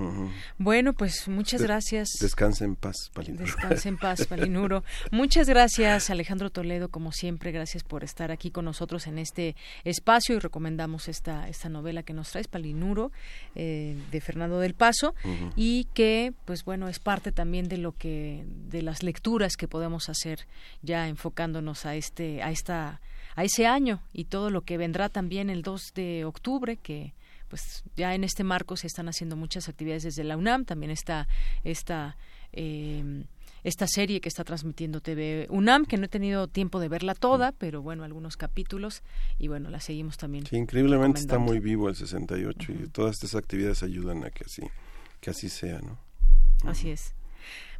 Bueno, pues muchas gracias. Descansa en paz, Palinuro. Descansa en paz, Palinuro. muchas gracias, Alejandro Toledo, como siempre. Gracias por estar aquí con nosotros en este espacio y recomendamos esta, esta novela que nos traes, Palinuro, eh, de Fernando del Paso, y que, pues bueno, es parte también de lo que, de las lecturas que podemos hacer ya enfocándonos a este, a esta, a ese año y todo lo que vendrá también el 2 de octubre, que pues ya en este marco se están haciendo muchas actividades desde la UNAM, también está esta eh, esta serie que está transmitiendo TV UNAM, que no he tenido tiempo de verla toda, pero bueno, algunos capítulos y bueno, la seguimos también. Sí, increíblemente está muy vivo el 68 y todas estas actividades ayudan a que así, que así sea, ¿no? Así es.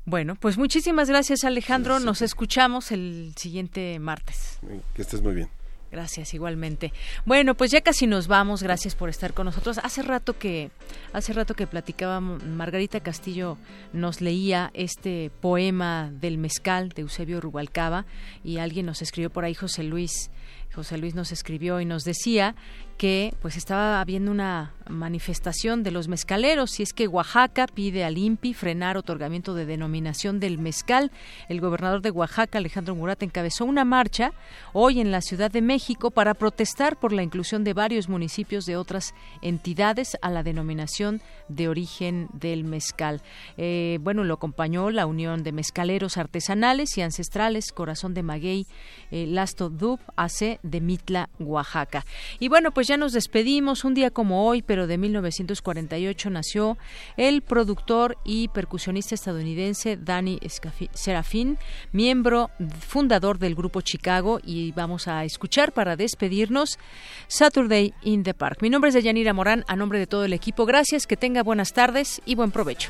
Bueno, pues muchísimas gracias Alejandro, nos escuchamos el siguiente martes. Que estés muy bien. Gracias, igualmente. Bueno, pues ya casi nos vamos. Gracias por estar con nosotros. Hace rato que, hace rato que platicaba Margarita Castillo nos leía este poema del mezcal de Eusebio Rubalcaba y alguien nos escribió por ahí José Luis José Luis nos escribió y nos decía que pues estaba habiendo una manifestación de los mezcaleros y es que Oaxaca pide al INPI frenar otorgamiento de denominación del mezcal. El gobernador de Oaxaca, Alejandro Murat, encabezó una marcha hoy en la Ciudad de México para protestar por la inclusión de varios municipios de otras entidades a la denominación de origen del mezcal. Eh, bueno, lo acompañó la Unión de Mezcaleros Artesanales y Ancestrales Corazón de Maguey, eh, Lasto Dub, AC de Mitla, Oaxaca. Y bueno, pues ya nos despedimos un día como hoy, pero de 1948 nació el productor y percusionista estadounidense Danny Serafin, miembro fundador del grupo Chicago y vamos a escuchar para despedirnos Saturday in the Park. Mi nombre es Deyanira Morán, a nombre de todo el equipo. Gracias, que tenga buenas tardes y buen provecho.